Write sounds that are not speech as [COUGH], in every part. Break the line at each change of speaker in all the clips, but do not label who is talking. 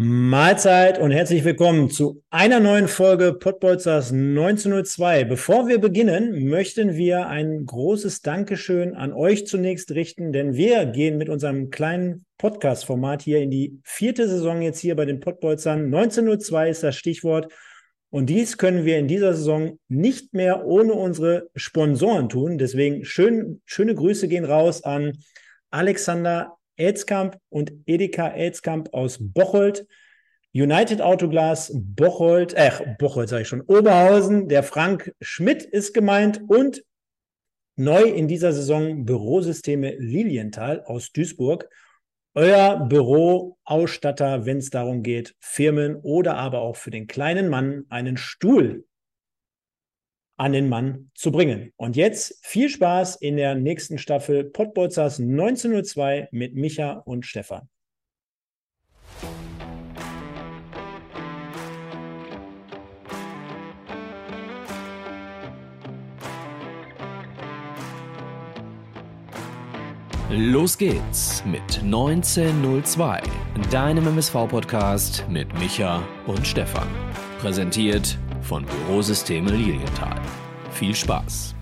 Mahlzeit und herzlich willkommen zu einer neuen Folge Pottbolzers 1902. Bevor wir beginnen, möchten wir ein großes Dankeschön an euch zunächst richten, denn wir gehen mit unserem kleinen Podcast-Format hier in die vierte Saison jetzt hier bei den Pottbolzern. 1902 ist das Stichwort. Und dies können wir in dieser Saison nicht mehr ohne unsere Sponsoren tun. Deswegen schön, schöne Grüße gehen raus an Alexander Elzkamp und Edeka Elzkamp aus Bocholt. United Autoglas Bocholt, äh, Bocholt sage ich schon, Oberhausen. Der Frank Schmidt ist gemeint und neu in dieser Saison Bürosysteme Lilienthal aus Duisburg. Euer Büroausstatter, wenn es darum geht, Firmen oder aber auch für den kleinen Mann einen Stuhl an den Mann zu bringen. Und jetzt viel Spaß in der nächsten Staffel Pottbolzers 1902 mit Micha und Stefan.
Los geht's mit 1902, deinem MSV-Podcast mit Micha und Stefan. Präsentiert von Bürosysteme Lilienthal. Viel Spaß!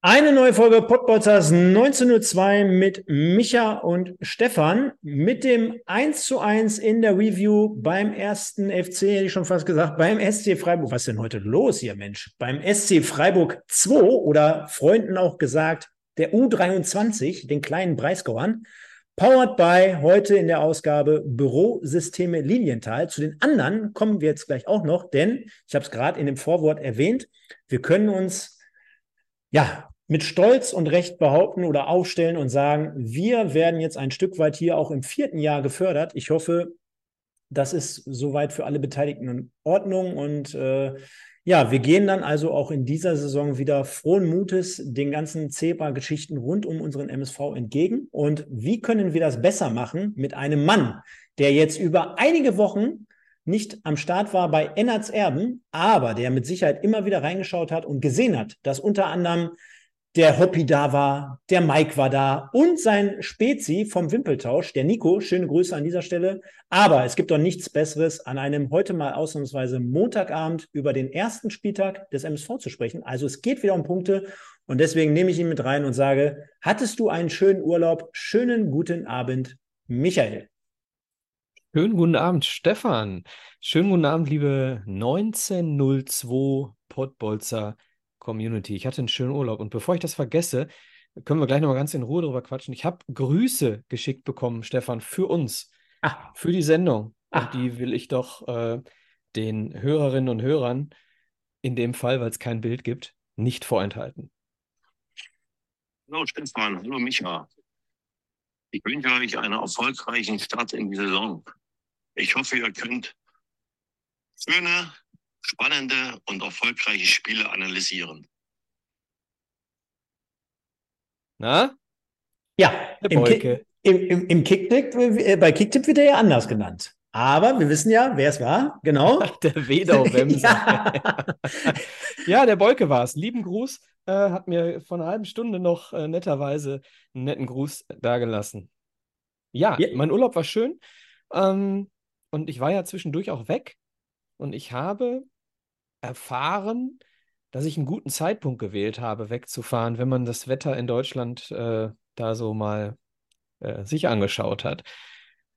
Eine neue Folge Podbolzers 1902 mit Micha und Stefan mit dem 1 zu 1 in der Review beim ersten FC, hätte ich schon fast gesagt, beim SC Freiburg. Was ist denn heute los hier, Mensch? Beim SC Freiburg 2 oder Freunden auch gesagt, der U23, den kleinen Breisgauern. Powered by heute in der Ausgabe Bürosysteme Lilienthal. Zu den anderen kommen wir jetzt gleich auch noch, denn ich habe es gerade in dem Vorwort erwähnt, wir können uns ja mit Stolz und Recht behaupten oder aufstellen und sagen, wir werden jetzt ein Stück weit hier auch im vierten Jahr gefördert. Ich hoffe, das ist soweit für alle Beteiligten in Ordnung und äh, ja, wir gehen dann also auch in dieser Saison wieder frohen Mutes den ganzen Zebra-Geschichten rund um unseren MSV entgegen. Und wie können wir das besser machen mit einem Mann, der jetzt über einige Wochen nicht am Start war bei Ennards Erben, aber der mit Sicherheit immer wieder reingeschaut hat und gesehen hat, dass unter anderem der Hoppi da war, der Mike war da und sein Spezi vom Wimpeltausch, der Nico. Schöne Grüße an dieser Stelle. Aber es gibt doch nichts Besseres, an einem heute mal ausnahmsweise Montagabend über den ersten Spieltag des MSV zu sprechen. Also es geht wieder um Punkte und deswegen nehme ich ihn mit rein und sage, hattest du einen schönen Urlaub? Schönen guten Abend, Michael.
Schönen guten Abend, Stefan. Schönen guten Abend, liebe 1902 Pottbolzer Community. Ich hatte einen schönen Urlaub. Und bevor ich das vergesse, können wir gleich nochmal ganz in Ruhe drüber quatschen. Ich habe Grüße geschickt bekommen, Stefan, für uns, ah. für die Sendung. Ah. Und die will ich doch äh, den Hörerinnen und Hörern, in dem Fall, weil es kein Bild gibt, nicht vorenthalten.
Hallo Stefan, hallo Micha. Ich wünsche euch einen erfolgreichen Start in die Saison. Ich hoffe, ihr könnt schöne spannende und erfolgreiche Spiele analysieren.
Na? Ja, im, Ki im, im, im Kicktipp, äh, bei Kicktipp wird er ja anders genannt. Aber wir wissen ja, wer es war, genau. [LAUGHS]
der Wedau-Wemser. [LAUGHS] ja. [LAUGHS] ja, der Bolke war es. Lieben Gruß, äh, hat mir vor einer halben Stunde noch äh, netterweise einen netten Gruß dagelassen. Ja, ja, mein Urlaub war schön. Ähm, und ich war ja zwischendurch auch weg. Und ich habe erfahren, dass ich einen guten Zeitpunkt gewählt habe, wegzufahren, wenn man das Wetter in Deutschland äh, da so mal äh, sich angeschaut hat.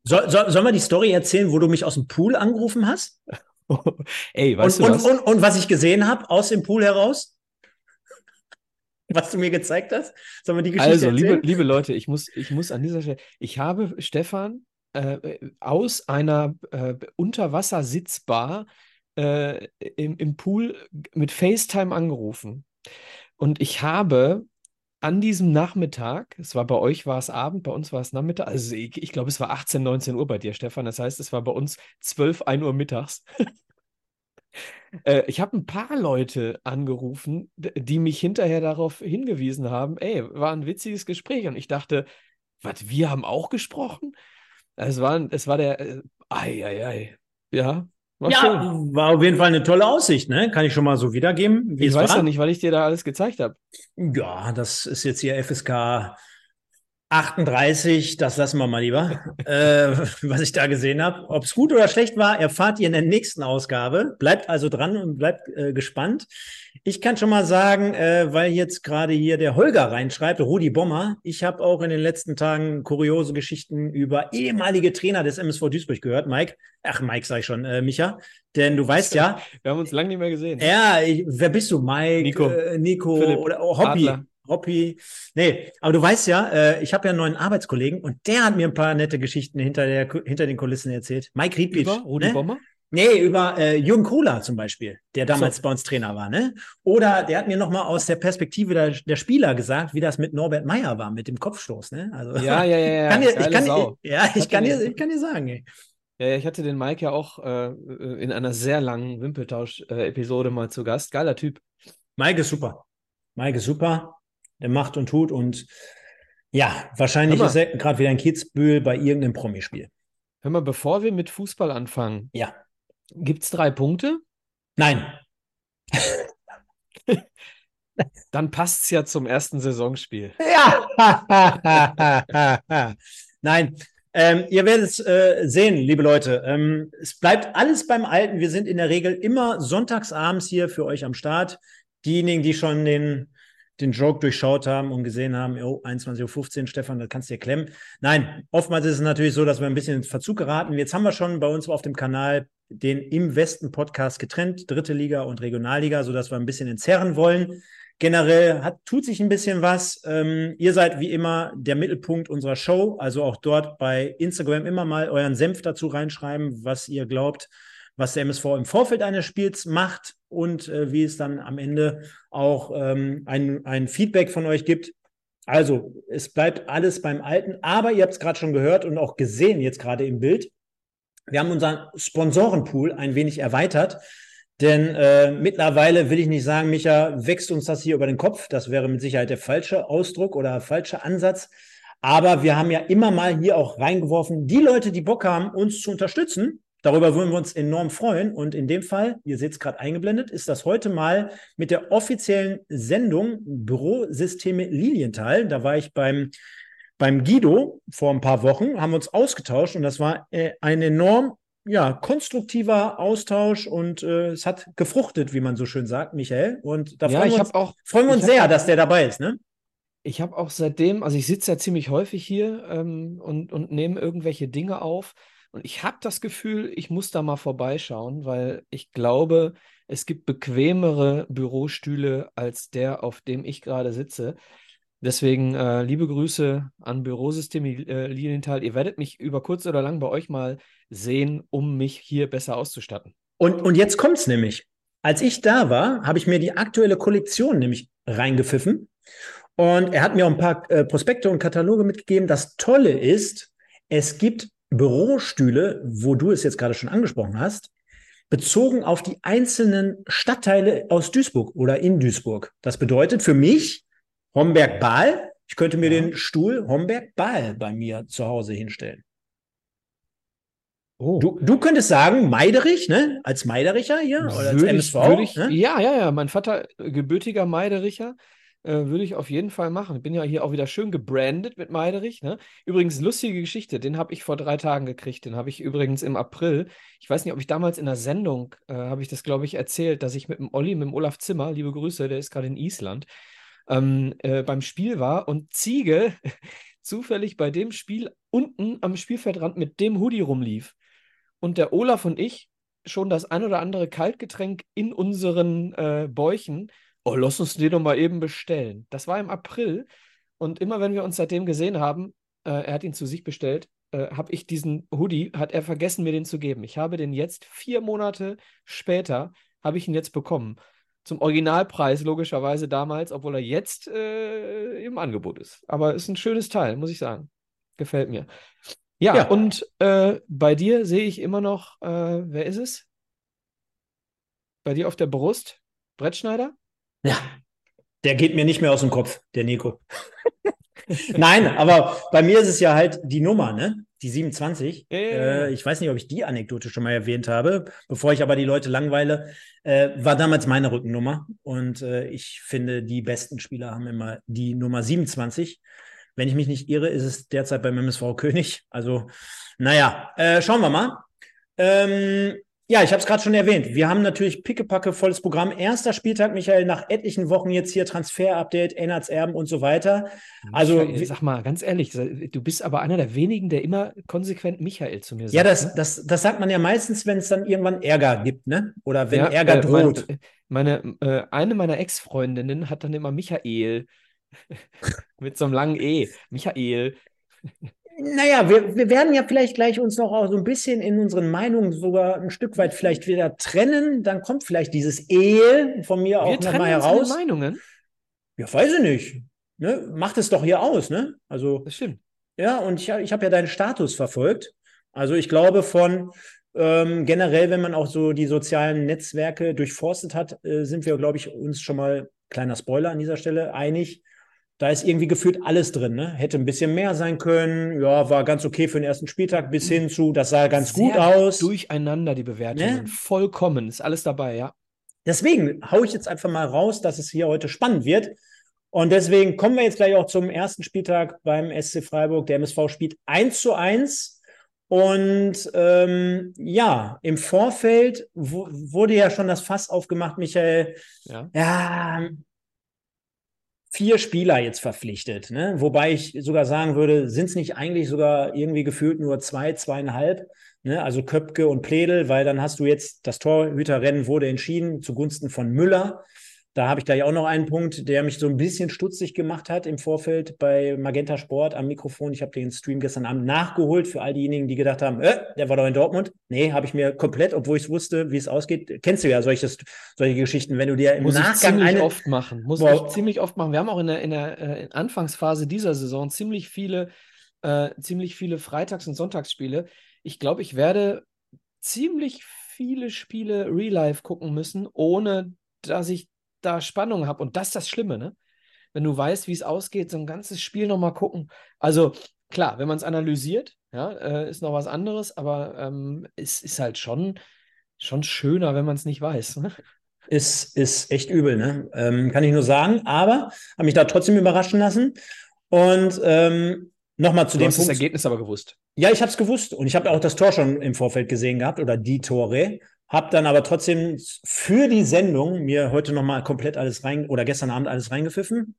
So, so, sollen wir die Story erzählen, wo du mich aus dem Pool angerufen hast? [LAUGHS]
Ey, weißt
und,
du
was? Und, und, und was ich gesehen habe aus dem Pool heraus? was du mir gezeigt hast? Sollen wir die Geschichte
also,
erzählen?
liebe, liebe Leute, ich muss, ich muss an dieser Stelle, ich habe Stefan äh, aus einer äh, Unterwassersitzbar äh, im, im Pool mit FaceTime angerufen. Und ich habe an diesem Nachmittag, es war bei euch war es Abend, bei uns war es Nachmittag, also ich, ich glaube, es war 18, 19 Uhr bei dir, Stefan. Das heißt, es war bei uns 12, 1 Uhr mittags. [LAUGHS] äh, ich habe ein paar Leute angerufen, die mich hinterher darauf hingewiesen haben, ey, war ein witziges Gespräch. Und ich dachte, was, wir haben auch gesprochen? Es war, es war der, äh, ei, ei, ei. Ja,
war ja, schön. war auf jeden Fall eine tolle Aussicht, ne? Kann ich schon mal so wiedergeben.
ich weiß ja nicht, weil ich dir da alles gezeigt habe.
Ja, das ist jetzt hier FSK 38, das lassen wir mal lieber, äh, was ich da gesehen habe. Ob es gut oder schlecht war, erfahrt ihr in der nächsten Ausgabe. Bleibt also dran und bleibt äh, gespannt. Ich kann schon mal sagen, äh, weil jetzt gerade hier der Holger reinschreibt, Rudi Bommer, ich habe auch in den letzten Tagen kuriose Geschichten über ehemalige Trainer des MSV Duisburg gehört. Mike, ach Mike sag ich schon, äh, Micha, denn du weißt ja.
Wir haben uns lange nicht mehr gesehen.
Ja, ich, wer bist du? Mike,
Nico,
äh, Nico
Philipp,
oder oh, Hobby.
Adler.
Hobby. Nee, aber du weißt ja, äh, ich habe ja einen neuen Arbeitskollegen und der hat mir ein paar nette Geschichten hinter, der, hinter den Kulissen erzählt. Mike Riedbitsch.
Über Rudi
ne?
Bommer?
Nee, über äh, Jürgen Kohler zum Beispiel, der damals
So.
bei uns Trainer war, ne? Oder der hat mir nochmal aus der Perspektive der, der Spieler gesagt, wie das mit Norbert Meyer war, mit dem Kopfstoß, ne? Also,
Ja, ja, ja, ja. [LAUGHS]
kann dir, ich kann,
Sau.
ja, ich kann, dir, ich kann dir sagen, ey.
Ja, ja, ich hatte den Mike ja auch äh, in einer sehr langen Wimpeltausch-Episode mal zu Gast. Geiler Typ.
Mike ist super. Mike ist super. Der macht und tut und ja, wahrscheinlich
mal.
ist er gerade wieder in Kitzbühel bei irgendeinem Promispiel.
Hör mal, bevor wir mit Fußball anfangen,
Ja.
gibt es drei Punkte?
Nein. [LAUGHS]
Dann passt es ja zum ersten Saisonspiel.
Ja. [LAUGHS] Nein. Ähm, ihr werdet es äh, sehen, liebe Leute. Ähm, es bleibt alles beim Alten. Wir sind in der Regel immer sonntagsabends hier für euch am Start. Diejenigen, die schon den, den Joke durchschaut haben und gesehen haben, oh, 21.15 Uhr, Stefan, das kannst du dir klemmen. Nein, oftmals ist es natürlich so, dass wir ein bisschen in Verzug geraten. Jetzt haben wir schon bei uns auf dem Kanal den Im Westen Podcast getrennt, dritte Liga und Regionalliga, sodass wir ein bisschen entzerren wollen. Generell hat, tut sich ein bisschen was. Ähm, ihr seid wie immer der Mittelpunkt unserer Show. Also auch dort bei Instagram immer mal euren Senf dazu reinschreiben, was ihr glaubt, was der MSV im Vorfeld eines Spiels macht und äh, wie es dann am Ende auch ähm, ein, ein Feedback von euch gibt. Also es bleibt alles beim Alten, aber ihr habt es gerade schon gehört und auch gesehen jetzt gerade im Bild. Wir haben unseren Sponsorenpool ein wenig erweitert. Denn äh, mittlerweile will ich nicht sagen, Micha, wächst uns das hier über den Kopf. Das wäre mit Sicherheit der falsche Ausdruck oder falsche Ansatz. Aber wir haben ja immer mal hier auch reingeworfen, die Leute, die Bock haben, uns zu unterstützen. Darüber würden wir uns enorm freuen. Und in dem Fall, ihr seht es gerade eingeblendet, ist das heute mal mit der offiziellen Sendung Bürosysteme Lilienthal. Da war ich beim, beim Guido vor ein paar Wochen, haben wir uns ausgetauscht und das war äh, ein enorm ja, konstruktiver Austausch und äh, es hat gefruchtet, wie man so schön sagt, Michael. Und da
ja,
freuen
ich
wir uns,
auch,
freuen wir uns sehr,
auch-
dass der dabei ist, ne?
ich habe auch seitdem, also ich sitze ja ziemlich häufig hier ähm, und, und nehme irgendwelche Dinge auf. Und ich habe das Gefühl, ich muss da mal vorbeischauen, weil ich glaube, es gibt bequemere Bürostühle als der, auf dem ich gerade sitze. Deswegen äh, liebe Grüße an Bürosystem äh, Lilienthal. Ihr werdet mich über kurz oder lang bei euch mal sehen, um mich hier besser auszustatten.
Und, und jetzt kommt's nämlich. Als ich da war, habe ich mir die aktuelle Kollektion nämlich reingepfiffen. Und er hat mir auch ein paar äh, Prospekte und Kataloge mitgegeben. Das Tolle ist, es gibt Bürostühle, wo du es jetzt gerade schon angesprochen hast, bezogen auf die einzelnen Stadtteile aus Duisburg oder in Duisburg. Das bedeutet für mich Homberg-Baal. Ich könnte mir
Ja.
den Stuhl Homberg-Baal bei mir zu Hause hinstellen.
Oh.
Du, du könntest sagen, Meiderich, ne? Als Meidericher hier oder als MSV.
ich,
ne?
ja, ja, ja, mein Vater, äh, gebürtiger Meidericher, äh, würde ich auf jeden Fall machen. Ich bin ja hier auch wieder schön gebrandet mit Meiderich. Ne? Übrigens, lustige Geschichte, den habe ich vor drei Tagen gekriegt. Den habe ich übrigens im April. Ich weiß nicht, ob ich damals in der Sendung, äh, habe ich das, glaube ich, erzählt, dass ich mit dem Olli, mit dem Olaf Zimmer, liebe Grüße, der ist gerade in Island, ähm, äh, beim Spiel war und Ziege [LAUGHS] zufällig bei dem Spiel unten am Spielfeldrand mit dem Hoodie rumlief. Und der Olaf und ich schon das ein oder andere Kaltgetränk in unseren äh, Bäuchen. Oh, lass uns den doch mal eben bestellen. Das war im April. Und immer wenn wir uns seitdem gesehen haben, äh, er hat ihn zu sich bestellt, äh, habe ich diesen Hoodie, hat er vergessen, mir den zu geben. Ich habe den jetzt vier Monate später, habe ich ihn jetzt bekommen. Zum Originalpreis, logischerweise damals, obwohl er jetzt äh, im Angebot ist. Aber ist ein schönes Teil, muss ich sagen. Gefällt mir. Ja,
Ja.
und äh, bei dir sehe ich immer noch, äh, wer ist es? Bei dir auf der Brust? Brettschneider?
Ja, der geht mir nicht mehr aus dem Kopf, der Nico. [LAUGHS] Nein, aber bei mir ist es ja halt die Nummer, ne? Die 27.
Ja, ja, ja.
Äh, ich weiß nicht, ob ich die Anekdote schon mal erwähnt habe. Bevor ich aber die Leute langweile, äh, war damals meine Rückennummer. Und äh, ich finde, die besten Spieler haben immer die Nummer 27. Wenn ich mich nicht irre, ist es derzeit beim MSV König. Also, naja, äh, schauen wir mal. Ähm, ja, ich habe es gerade schon erwähnt. Wir haben natürlich pickepacke volles Programm. Erster Spieltag, Michael, nach etlichen Wochen jetzt hier Transfer-Update, Ennards Erben und so weiter. Also,
Michael, sag mal, ganz ehrlich, du bist aber einer der wenigen, der immer konsequent Michael zu mir sagt.
Ja, das,
ne?
das, das sagt man ja meistens, wenn es dann irgendwann Ärger gibt, ne? Oder wenn
Ja,
Ärger
äh,
droht.
Meine, meine äh, eine meiner Ex-Freundinnen hat dann immer Michael [LAUGHS] mit so einem langen E. Michael.
Naja, wir, wir werden ja vielleicht gleich uns noch auch so ein bisschen in unseren Meinungen sogar ein Stück weit vielleicht wieder trennen. Dann kommt vielleicht dieses Ehe von mir auch
Wir trennen
nochmal heraus.
Meinungen.
Ja, weiß ich nicht. Ne? Macht es doch hier aus, ne? Also,
Das stimmt.
ja, und ich, ich habe ja deinen Status verfolgt. Also ich glaube von ähm, generell, wenn man auch so die sozialen Netzwerke durchforstet hat, äh, sind wir, glaube ich, uns schon mal, kleiner Spoiler an dieser Stelle, einig. Da ist irgendwie gefühlt alles drin, ne? Hätte ein bisschen mehr sein können, ja, war ganz okay für den ersten Spieltag, bis hin zu, das sah ganz gut
Sehr
aus.
Durcheinander die Bewertungen.
Ne?
Vollkommen. Ist alles dabei, ja.
Deswegen haue ich jetzt einfach mal raus, dass es hier heute spannend wird. Und deswegen kommen wir jetzt gleich auch zum ersten Spieltag beim SC Freiburg. Der MSV spielt 1 zu 1. Und ähm, ja, im Vorfeld wu- wurde ja schon das Fass aufgemacht, Michael.
ja.
Ja, vier Spieler jetzt verpflichtet. Ne? Wobei ich sogar sagen würde, sind es nicht eigentlich sogar irgendwie gefühlt nur zwei, zweieinhalb? Ne? Also Köpke und Pledel, weil dann hast du jetzt, das Torhüterrennen wurde entschieden zugunsten von Müller. Da habe ich gleich auch noch einen Punkt, der mich so ein bisschen stutzig gemacht hat im Vorfeld bei Magenta Sport am Mikrofon. Ich habe den Stream gestern Abend nachgeholt für all diejenigen, die gedacht haben, äh, der war doch in Dortmund. Nee, habe ich mir komplett, obwohl ich wusste, wie es ausgeht. Kennst du ja solches, solche Geschichten, wenn du dir im
Muss ich
Nachgang
ziemlich
eine,
oft machen. Muss
Boah.
ich ziemlich oft machen. Wir haben auch in der, in der äh, Anfangsphase dieser Saison ziemlich viele, äh, ziemlich viele Freitags- und Sonntagsspiele. Ich glaube, ich werde ziemlich viele Spiele Real Life gucken müssen, ohne dass ich da Spannung habe. Und das ist das Schlimme, ne? Wenn du weißt, wie es ausgeht, so ein ganzes Spiel nochmal gucken. Also klar, wenn man es analysiert, ja, äh, ist noch was anderes, aber ähm, es ist halt schon, schon schöner, wenn man es nicht weiß. Ne?
ist, ist echt übel, ne? Ähm, kann ich nur sagen. Aber habe mich da trotzdem überraschen lassen. Und ähm, nochmal zu
Du
dem
hast das
Punkt.
Ergebnis aber gewusst.
Ja, ich habe es gewusst und ich habe auch das Tor schon im Vorfeld gesehen gehabt oder die Tore. Habe dann aber trotzdem für die Sendung mir heute nochmal komplett alles rein oder gestern Abend alles reingepfiffen.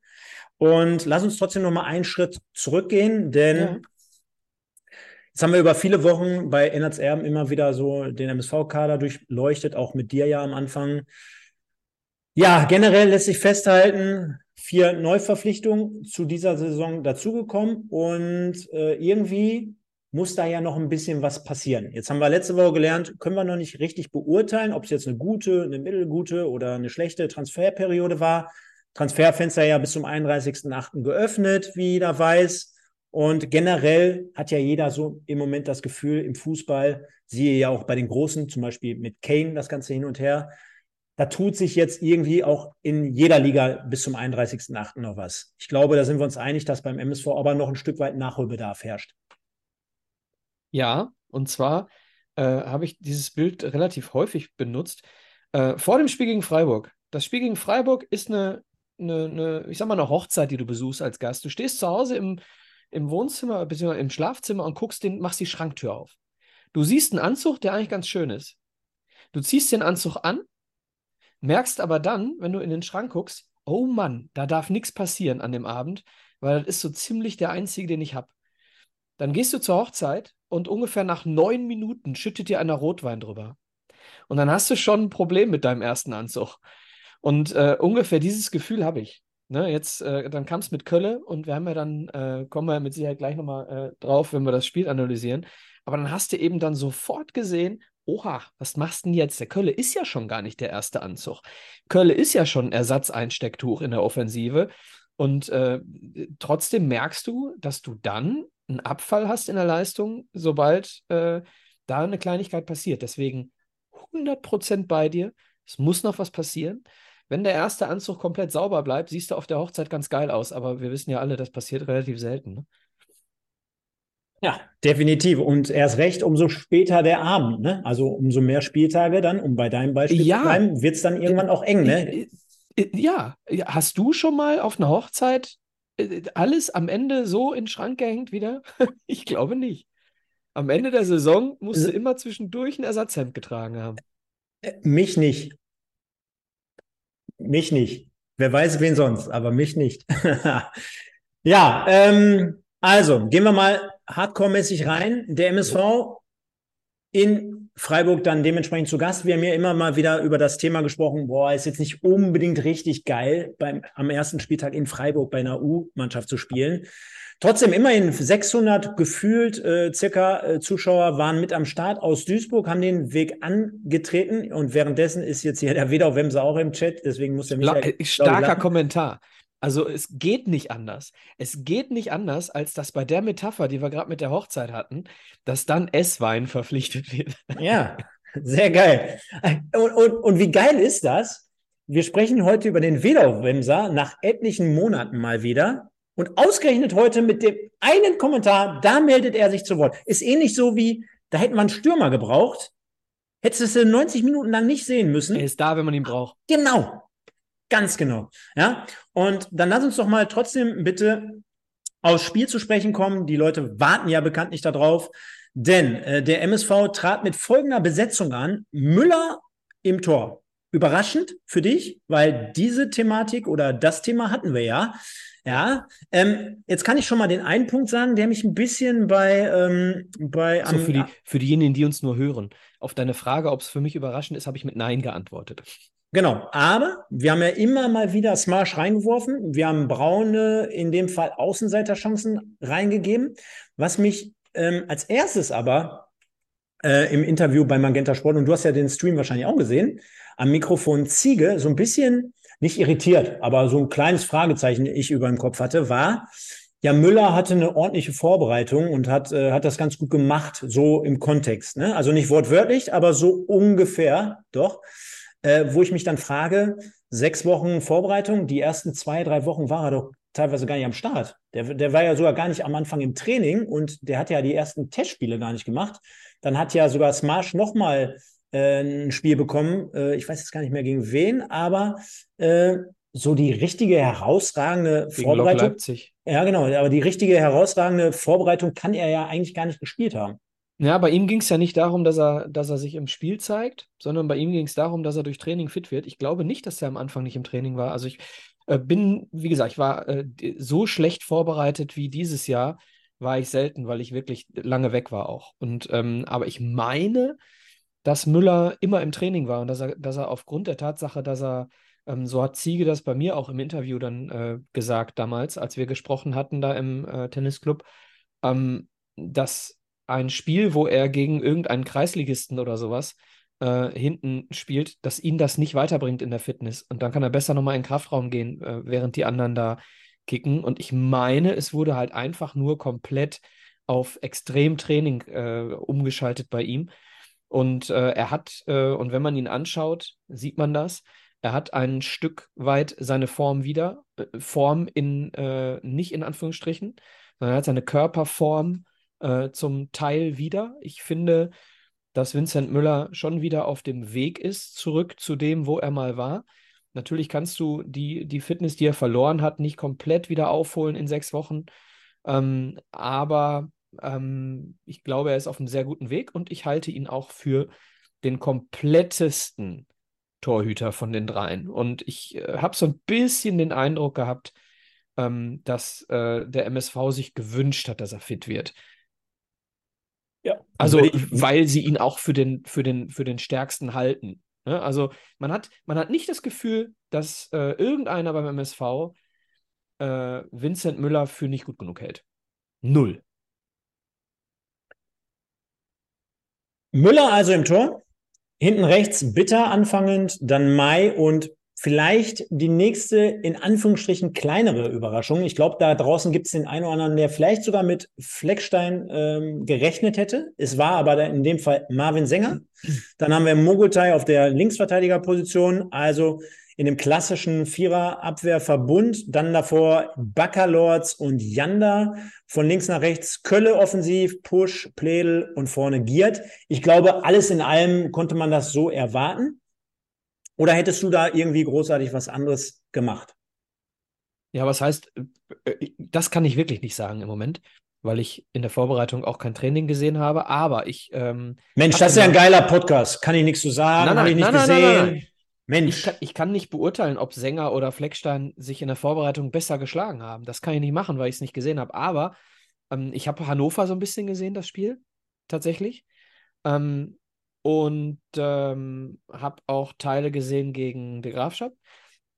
Und lass uns trotzdem nochmal einen Schritt zurückgehen, denn
Ja.
jetzt haben wir über viele Wochen bei Ennards Erben immer wieder so den MSV-Kader durchleuchtet, auch mit dir ja am Anfang. Ja, generell lässt sich festhalten, vier Neuverpflichtungen zu dieser Saison dazugekommen und äh, irgendwie muss da ja noch ein bisschen was passieren. Jetzt haben wir letzte Woche gelernt, können wir noch nicht richtig beurteilen, ob es jetzt eine gute, eine mittelgute oder eine schlechte Transferperiode war. Transferfenster ja bis zum 31.08. geöffnet, wie jeder weiß. Und generell hat ja jeder so im Moment das Gefühl im Fußball, siehe ja auch bei den Großen, zum Beispiel mit Kane, das Ganze hin und her, da tut sich jetzt irgendwie auch in jeder Liga bis zum 31.08. noch was. Ich glaube, da sind wir uns einig, dass beim MSV aber noch ein Stück weit Nachholbedarf herrscht.
Ja, und zwar äh, habe ich dieses Bild relativ häufig benutzt. Äh, vor dem Spiel gegen Freiburg. Das Spiel gegen Freiburg ist eine, eine, eine, ich sag mal, eine Hochzeit, die du besuchst als Gast. Du stehst zu Hause im, im Wohnzimmer bzw. im Schlafzimmer und guckst den, machst die Schranktür auf. Du siehst einen Anzug, der eigentlich ganz schön ist. Du ziehst den Anzug an, merkst aber dann, wenn du in den Schrank guckst, oh Mann, da darf nichts passieren an dem Abend, weil das ist so ziemlich der einzige, den ich habe. Dann gehst du zur Hochzeit und ungefähr nach neun Minuten schüttet dir einer Rotwein drüber. Und dann hast du schon ein Problem mit deinem ersten Anzug. Und äh, ungefähr dieses Gefühl habe ich. Ne, jetzt, äh, dann kam es mit Kölle und wir haben ja dann, äh, kommen wir mit Sicherheit gleich nochmal äh, drauf, wenn wir das Spiel analysieren. Aber dann hast du eben dann sofort gesehen, oha, was machst du denn jetzt? Der Kölle ist ja schon gar nicht der erste Anzug. Kölle ist ja schon ein Ersatzeinstecktuch in der Offensive. Und äh, trotzdem merkst du, dass du dann einen Abfall hast in der Leistung, sobald äh, da eine Kleinigkeit passiert. Deswegen 100% bei dir. Es muss noch was passieren. Wenn der erste Anzug komplett sauber bleibt, siehst du auf der Hochzeit ganz geil aus. Aber wir wissen ja alle, das passiert relativ selten. Ne?
Ja, definitiv. Und erst recht, umso später der Abend, ne? Also umso mehr Spieltage dann, um bei deinem Beispiel
Ja.
zu bleiben, wird es dann irgendwann auch eng, ne?
Ja, hast du schon mal auf einer Hochzeit alles am Ende so in den Schrank gehängt wieder? [LAUGHS] ich glaube nicht. Am Ende der Saison musste immer zwischendurch ein Ersatzhemd getragen haben.
Äh, mich nicht. Mich nicht. Wer weiß, wen sonst, aber mich nicht. [LAUGHS] ja, ähm, also gehen wir mal hardcore-mäßig rein. Der MSV in Freiburg dann dementsprechend zu Gast. Wir haben ja immer mal wieder über das Thema gesprochen, boah, ist jetzt nicht unbedingt richtig geil, beim, am ersten Spieltag in Freiburg bei einer U-Mannschaft zu spielen. Trotzdem immerhin 600 gefühlt äh, circa äh, Zuschauer waren mit am Start aus Duisburg, haben den Weg angetreten und währenddessen ist jetzt hier der Wedau Wemse auch im Chat, deswegen muss er mich
äh, Starker Kommentar. Also es geht nicht anders. Es geht nicht anders, als dass bei der Metapher, die wir gerade mit der Hochzeit hatten, dass dann Esswein verpflichtet wird.
Ja, sehr geil. Und, und, und wie geil ist das? Wir sprechen heute über den Wedau-Wemser nach etlichen Monaten mal wieder. Und ausgerechnet heute mit dem einen Kommentar, da meldet er sich zu Wort. Ist ähnlich so wie, da hätten wir einen Stürmer gebraucht. Hättest du es 90 Minuten lang nicht sehen müssen.
Er ist da, wenn man ihn braucht.
Genau. Ganz genau. Ja. Und dann lass uns doch mal trotzdem bitte aufs Spiel zu sprechen kommen. Die Leute warten ja bekanntlich darauf. Denn äh, der MSV trat mit folgender Besetzung an. Müller im Tor. Überraschend für dich, weil diese Thematik oder das Thema hatten wir ja. Ja, ähm, jetzt kann ich schon mal den einen Punkt sagen, der mich ein bisschen bei, ähm, bei
so, für, die, für diejenigen, die uns nur hören. Auf deine Frage, ob es für mich überraschend ist, habe ich mit Nein geantwortet.
Genau, aber wir haben ja immer mal wieder Smash reingeworfen. Wir haben braune, in dem Fall Außenseiterchancen reingegeben. Was mich ähm, als erstes aber äh, im Interview bei Magenta Sport, und du hast ja den Stream wahrscheinlich auch gesehen, am Mikrofon Ziege so ein bisschen nicht irritiert, aber so ein kleines Fragezeichen ich über dem Kopf hatte, war, ja, Müller hatte eine ordentliche Vorbereitung und hat, äh, hat das ganz gut gemacht, so im Kontext. Ne? Also nicht wortwörtlich, aber so ungefähr, doch. Äh, wo ich mich dann frage, sechs Wochen Vorbereitung, die ersten zwei, drei Wochen war er doch teilweise gar nicht am Start. Der, der war ja sogar gar nicht am Anfang im Training und der hat ja die ersten Testspiele gar nicht gemacht. Dann hat ja sogar Smash nochmal äh, ein Spiel bekommen. Äh, ich weiß jetzt gar nicht mehr gegen wen, aber äh, so die richtige herausragende gegen Vorbereitung. Ja, genau. Aber die richtige herausragende Vorbereitung kann er ja eigentlich gar nicht gespielt haben.
Ja, bei ihm ging es ja nicht darum, dass er, dass er sich im Spiel zeigt, sondern bei ihm ging es darum, dass er durch Training fit wird. Ich glaube nicht, dass er am Anfang nicht im Training war. Also ich äh, bin, wie gesagt, ich war äh, so schlecht vorbereitet wie dieses Jahr, war ich selten, weil ich wirklich lange weg war auch. Und ähm, aber ich meine, dass Müller immer im Training war und dass er, dass er aufgrund der Tatsache, dass er, ähm, so hat Ziege das bei mir auch im Interview dann äh, gesagt damals, als wir gesprochen hatten da im äh, Tennisclub, ähm, dass ein Spiel, wo er gegen irgendeinen Kreisligisten oder sowas äh, hinten spielt, dass ihn das nicht weiterbringt in der Fitness. Und dann kann er besser nochmal in den Kraftraum gehen, äh, während die anderen da kicken. Und ich meine, es wurde halt einfach nur komplett auf Extremtraining äh, umgeschaltet bei ihm. Und äh, er hat, äh, und wenn man ihn anschaut, sieht man das, er hat ein Stück weit seine Form wieder, äh, Form in, äh, nicht in Anführungsstrichen, sondern er hat seine Körperform äh, zum Teil wieder. Ich finde, dass Vincent Müller schon wieder auf dem Weg ist, zurück zu dem, wo er mal war. Natürlich kannst du die, die Fitness, die er verloren hat, nicht komplett wieder aufholen in sechs Wochen. Ähm, aber ähm, ich glaube, er ist auf einem sehr guten Weg und ich halte ihn auch für den komplettesten Torhüter von den dreien. Und ich äh, habe so ein bisschen den Eindruck gehabt, ähm, dass äh, der MSV sich gewünscht hat, dass er fit wird. Ja. Also, weil sie ihn auch für den, für den, für den stärksten halten. Ne? Also, man hat, man hat nicht das Gefühl, dass äh, irgendeiner beim MSV äh, Vincent Müller für nicht gut genug hält. Null.
Müller also im Tor. Hinten rechts Bitter anfangend, dann Mai und vielleicht die nächste, in Anführungsstrichen, kleinere Überraschung. Ich glaube, da draußen gibt es den einen oder anderen, der vielleicht sogar mit Fleckstein ähm, gerechnet hätte. Es war aber in dem Fall Marvin Sänger. Dann haben wir Mogultai auf der Linksverteidigerposition. Also in dem klassischen Vierer-Abwehrverbund. Dann davor Baccalords und Janda. Von links nach rechts Kölle offensiv, Push, Pledel und vorne Giert. Ich glaube, alles in allem konnte man das so erwarten. Oder hättest du da irgendwie großartig was anderes gemacht?
Ja, was heißt, äh, äh, das kann ich wirklich nicht sagen im Moment, weil ich in der Vorbereitung auch kein Training gesehen habe. Aber ich. Ähm,
Mensch, das ist ja ein geiler Podcast. Kann ich nichts zu sagen, habe ich nicht
nein,
gesehen.
nein, nein.
Mensch,
Ich kann, ich kann nicht beurteilen, ob Sänger oder Fleckstein sich in der Vorbereitung besser geschlagen haben. Das kann ich nicht machen, weil ich es nicht gesehen habe. Aber ähm, ich habe Hannover so ein bisschen gesehen, das Spiel, tatsächlich. Ähm, und ähm, habe auch Teile gesehen gegen die Grafschaft.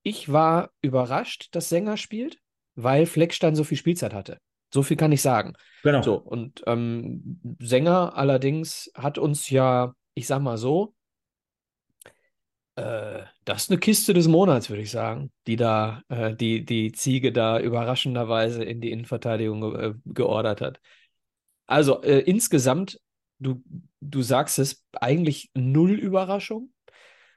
Ich war überrascht, dass Sänger spielt, weil Fleckstein so viel Spielzeit hatte. So viel kann ich sagen.
genau.
So, und ähm, Sänger allerdings hat uns ja, ich sag mal so, äh, das ist eine Kiste des Monats, würde ich sagen, die da, äh, die, die Ziege da überraschenderweise in die Innenverteidigung ge äh, geordert hat. Also insgesamt, du, du sagst es, eigentlich null Überraschung.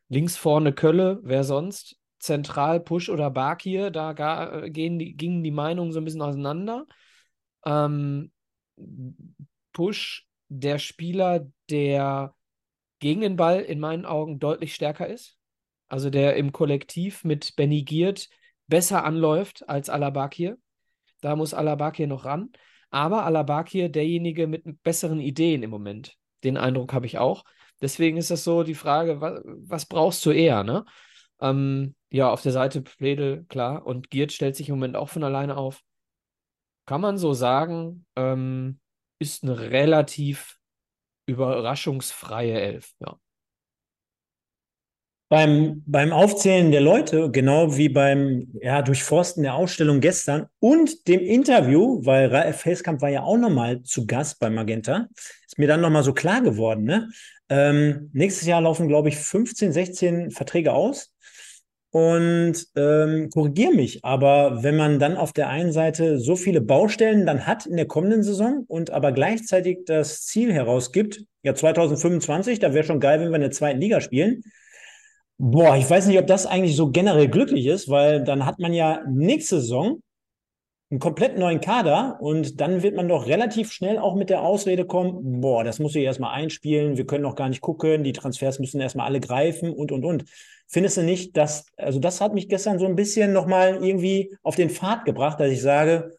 Links vorne Kölle, wer sonst? Zentral Push oder Bakir, da ga, äh, gehen die, gingen die Meinungen so ein bisschen auseinander. Ähm, Push, der Spieler, der gegen den Ball in meinen Augen deutlich stärker ist. Also der im Kollektiv mit Benny Giert besser anläuft als Alabakir. Da muss Alabakir noch ran. Aber Alabakir derjenige mit besseren Ideen im Moment. Den Eindruck habe ich auch. Deswegen ist das so die Frage, was, was brauchst du eher, ne? Ähm, ja, auf der Seite Pledel, klar. Und Giert stellt sich im Moment auch von alleine auf. Kann man so sagen, ähm, ist eine relativ überraschungsfreie Elf, ja.
Beim, beim Aufzählen der Leute, genau wie beim ja, Durchforsten der Ausstellung gestern und dem Interview, weil Ralf Felskamp war ja auch nochmal zu Gast bei Magenta, ist mir dann nochmal so klar geworden. Ne? Ähm, nächstes Jahr laufen, glaube ich, 15, 16 Verträge aus. Und ähm, korrigiere mich, aber wenn man dann auf der einen Seite so viele Baustellen dann hat in der kommenden Saison und aber gleichzeitig das Ziel herausgibt, ja 2025, da wäre schon geil, wenn wir in der zweiten Liga spielen. Boah, ich weiß nicht, ob das eigentlich so generell glücklich ist, weil dann hat man ja nächste Saison einen komplett neuen Kader und dann wird man doch relativ schnell auch mit der Ausrede kommen, boah, das muss ich erstmal einspielen, wir können noch gar nicht gucken, die Transfers müssen erstmal alle greifen und, und, und. Findest du nicht, dass, also das hat mich gestern so ein bisschen nochmal irgendwie auf den Pfad gebracht, dass ich sage,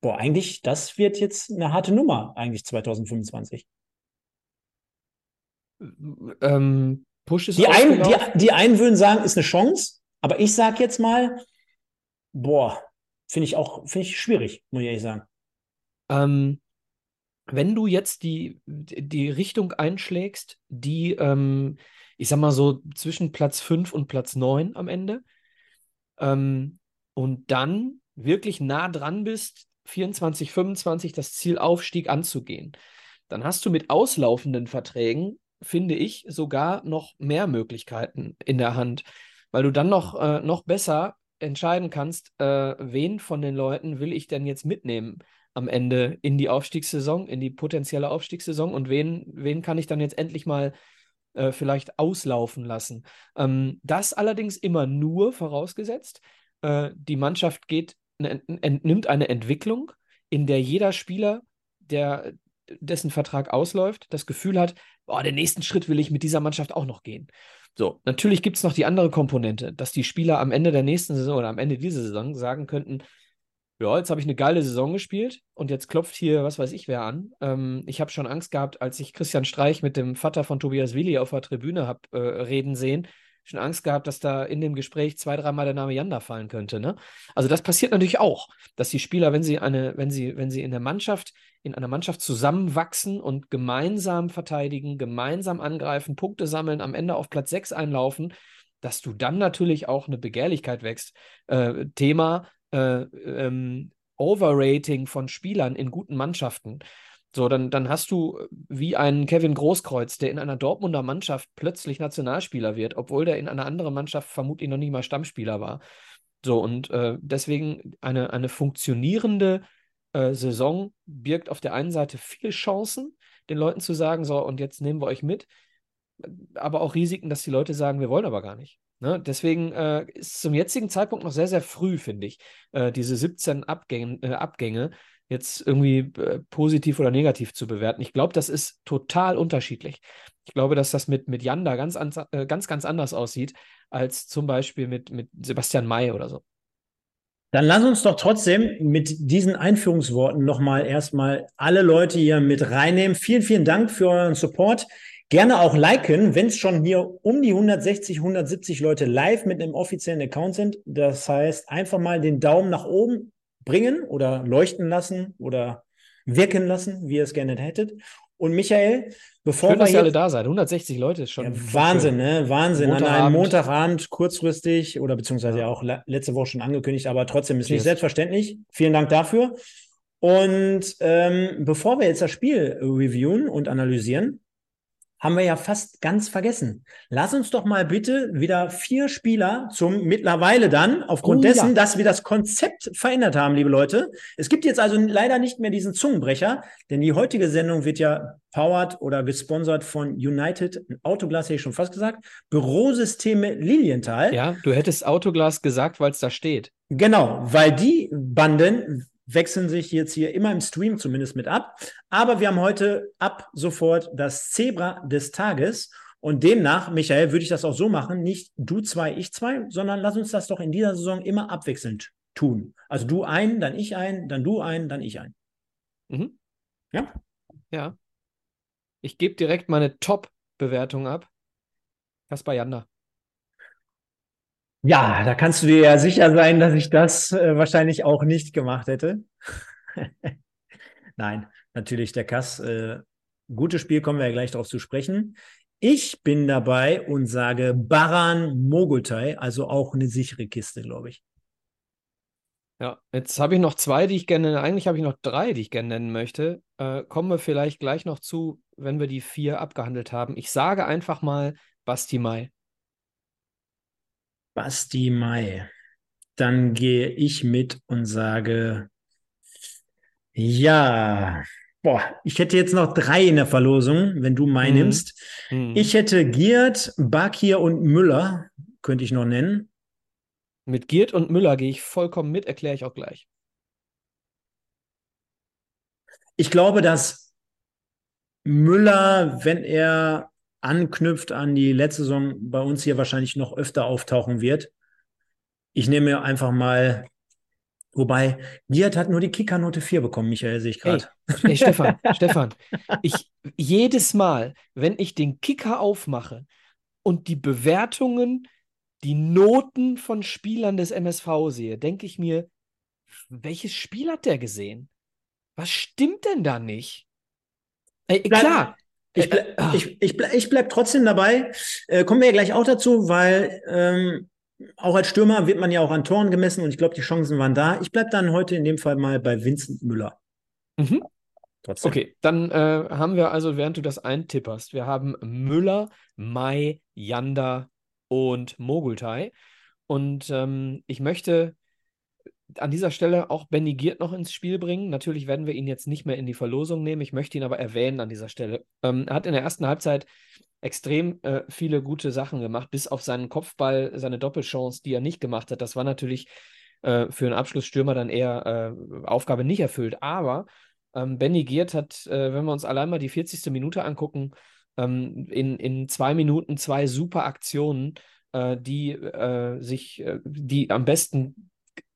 boah, eigentlich, das wird jetzt eine harte Nummer, eigentlich 2025.
Ähm, Push ist
Die einen, die, die einen würden sagen, ist eine Chance, aber ich sage jetzt mal, boah, finde ich auch, finde ich schwierig, muss ich ehrlich sagen.
Ähm, wenn du jetzt die, die Richtung einschlägst, die, ähm, ich sag mal so, zwischen Platz 5 und Platz 9 am Ende, ähm, und dann wirklich nah dran bist, 24, 25 das Ziel Aufstieg anzugehen, dann hast du mit auslaufenden Verträgen, finde ich, sogar noch mehr Möglichkeiten in der Hand, weil du dann noch, äh, noch besser entscheiden kannst, äh, wen von den Leuten will ich denn jetzt mitnehmen am Ende in die Aufstiegssaison, in die potenzielle Aufstiegssaison und wen, wen kann ich dann jetzt endlich mal äh, vielleicht auslaufen lassen. Ähm, das allerdings immer nur vorausgesetzt, äh, die Mannschaft geht, ne, entnimmt eine Entwicklung, in der jeder Spieler, der dessen Vertrag ausläuft, das Gefühl hat, boah, den nächsten Schritt will ich mit dieser Mannschaft auch noch gehen. So, natürlich gibt es noch die andere Komponente, dass die Spieler am Ende der nächsten Saison oder am Ende dieser Saison sagen könnten, ja, jetzt habe ich eine geile Saison gespielt und jetzt klopft hier, was weiß ich, wer an. Ähm, ich habe schon Angst gehabt, als ich Christian Streich mit dem Vater von Tobias Willi auf der Tribüne habe äh, reden sehen, schon Angst gehabt, dass da in dem Gespräch zwei, dreimal der Name Janda fallen könnte. Ne? Also das passiert natürlich auch, dass die Spieler, wenn sie eine, wenn sie, wenn sie in der Mannschaft, in einer Mannschaft zusammenwachsen und gemeinsam verteidigen, gemeinsam angreifen, Punkte sammeln, am Ende auf Platz 6 einlaufen, dass du dann natürlich auch eine Begehrlichkeit wächst. Äh, Thema äh, ähm, Overrating von Spielern in guten Mannschaften. So, dann, dann hast du wie einen Kevin Großkreuz, der in einer Dortmunder Mannschaft plötzlich Nationalspieler wird, obwohl der in einer anderen Mannschaft vermutlich noch nicht mal Stammspieler war. So, und äh, deswegen eine, eine funktionierende äh, Saison birgt auf der einen Seite viele Chancen, den Leuten zu sagen, so, und jetzt nehmen wir euch mit, aber auch Risiken, dass die Leute sagen, wir wollen aber gar nicht. Ne? Deswegen äh, ist zum jetzigen Zeitpunkt noch sehr, sehr früh, finde ich, äh, diese 17 Abgänge, äh, Abgänge jetzt irgendwie äh, positiv oder negativ zu bewerten. Ich glaube, das ist total unterschiedlich. Ich glaube, dass das mit, mit Janda ganz, äh, ganz, ganz anders aussieht als zum Beispiel mit, mit Sebastian May oder so.
Dann lass uns doch trotzdem mit diesen Einführungsworten nochmal erstmal alle Leute hier mit reinnehmen. Vielen, vielen Dank für euren Support. Gerne auch liken, wenn es schon hier um die 160, 170 Leute live mit einem offiziellen Account sind. Das heißt, einfach mal den Daumen nach oben bringen oder leuchten lassen oder wirken lassen, wie ihr es gerne hättet. Und Michael, bevor
Schön,
wir
dass ihr alle da seid. 160 Leute ist schon.
ja, Wahnsinn, ne? Wahnsinn. An einem
Montagabend.
Kurzfristig oder beziehungsweise
Ja.
auch le- letzte Woche schon angekündigt, aber trotzdem ist nicht
Cheers.
selbstverständlich. Vielen Dank dafür. Und ähm, bevor wir jetzt das Spiel reviewen und analysieren, haben wir ja fast ganz vergessen. Lass uns doch mal bitte wieder vier Spieler zum mittlerweile dann, aufgrund
Oh,
dessen,
ja.
dass wir das Konzept verändert haben, liebe Leute. Es gibt jetzt also leider nicht mehr diesen Zungenbrecher, denn die heutige Sendung wird ja powered oder gesponsert von United Autoglas, hätte ich schon fast gesagt, Bürosysteme Lilienthal.
Ja, du hättest Autoglas gesagt, weil es da steht.
Genau, weil die Banden wechseln sich jetzt hier immer im Stream zumindest mit ab. Aber wir haben heute ab sofort das Zebra des Tages. Und demnach, Michael, würde ich das auch so machen, nicht du zwei, ich zwei, sondern lass uns das doch in dieser Saison immer abwechselnd tun. Also du ein, dann ich ein, dann du ein, dann ich ein.
Mhm.
Ja?
Ja. Ich gebe direkt meine Top-Bewertung ab. Kaspar Janda.
Ja, da kannst du dir ja sicher sein, dass ich das äh, wahrscheinlich auch nicht gemacht hätte. [LAUGHS] Nein, natürlich der Kass. Äh, gutes Spiel, kommen wir ja gleich darauf zu sprechen. Ich bin dabei und sage Baran Mogultai, also auch eine sichere Kiste, glaube ich.
Ja, jetzt habe ich noch zwei, die ich gerne, eigentlich habe ich noch drei, die ich gerne nennen möchte. Äh, kommen wir vielleicht gleich noch zu, wenn wir die vier abgehandelt haben. Ich sage einfach mal Basti Mai.
Basti Mai. Dann gehe ich mit und sage, ja, boah, ich hätte jetzt noch drei in der Verlosung, wenn du Mai
Mhm.
nimmst.
Hm.
Ich hätte Giert, Bakir und Müller, könnte ich noch nennen.
Mit Giert und Müller gehe ich vollkommen mit, erkläre ich auch gleich.
Ich glaube, dass Müller, wenn er anknüpft an die letzte Saison, bei uns hier wahrscheinlich noch öfter auftauchen wird. Ich nehme mir einfach mal, wobei, Giert hat nur die Kickernote 4 bekommen, Michael, sehe ich gerade.
ey, [LAUGHS] Stefan, Stefan, ich jedes Mal, wenn ich den Kicker aufmache und die Bewertungen, die Noten von Spielern des MSV sehe, denke ich mir, welches Spiel hat der gesehen? Was stimmt denn da nicht? Ey, klar,
Ich,
äh,
ble
ah.
ich, ich, ble ich bleib trotzdem dabei. Äh, kommen wir ja gleich auch dazu, weil ähm, auch als Stürmer wird man ja auch an Toren gemessen und ich glaube, die Chancen waren da. Ich bleibe dann heute in dem Fall mal bei Vincent Müller.
Mhm.
Trotzdem.
Okay, dann äh, haben wir also, während du das eintipperst, wir haben Müller, Mai, Janda und Mogultai. Und ähm, ich möchte an dieser Stelle auch Benny Giert noch ins Spiel bringen. Natürlich werden wir ihn jetzt nicht mehr in die Verlosung nehmen. Ich möchte ihn aber erwähnen an dieser Stelle. Ähm, er hat in der ersten Halbzeit extrem äh, viele gute Sachen gemacht, bis auf seinen Kopfball, seine Doppelchance, die er nicht gemacht hat. Das war natürlich äh, für einen Abschlussstürmer dann eher äh, Aufgabe nicht erfüllt. Aber ähm, Benny Giert hat, äh, wenn wir uns allein mal die 40. Minute angucken, ähm, in, in zwei Minuten zwei super Aktionen, äh, die äh, sich, die am besten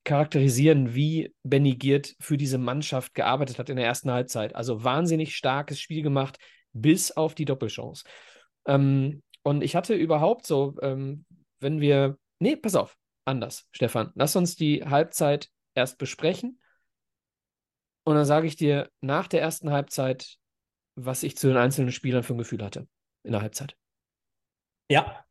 charakterisieren, wie Benny Giert für diese Mannschaft gearbeitet hat in der ersten Halbzeit. Also wahnsinnig starkes Spiel gemacht, bis auf die Doppelchance. Ähm, und ich hatte überhaupt so, ähm, wenn wir, nee, pass auf, anders, Stefan, lass uns die Halbzeit erst besprechen. Und dann sage ich dir nach der ersten Halbzeit, was ich zu den einzelnen Spielern für ein Gefühl hatte in der Halbzeit.
Ja,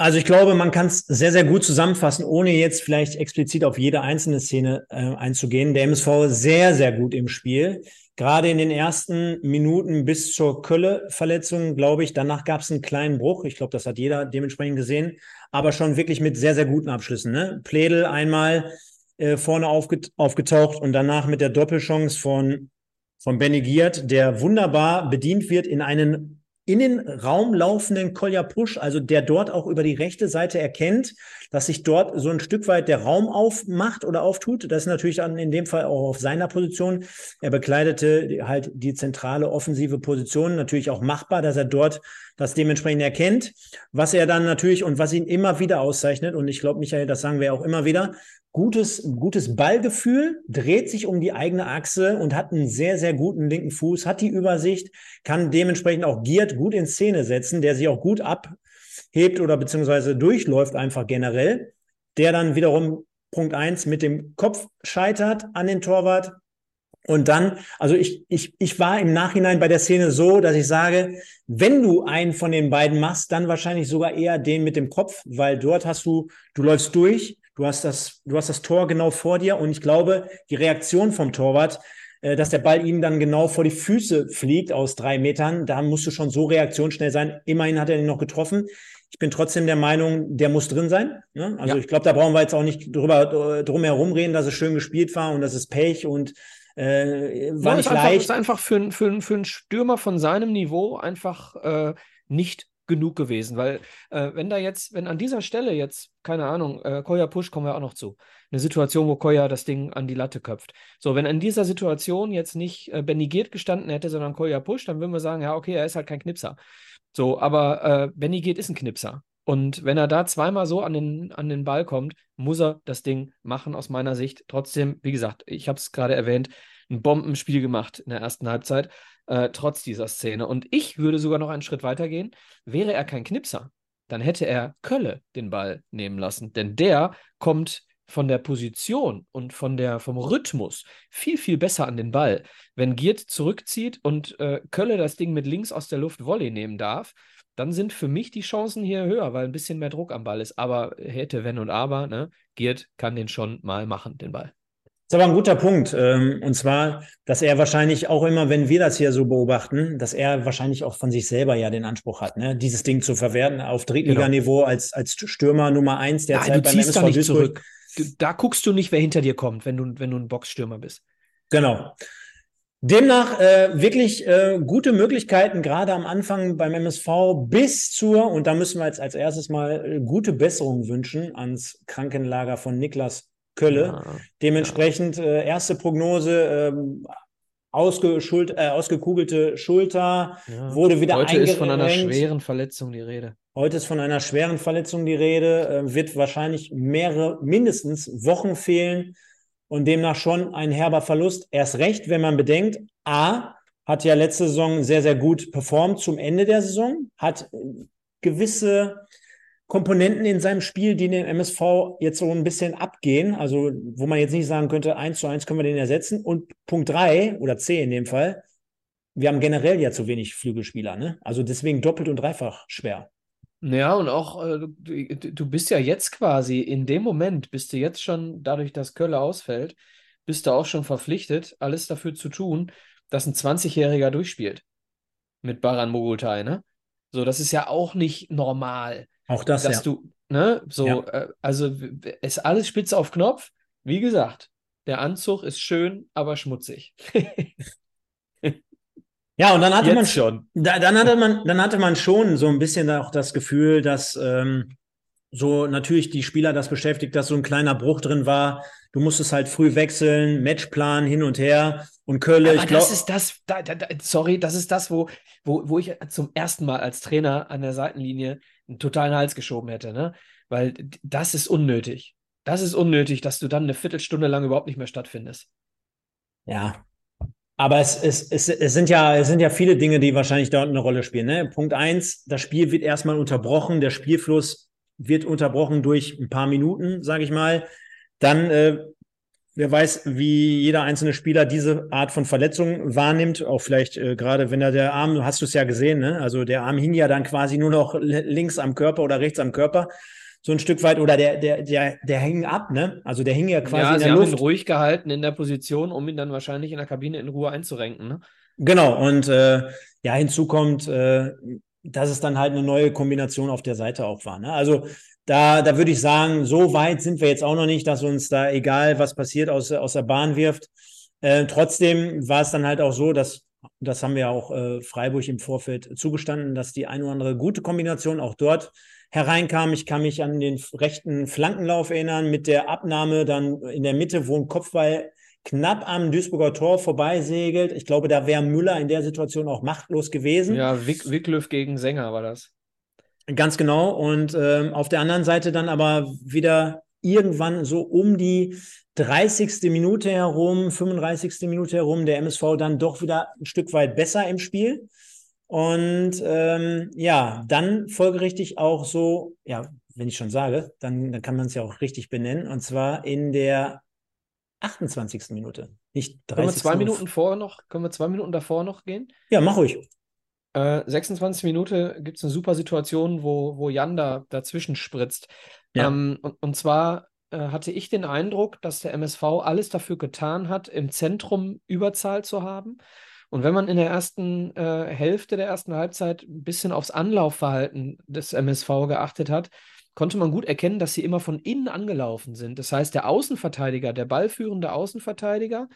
also ich glaube, man kann es sehr, sehr gut zusammenfassen, ohne jetzt vielleicht explizit auf jede einzelne Szene äh, einzugehen. Der MSV sehr, sehr gut im Spiel. Gerade in den ersten Minuten bis zur Kölle-Verletzung, glaube ich. Danach gab es einen kleinen Bruch. Ich glaube, das hat jeder dementsprechend gesehen. Aber schon wirklich mit sehr, sehr guten Abschlüssen. Ne? Pledel einmal äh, vorne aufget aufgetaucht und danach mit der Doppelchance von, von Benny Giert, der wunderbar bedient wird in einen in den Raum laufenden Kolja Push, also der dort auch über die rechte Seite erkennt, dass sich dort so ein Stück weit der Raum aufmacht oder auftut. Das ist natürlich dann in dem Fall auch auf seiner Position. Er bekleidete halt die zentrale offensive Position, natürlich auch machbar, dass er dort das dementsprechend erkennt. Was er dann natürlich und was ihn immer wieder auszeichnet, und ich glaube, Michael, das sagen wir auch immer wieder, gutes, gutes Ballgefühl, dreht sich um die eigene Achse und hat einen sehr, sehr guten linken Fuß, hat die Übersicht, kann dementsprechend auch Giert gut in Szene setzen, der sich auch gut abhebt oder beziehungsweise durchläuft einfach generell, der dann wiederum Punkt eins mit dem Kopf scheitert an den Torwart. Und dann, also ich, ich, ich war im Nachhinein bei der Szene so, dass ich sage, wenn du einen von den beiden machst, dann wahrscheinlich sogar eher den mit dem Kopf, weil dort hast du, du läufst durch, du hast das, du hast das Tor genau vor dir und ich glaube, die Reaktion vom Torwart, äh, dass der Ball ihm dann genau vor die Füße fliegt aus drei Metern, da musst du schon so reaktionsschnell sein. Immerhin hat er ihn noch getroffen. Ich bin trotzdem der Meinung, der muss drin sein. Ne? Also ja. ich glaube, da brauchen wir jetzt auch nicht drüber äh, drum herum reden, dass es schön gespielt war und dass es Pech und äh, war ja, nicht
ist
leicht.
Einfach, ist einfach für, für, für einen Stürmer von seinem Niveau einfach äh, nicht genug gewesen, weil äh, wenn da jetzt, wenn an dieser Stelle jetzt, keine Ahnung, äh, Koya Push kommen wir auch noch zu, eine Situation, wo Koya das Ding an die Latte köpft. So, wenn in dieser Situation jetzt nicht äh, Benny Giert gestanden hätte, sondern Koya Push, dann würden wir sagen, ja, okay, er ist halt kein Knipser. So, aber äh, Benny geht ist ein Knipser. Und wenn er da zweimal so an den, an den Ball kommt, muss er das Ding machen, aus meiner Sicht. Trotzdem, wie gesagt, ich habe es gerade erwähnt, ein Bombenspiel gemacht in der ersten Halbzeit, äh, trotz dieser Szene. Und ich würde sogar noch einen Schritt weiter gehen. Wäre er kein Knipser, dann hätte er Kölle den Ball nehmen lassen. Denn der kommt von der Position und von der, vom Rhythmus viel, viel besser an den Ball. Wenn Giert zurückzieht und äh, Kölle das Ding mit links aus der Luft Volley nehmen darf, dann sind für mich die Chancen hier höher, weil ein bisschen mehr Druck am Ball ist. Aber hätte, wenn und aber, ne? Giert kann den schon mal machen, den Ball.
Das ist aber ein guter Punkt. Ähm, und zwar, dass er wahrscheinlich auch immer, wenn wir das hier so beobachten, dass er wahrscheinlich auch von sich selber ja den Anspruch hat, ne? dieses Ding zu verwerten auf Drittliganiveau genau. als, als Stürmer Nummer eins
der Zeit beim MSV Duisburg. Zurück da guckst du nicht, wer hinter dir kommt, wenn du, wenn du ein Boxstürmer bist.
Genau. Demnach äh, wirklich äh, gute Möglichkeiten, gerade am Anfang beim MSV bis zur, und da müssen wir jetzt als erstes mal äh, gute Besserung wünschen ans Krankenlager von Niklas Kölle. Ja, Dementsprechend ja. Äh, erste Prognose, ähm, ausgeschult, äh, ausgekugelte Schulter, ja. wurde wieder
Heute ist von einer schweren Verletzung die Rede.
Heute ist von einer schweren Verletzung die Rede, äh, wird wahrscheinlich mehrere, mindestens Wochen fehlen und demnach schon ein herber Verlust. Erst recht, wenn man bedenkt, A, hat ja letzte Saison sehr, sehr gut performt zum Ende der Saison, hat gewisse Komponenten in seinem Spiel, die den MSV jetzt so ein bisschen abgehen, also wo man jetzt nicht sagen könnte, eins zu eins können wir den ersetzen. Und Punkt drei oder C in dem Fall, wir haben generell ja zu wenig Flügelspieler, ne? Also deswegen doppelt und dreifach schwer.
Ja, und auch, äh, du, du bist ja jetzt quasi in dem Moment, bist du jetzt schon, dadurch, dass Kölle ausfällt, bist du auch schon verpflichtet, alles dafür zu tun, dass ein 20-Jähriger durchspielt. Mit Baran Mogultai, ne? So, das ist ja auch nicht normal.
Auch das,
dass
ja.
du, ne, so, ja. äh, also ist alles spitze auf Knopf. Wie gesagt, der Anzug ist schön, aber schmutzig. [LAUGHS]
ja, und dann hatte Jetzt man schon. Da, dann hatte man, dann hatte man schon so ein bisschen auch das Gefühl, dass ähm, so natürlich die Spieler das beschäftigt, dass so ein kleiner Bruch drin war. Du musstest halt früh wechseln, Matchplan hin und her. Und Kölle,
ich glaube. Das ist das, da, da, sorry, das ist das, wo, wo, wo ich zum ersten Mal als Trainer an der Seitenlinie einen totalen Hals geschoben hätte, ne? Weil das ist unnötig. Das ist unnötig, dass du dann eine Viertelstunde lang überhaupt nicht mehr stattfindest.
Ja. Aber es, es, es, es, sind ja, es sind ja viele Dinge, die wahrscheinlich dort eine Rolle spielen. Ne? Punkt eins, das Spiel wird erstmal unterbrochen, der Spielfluss wird unterbrochen durch ein paar Minuten, sage ich mal. Dann äh, Wer weiß, wie jeder einzelne Spieler diese Art von Verletzung wahrnimmt. Auch vielleicht äh, gerade, wenn er der Arm, hast du es ja gesehen, ne? Also der Arm hing ja dann quasi nur noch links am Körper oder rechts am Körper. So ein Stück weit, oder der, der, der, der hing ab, ne? Also der hing ja quasi ja, in der
sie
Luft.
Haben ihn ruhig gehalten in der Position, um ihn dann wahrscheinlich in der Kabine in Ruhe einzurenken, ne?
Genau, und äh, ja, hinzu kommt, äh, dass es dann halt eine neue Kombination auf der Seite auch war. Ne? Also da, da würde ich sagen, so weit sind wir jetzt auch noch nicht, dass uns da egal, was passiert, aus, aus der Bahn wirft. Äh, trotzdem war es dann halt auch so, dass, das haben wir auch äh, Freiburg im Vorfeld zugestanden, dass die ein oder andere gute Kombination auch dort hereinkam. Ich kann mich an den rechten Flankenlauf erinnern mit der Abnahme dann in der Mitte, wo ein Kopfball knapp am Duisburger Tor vorbeisegelt. Ich glaube, da wäre Müller in der Situation auch machtlos gewesen.
Ja, Wick, Wicklöf gegen Sänger war das.
Ganz genau. Und ähm, auf der anderen Seite dann aber wieder irgendwann so um die 30. Minute herum, 35. Minute herum, der MSV dann doch wieder ein Stück weit besser im Spiel. Und ähm, ja, dann folgerichtig auch so, ja, wenn ich schon sage, dann, dann kann man es ja auch richtig benennen. Und zwar in der 28. Minute, nicht 30.
Können wir zwei Minuten vor noch, können wir zwei Minuten davor noch gehen?
Ja, mach ruhig.
Äh, 26 Minute gibt es eine super Situation, wo, wo Jan da dazwischen spritzt.
Ja.
Ähm, und, und zwar äh, hatte ich den Eindruck, dass der MSV alles dafür getan hat, im Zentrum Überzahl zu haben. Und wenn man in der ersten äh, Hälfte der ersten Halbzeit ein bisschen aufs Anlaufverhalten des MSV geachtet hat, konnte man gut erkennen, dass sie immer von innen angelaufen sind. Das heißt, der Außenverteidiger, der ballführende Außenverteidiger,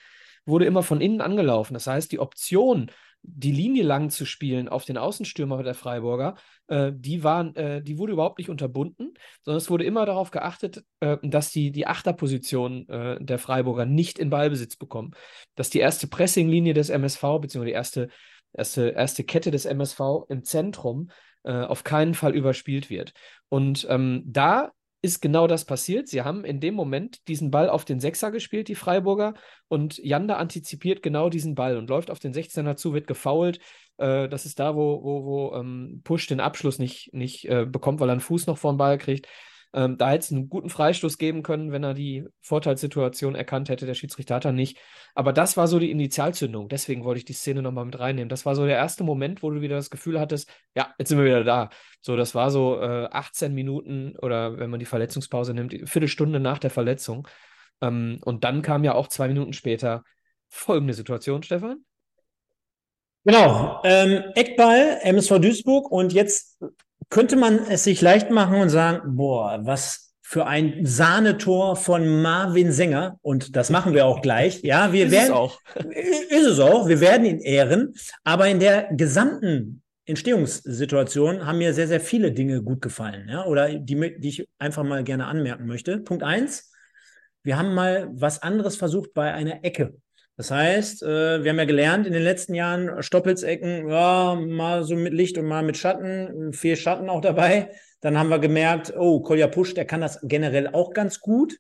wurde immer von innen angelaufen. Das heißt, die Option, die Linie lang zu spielen auf den Außenstürmer der Freiburger, äh, die, waren, äh, die wurde überhaupt nicht unterbunden, sondern es wurde immer darauf geachtet, äh, dass die, die Achterposition äh, der Freiburger nicht in Ballbesitz bekommen. Dass die erste Pressinglinie des MSV, beziehungsweise die erste, erste, erste Kette des MSV im Zentrum äh, auf keinen Fall überspielt wird. Und ähm, da ist genau das passiert. Sie haben in dem Moment diesen Ball auf den Sechser gespielt, die Freiburger, und Janda antizipiert genau diesen Ball und läuft auf den 16er zu, wird gefoult. Äh, das ist da, wo, wo, wo ähm, Push den Abschluss nicht, nicht äh, bekommt, weil er einen Fuß noch vor den Ball kriegt. Ähm, da hätte es einen guten Freistoß geben können, wenn er die Vorteilssituation erkannt hätte. Der Schiedsrichter hat er nicht. Aber das war so die Initialzündung. Deswegen wollte ich die Szene nochmal mit reinnehmen. Das war so der erste Moment, wo du wieder das Gefühl hattest, ja, jetzt sind wir wieder da. So, das war so äh, 18 Minuten oder wenn man die Verletzungspause nimmt, Viertelstunde nach der Verletzung. Ähm, und dann kam ja auch zwei Minuten später folgende Situation, Stefan.
Genau, ähm, Eckball, MSV Duisburg und jetzt könnte man es sich leicht machen und sagen, boah, was für ein Sahnetor von Marvin Sänger und das machen wir auch gleich. Ja, wir
Ist
werden
es auch.
ist es auch, wir werden ihn ehren, aber in der gesamten Entstehungssituation haben mir sehr sehr viele Dinge gut gefallen, ja, oder die die ich einfach mal gerne anmerken möchte. Punkt eins, wir haben mal was anderes versucht bei einer Ecke. Das heißt, äh, wir haben ja gelernt in den letzten Jahren, Stoppelsecken, ja, mal so mit Licht und mal mit Schatten, viel Schatten auch dabei. Dann haben wir gemerkt, oh, Kolja Pusch, der kann das generell auch ganz gut.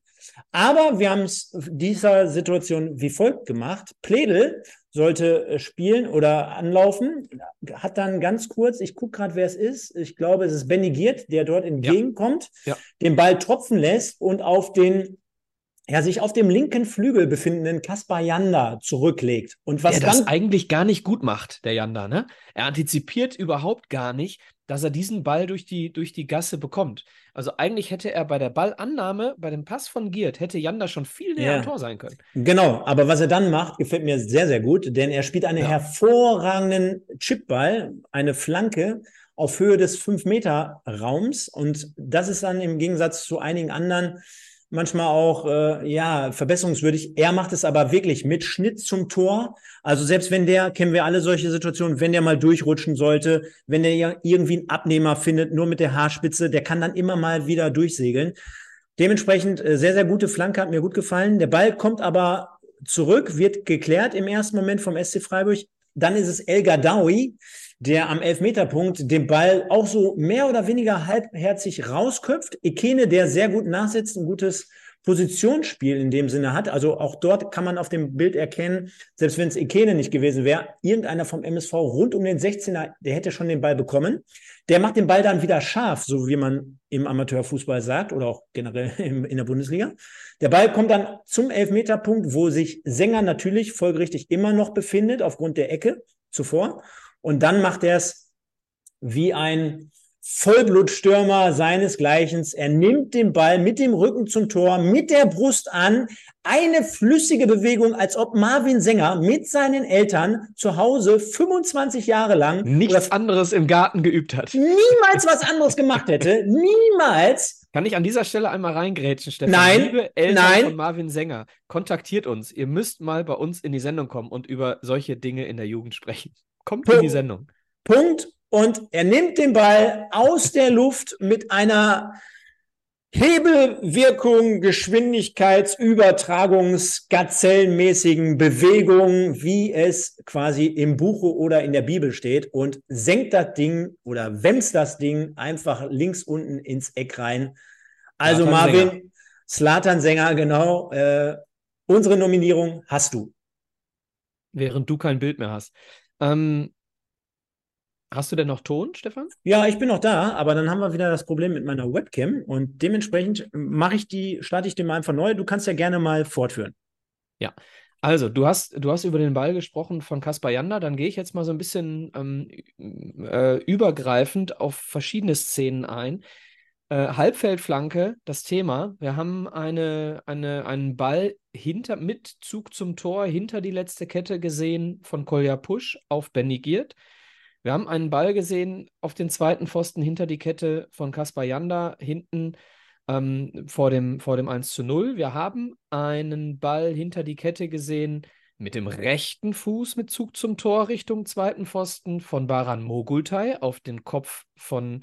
Aber wir haben es dieser Situation wie folgt gemacht. Pledel sollte äh, spielen oder anlaufen, hat dann ganz kurz, ich gucke gerade, wer es ist, ich glaube, es ist Benny Giert, der dort entgegenkommt,
Ja.
den Ball tropfen lässt und auf den ja, sich auf dem linken Flügel befindenden Kaspar Janda zurücklegt. Und was
der das
dann
eigentlich gar nicht gut macht, der Janda, ne? Er antizipiert überhaupt gar nicht, dass er diesen Ball durch die, durch die Gasse bekommt. Also eigentlich hätte er bei der Ballannahme, bei dem Pass von Giert, hätte Janda schon viel näher
Ja.
am Tor sein können.
Genau, aber was er dann macht, gefällt mir sehr, sehr gut, denn er spielt einen
Ja.
hervorragenden Chipball, eine Flanke auf Höhe des 5-Meter-Raums. Und das ist dann im Gegensatz zu einigen anderen manchmal auch äh, ja verbesserungswürdig. Er macht es aber wirklich mit Schnitt zum Tor. Also selbst wenn der, kennen wir alle solche Situationen, wenn der mal durchrutschen sollte, wenn der ja irgendwie einen Abnehmer findet, nur mit der Haarspitze, der kann dann immer mal wieder durchsegeln. Dementsprechend äh, sehr, sehr gute Flanke, hat mir gut gefallen. Der Ball kommt aber zurück, wird geklärt im ersten Moment vom SC Freiburg. Dann ist es El Gadawi, der am Elfmeterpunkt den Ball auch so mehr oder weniger halbherzig rausköpft. Ekene, der sehr gut nachsetzt, ein gutes Positionsspiel in dem Sinne hat. Also auch dort kann man auf dem Bild erkennen, selbst wenn es Ekene nicht gewesen wäre, irgendeiner vom MSV rund um den 16er, der hätte schon den Ball bekommen. Der macht den Ball dann wieder scharf, so wie man im Amateurfußball sagt oder auch generell [LAUGHS] in der Bundesliga. Der Ball kommt dann zum Elfmeterpunkt, wo sich Sänger natürlich folgerichtig immer noch befindet, aufgrund der Ecke zuvor. Und dann macht er es wie ein Vollblutstürmer seinesgleichen. Er nimmt den Ball mit dem Rücken zum Tor, mit der Brust an. Eine flüssige Bewegung, als ob Marvin Sänger mit seinen Eltern zu Hause 25 Jahre lang
Nichts anderes im Garten geübt hat.
niemals was anderes gemacht hätte. [LAUGHS] Niemals.
Kann ich an dieser Stelle einmal reingrätschen, Stefan?
Nein,
Liebe Eltern
nein.
von Marvin Sänger, kontaktiert uns. Ihr müsst mal bei uns in die Sendung kommen und über solche Dinge in der Jugend sprechen. Kommt in
Punkt.
die Sendung.
Punkt. Und er nimmt den Ball aus der Luft mit einer Hebelwirkung, Geschwindigkeitsübertragungs, gazellenmäßigen Bewegung, wie es quasi im Buche oder in der Bibel steht und senkt das Ding oder wämst das Ding einfach links unten ins Eck rein. Also
Nathan
Marvin, Slatan-Sänger, genau. Äh, unsere Nominierung hast du.
Während du kein Bild mehr hast. Ähm, hast du denn noch Ton, Stefan?
Ja, ich bin noch da, aber dann haben wir wieder das Problem mit meiner Webcam und dementsprechend mache ich die, starte ich den mal einfach neu. Du kannst ja gerne mal fortführen.
Ja, also, du hast, du hast über den Ball gesprochen von Kaspar Janda. Dann gehe ich jetzt mal so ein bisschen ähm, äh, übergreifend auf verschiedene Szenen ein. Äh, Halbfeldflanke, das Thema. Wir haben eine, eine, einen Ball hinter, mit Zug zum Tor hinter die letzte Kette gesehen von Kolja Pusch auf Benny Giert. Wir haben einen Ball gesehen auf den zweiten Pfosten hinter die Kette von Kaspar Janda, hinten ähm, vor, dem, vor dem 1 zu 0. Wir haben einen Ball hinter die Kette gesehen mit dem rechten Fuß mit Zug zum Tor Richtung zweiten Pfosten von Baran Mogultai auf den Kopf von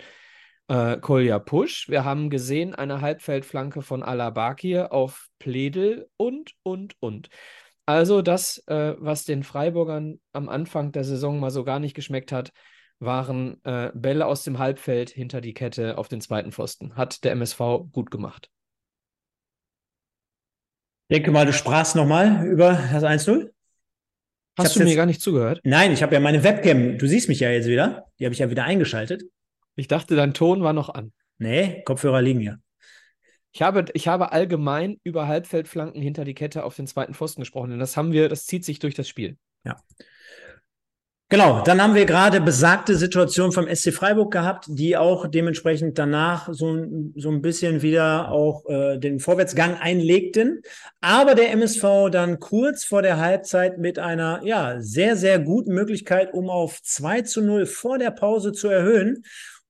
äh, Kolja Pusch. Wir haben gesehen eine Halbfeldflanke von Alabakir auf Pledel und, und, und. Also das, äh, was den Freiburgern am Anfang der Saison mal so gar nicht geschmeckt hat, waren äh, Bälle aus dem Halbfeld hinter die Kette auf den zweiten Pfosten. Hat der MSV gut gemacht.
Ich denke mal, du sprachst nochmal über das 1-0.
Hast du mir gar nicht zugehört?
Nein, ich habe ja meine Webcam, du siehst mich ja jetzt wieder, die habe ich ja wieder eingeschaltet.
Ich dachte, dein Ton war noch an.
Nee, Kopfhörer liegen ja.
Ich habe, ich habe allgemein über Halbfeldflanken hinter die Kette auf den zweiten Pfosten gesprochen, denn das haben wir, das zieht sich durch das Spiel.
Ja. Genau, dann haben wir gerade besagte Situation vom SC Freiburg gehabt, die auch dementsprechend danach so, so ein bisschen wieder auch äh, den Vorwärtsgang einlegten. Aber der MSV dann kurz vor der Halbzeit mit einer ja sehr, sehr guten Möglichkeit, um auf 2 zu 0 vor der Pause zu erhöhen.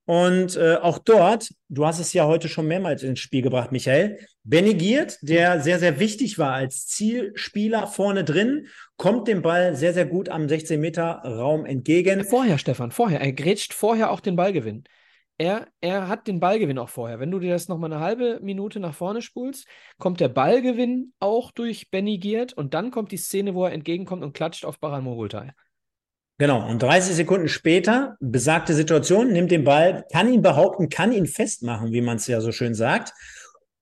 Und äh, auch dort, du hast es ja heute schon mehrmals ins Spiel gebracht, Michael, Benny Giert, der sehr, sehr wichtig war als Zielspieler vorne drin, kommt dem Ball sehr, sehr gut am 16-Meter-Raum entgegen.
Vorher, Stefan, vorher. Er grätscht vorher auch den Ballgewinn. Er, er hat den Ballgewinn auch vorher. Wenn du dir das nochmal eine halbe Minute nach vorne spulst, kommt der Ballgewinn auch durch Benny Giert und dann kommt die Szene, wo er entgegenkommt und klatscht auf Baran Mogultai.
Genau, und 30 Sekunden später, besagte Situation, nimmt den Ball, kann ihn behaupten, kann ihn festmachen, wie man es ja so schön sagt,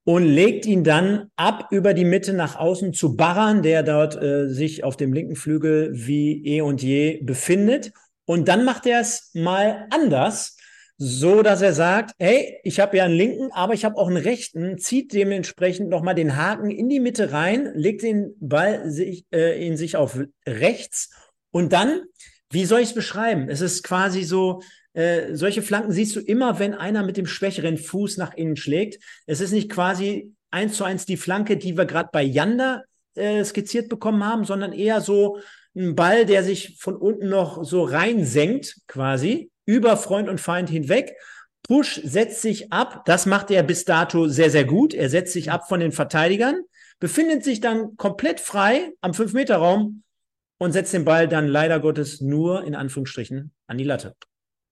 und legt ihn dann ab über die Mitte nach außen zu Barran, der dort äh, sich auf dem linken Flügel wie eh und je befindet. Und dann macht er es mal anders, so dass er sagt, hey, ich habe ja einen linken, aber ich habe auch einen rechten, zieht dementsprechend nochmal den Haken in die Mitte rein, legt den Ball sich, äh, in sich auf rechts und dann wie soll ich es beschreiben? Es ist quasi so, äh, solche Flanken siehst du immer, wenn einer mit dem schwächeren Fuß nach innen schlägt. Es ist nicht quasi eins zu eins die Flanke, die wir gerade bei Yanda äh, skizziert bekommen haben, sondern eher so ein Ball, der sich von unten noch so reinsenkt, quasi, über Freund und Feind hinweg. Push setzt sich ab, das macht er bis dato sehr, sehr gut. Er setzt sich ab von den Verteidigern, befindet sich dann komplett frei am 5-Meter-Raum und setzt den Ball dann leider Gottes nur in Anführungsstrichen an die Latte.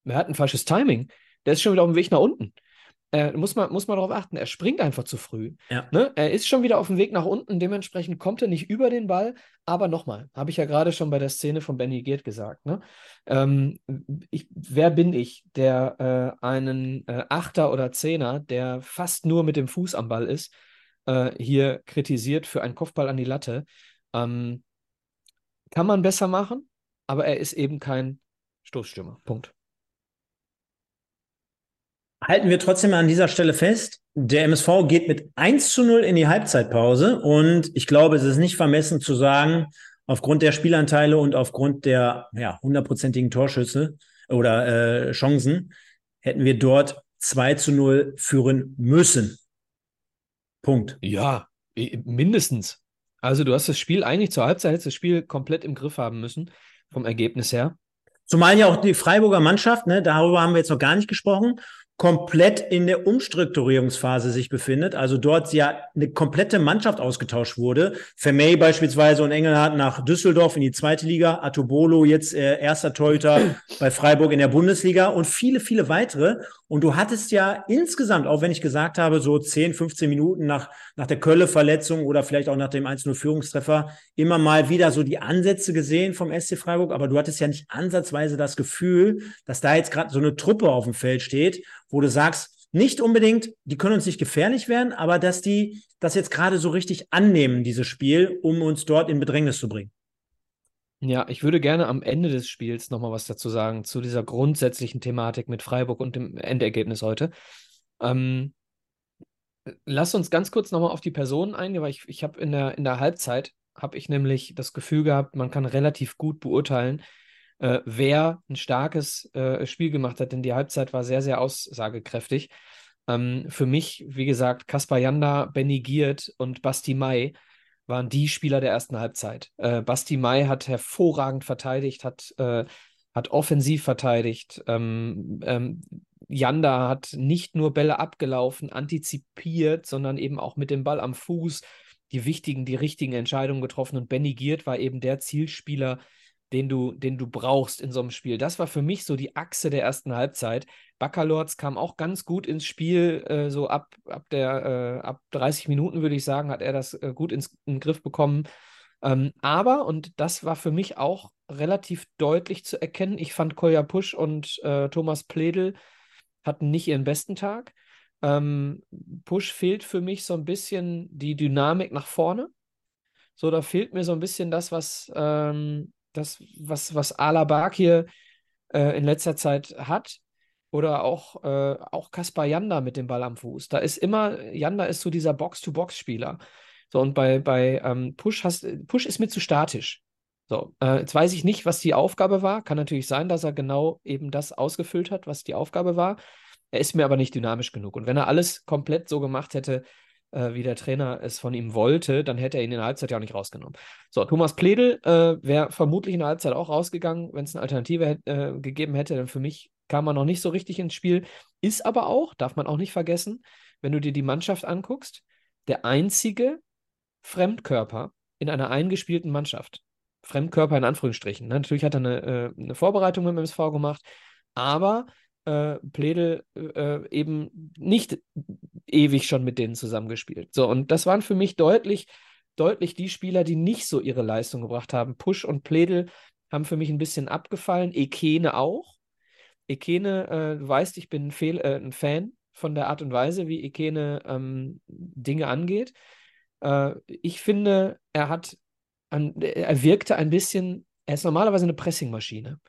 Er hat ein falsches Timing. Der ist schon wieder auf dem Weg nach unten. Äh, muss, man, muss man darauf achten. Er springt einfach zu früh.
Ja.
Ne? Er ist schon wieder auf dem Weg nach unten. Dementsprechend kommt er nicht über den Ball. Aber nochmal, habe ich ja gerade schon bei der Szene von Benny Geert gesagt. Ne? Ähm, ich, wer bin ich, der äh, einen äh, Achter oder Zehner, der fast nur mit dem Fuß am Ball ist, äh, hier kritisiert für einen Kopfball an die Latte? Ähm, kann man besser machen, aber er ist eben kein Stoßstürmer. Punkt.
Halten wir trotzdem an dieser Stelle fest, der MSV geht mit 1 zu 0 in die Halbzeitpause und ich glaube, es ist nicht vermessen zu sagen, aufgrund der Spielanteile und aufgrund der ja, hundertprozentigen Torschüsse oder äh, Chancen hätten wir dort 2 zu 0 führen müssen. Punkt.
Ja, mindestens. Also du hast das Spiel eigentlich zur Halbzeit hättest das Spiel komplett im Griff haben müssen, vom Ergebnis her.
Zumal ja auch die Freiburger Mannschaft, ne, darüber haben wir jetzt noch gar nicht gesprochen, komplett in der Umstrukturierungsphase sich befindet. Also dort ja eine komplette Mannschaft ausgetauscht wurde. Vermey beispielsweise und Engelhardt nach Düsseldorf in die zweite Liga, Atobolo jetzt äh, erster Torhüter bei Freiburg in der Bundesliga und viele, viele weitere. Und du hattest ja insgesamt, auch wenn ich gesagt habe, so 10, 15 Minuten nach, nach der Kölle-Verletzung oder vielleicht auch nach dem 1-0-Führungstreffer immer mal wieder so die Ansätze gesehen vom SC Freiburg. Aber du hattest ja nicht ansatzweise das Gefühl, dass da jetzt gerade so eine Truppe auf dem Feld steht, wo du sagst, nicht unbedingt, die können uns nicht gefährlich werden, aber dass die das jetzt gerade so richtig annehmen, dieses Spiel, um uns dort in Bedrängnis zu bringen.
Ja, ich würde gerne am Ende des Spiels nochmal was dazu sagen, zu dieser grundsätzlichen Thematik mit Freiburg und dem Endergebnis heute. Ähm, lass uns ganz kurz nochmal auf die Personen eingehen, weil ich, ich habe in der, in der Halbzeit, habe ich nämlich das Gefühl gehabt, man kann relativ gut beurteilen, äh, wer ein starkes äh, Spiel gemacht hat, denn die Halbzeit war sehr, sehr aussagekräftig. Ähm, für mich, wie gesagt, Kaspar Janda, Benny Giert und Basti Mai waren die Spieler der ersten Halbzeit. Äh, Basti Mai hat hervorragend verteidigt, hat, äh, hat offensiv verteidigt. Ähm, ähm, Janda hat nicht nur Bälle abgelaufen, antizipiert, sondern eben auch mit dem Ball am Fuß die wichtigen, die richtigen Entscheidungen getroffen. Und Benny Giert war eben der Zielspieler, den du, den du brauchst in so einem Spiel. Das war für mich so die Achse der ersten Halbzeit. Baccalords kam auch ganz gut ins Spiel, äh, so ab, ab, der, äh, ab 30 Minuten würde ich sagen, hat er das äh, gut ins, in den Griff bekommen. Ähm, aber, und das war für mich auch relativ deutlich zu erkennen, ich fand Kolja Pusch und äh, Thomas Pledel hatten nicht ihren besten Tag. Ähm, Push fehlt für mich so ein bisschen die Dynamik nach vorne. So, da fehlt mir so ein bisschen das, was, ähm, das, was, was Alaba hier äh, in letzter Zeit hat. Oder auch, äh, auch Kaspar Janda mit dem Ball am Fuß. Da ist immer, Janda ist so dieser Box-to-Box-Spieler. So, und bei, bei ähm, Push, hast, Push ist mir zu statisch. So, äh, jetzt weiß ich nicht, was die Aufgabe war. Kann natürlich sein, dass er genau eben das ausgefüllt hat, was die Aufgabe war. Er ist mir aber nicht dynamisch genug. Und wenn er alles komplett so gemacht hätte, äh, wie der Trainer es von ihm wollte, dann hätte er ihn in der Halbzeit ja auch nicht rausgenommen. So, Thomas Pledel äh, wäre vermutlich in der Halbzeit auch rausgegangen, wenn es eine Alternative äh, gegeben hätte. Denn für mich kam er noch nicht so richtig ins Spiel. Ist aber auch, darf man auch nicht vergessen, wenn du dir die Mannschaft anguckst, der einzige Fremdkörper in einer eingespielten Mannschaft. Fremdkörper in Anführungsstrichen. Ne? Natürlich hat er eine, äh, eine Vorbereitung mit dem MSV gemacht, aber äh, Pledel äh, eben nicht ewig schon mit denen zusammengespielt. So, und das waren für mich deutlich, deutlich die Spieler, die nicht so ihre Leistung gebracht haben. Push und Pledel haben für mich ein bisschen abgefallen, Ekene auch. Ekene, äh, du weißt, ich bin ein, äh, ein, Fan von der Art und Weise, wie Ekene ähm, Dinge angeht. Äh, ich finde, er hat, an, er wirkte ein bisschen, er ist normalerweise eine Pressingmaschine.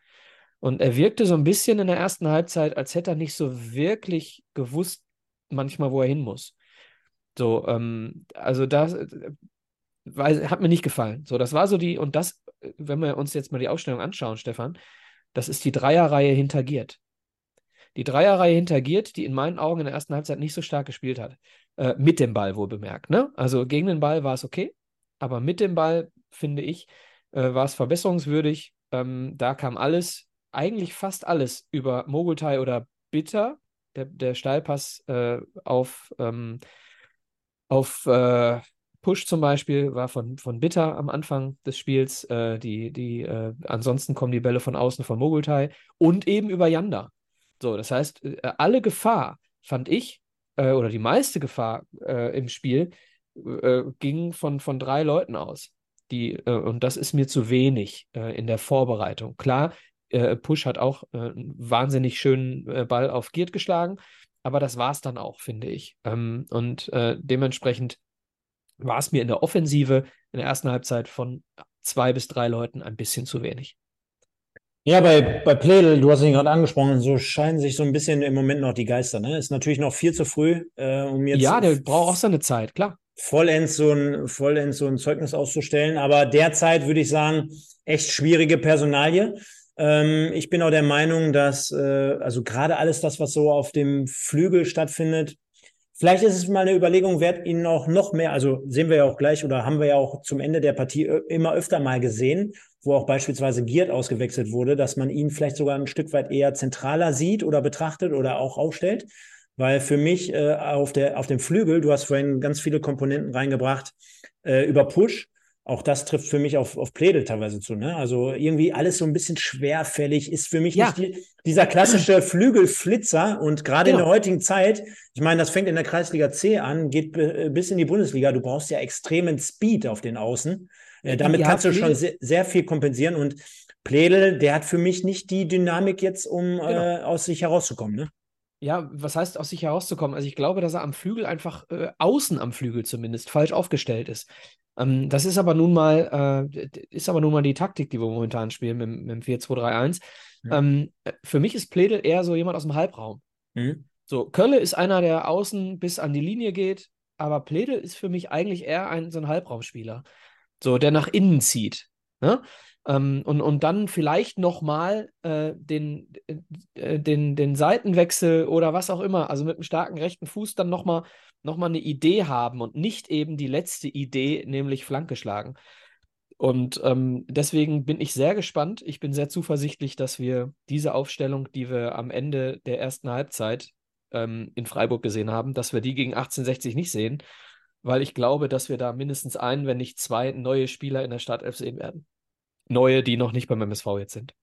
Und er wirkte so ein bisschen in der ersten Halbzeit, als hätte er nicht so wirklich gewusst, manchmal, wo er hin muss. So, ähm, also das äh, weil, hat mir nicht gefallen. So, das war so die, und das, wenn wir uns jetzt mal die Ausstellung anschauen, Stefan, das ist die Dreierreihe hinter Giert. Die Dreierreihe hinter Giert, die in meinen Augen in der ersten Halbzeit nicht so stark gespielt hat. Äh, mit dem Ball wohl bemerkt. Ne? Also gegen den Ball war es okay, aber mit dem Ball, finde ich, äh, war es verbesserungswürdig. Ähm, da kam alles eigentlich fast alles über Mogultai oder Bitter, der, der Steilpass äh, auf, ähm, auf äh, Push zum Beispiel war von, von Bitter am Anfang des Spiels. Äh, die, die, äh, ansonsten kommen die Bälle von außen von Mogultai und eben über Yanda. So, das heißt, äh, alle Gefahr fand ich, äh, oder die meiste Gefahr im Spiel, ging von, von drei Leuten aus. Die, und das ist mir zu wenig in der Vorbereitung. Klar, äh, Push hat auch äh, einen wahnsinnig schönen äh, Ball auf Giert geschlagen, aber das war es dann auch, finde ich. Ähm, und äh, dementsprechend war es mir in der Offensive in der ersten Halbzeit von zwei bis drei Leuten ein bisschen zu wenig.
Ja, bei, bei Pledel, du hast ihn gerade angesprochen, so scheinen sich so ein bisschen im Moment noch die Geister. Ne? Ist natürlich noch viel zu früh, äh, um jetzt.
Ja, der braucht auch seine Zeit, klar.
Vollends so, ein, vollends so ein Zeugnis auszustellen. Aber derzeit würde ich sagen, echt schwierige Personalie. Ähm, ich bin auch der Meinung, dass äh, also gerade alles das, was so auf dem Flügel stattfindet, vielleicht ist es mal eine Überlegung wert, ihn auch noch mehr, also sehen wir ja auch gleich oder haben wir ja auch zum Ende der Partie immer öfter mal gesehen, wo auch beispielsweise Giert ausgewechselt wurde, dass man ihn vielleicht sogar ein Stück weit eher zentraler sieht oder betrachtet oder auch aufstellt. Weil für mich äh, auf, der, auf dem Flügel, du hast vorhin ganz viele Komponenten reingebracht, äh, über Push, auch das trifft für mich auf, auf Plädel teilweise zu. Ne? Also irgendwie alles so ein bisschen schwerfällig, ist für mich ja. nicht die, dieser klassische Flügelflitzer. Und gerade genau. in der heutigen Zeit, ich meine, das fängt in der Kreisliga C an, geht bis in die Bundesliga. Du brauchst ja extremen Speed auf den Außen. Äh, damit ja, kannst du schon sehr, sehr, viel kompensieren. Und Plädel, der hat für mich nicht die Dynamik jetzt, um genau. äh, aus sich herauszukommen. Ne?
Ja, was heißt aus sich herauszukommen? Also ich glaube, dass er am Flügel einfach äh, außen am Flügel zumindest falsch aufgestellt ist. Ähm, das ist aber nun mal, äh, ist aber nun mal die Taktik, die wir momentan spielen mit, mit dem 4-2-3-1. Ja. Ähm, für mich ist Pledel eher so jemand aus dem Halbraum. Mhm. So, Kölle ist einer, der außen bis an die Linie geht, aber Pledel ist für mich eigentlich eher ein, so ein Halbraumspieler. So, der nach innen zieht. Ne? Ähm, und, und dann vielleicht nochmal äh, den, äh, den, den Seitenwechsel oder was auch immer, also mit einem starken rechten Fuß dann nochmal noch mal eine Idee haben und nicht eben die letzte Idee, nämlich Flanke schlagen. Und ähm, deswegen bin ich sehr gespannt. Ich bin sehr zuversichtlich, dass wir diese Aufstellung, die wir am Ende der ersten Halbzeit ähm, in Freiburg gesehen haben, dass wir die gegen 1860 nicht sehen, weil ich glaube, dass wir da mindestens einen, wenn nicht zwei neue Spieler in der Startelf sehen werden neue, die noch nicht beim MSV jetzt sind.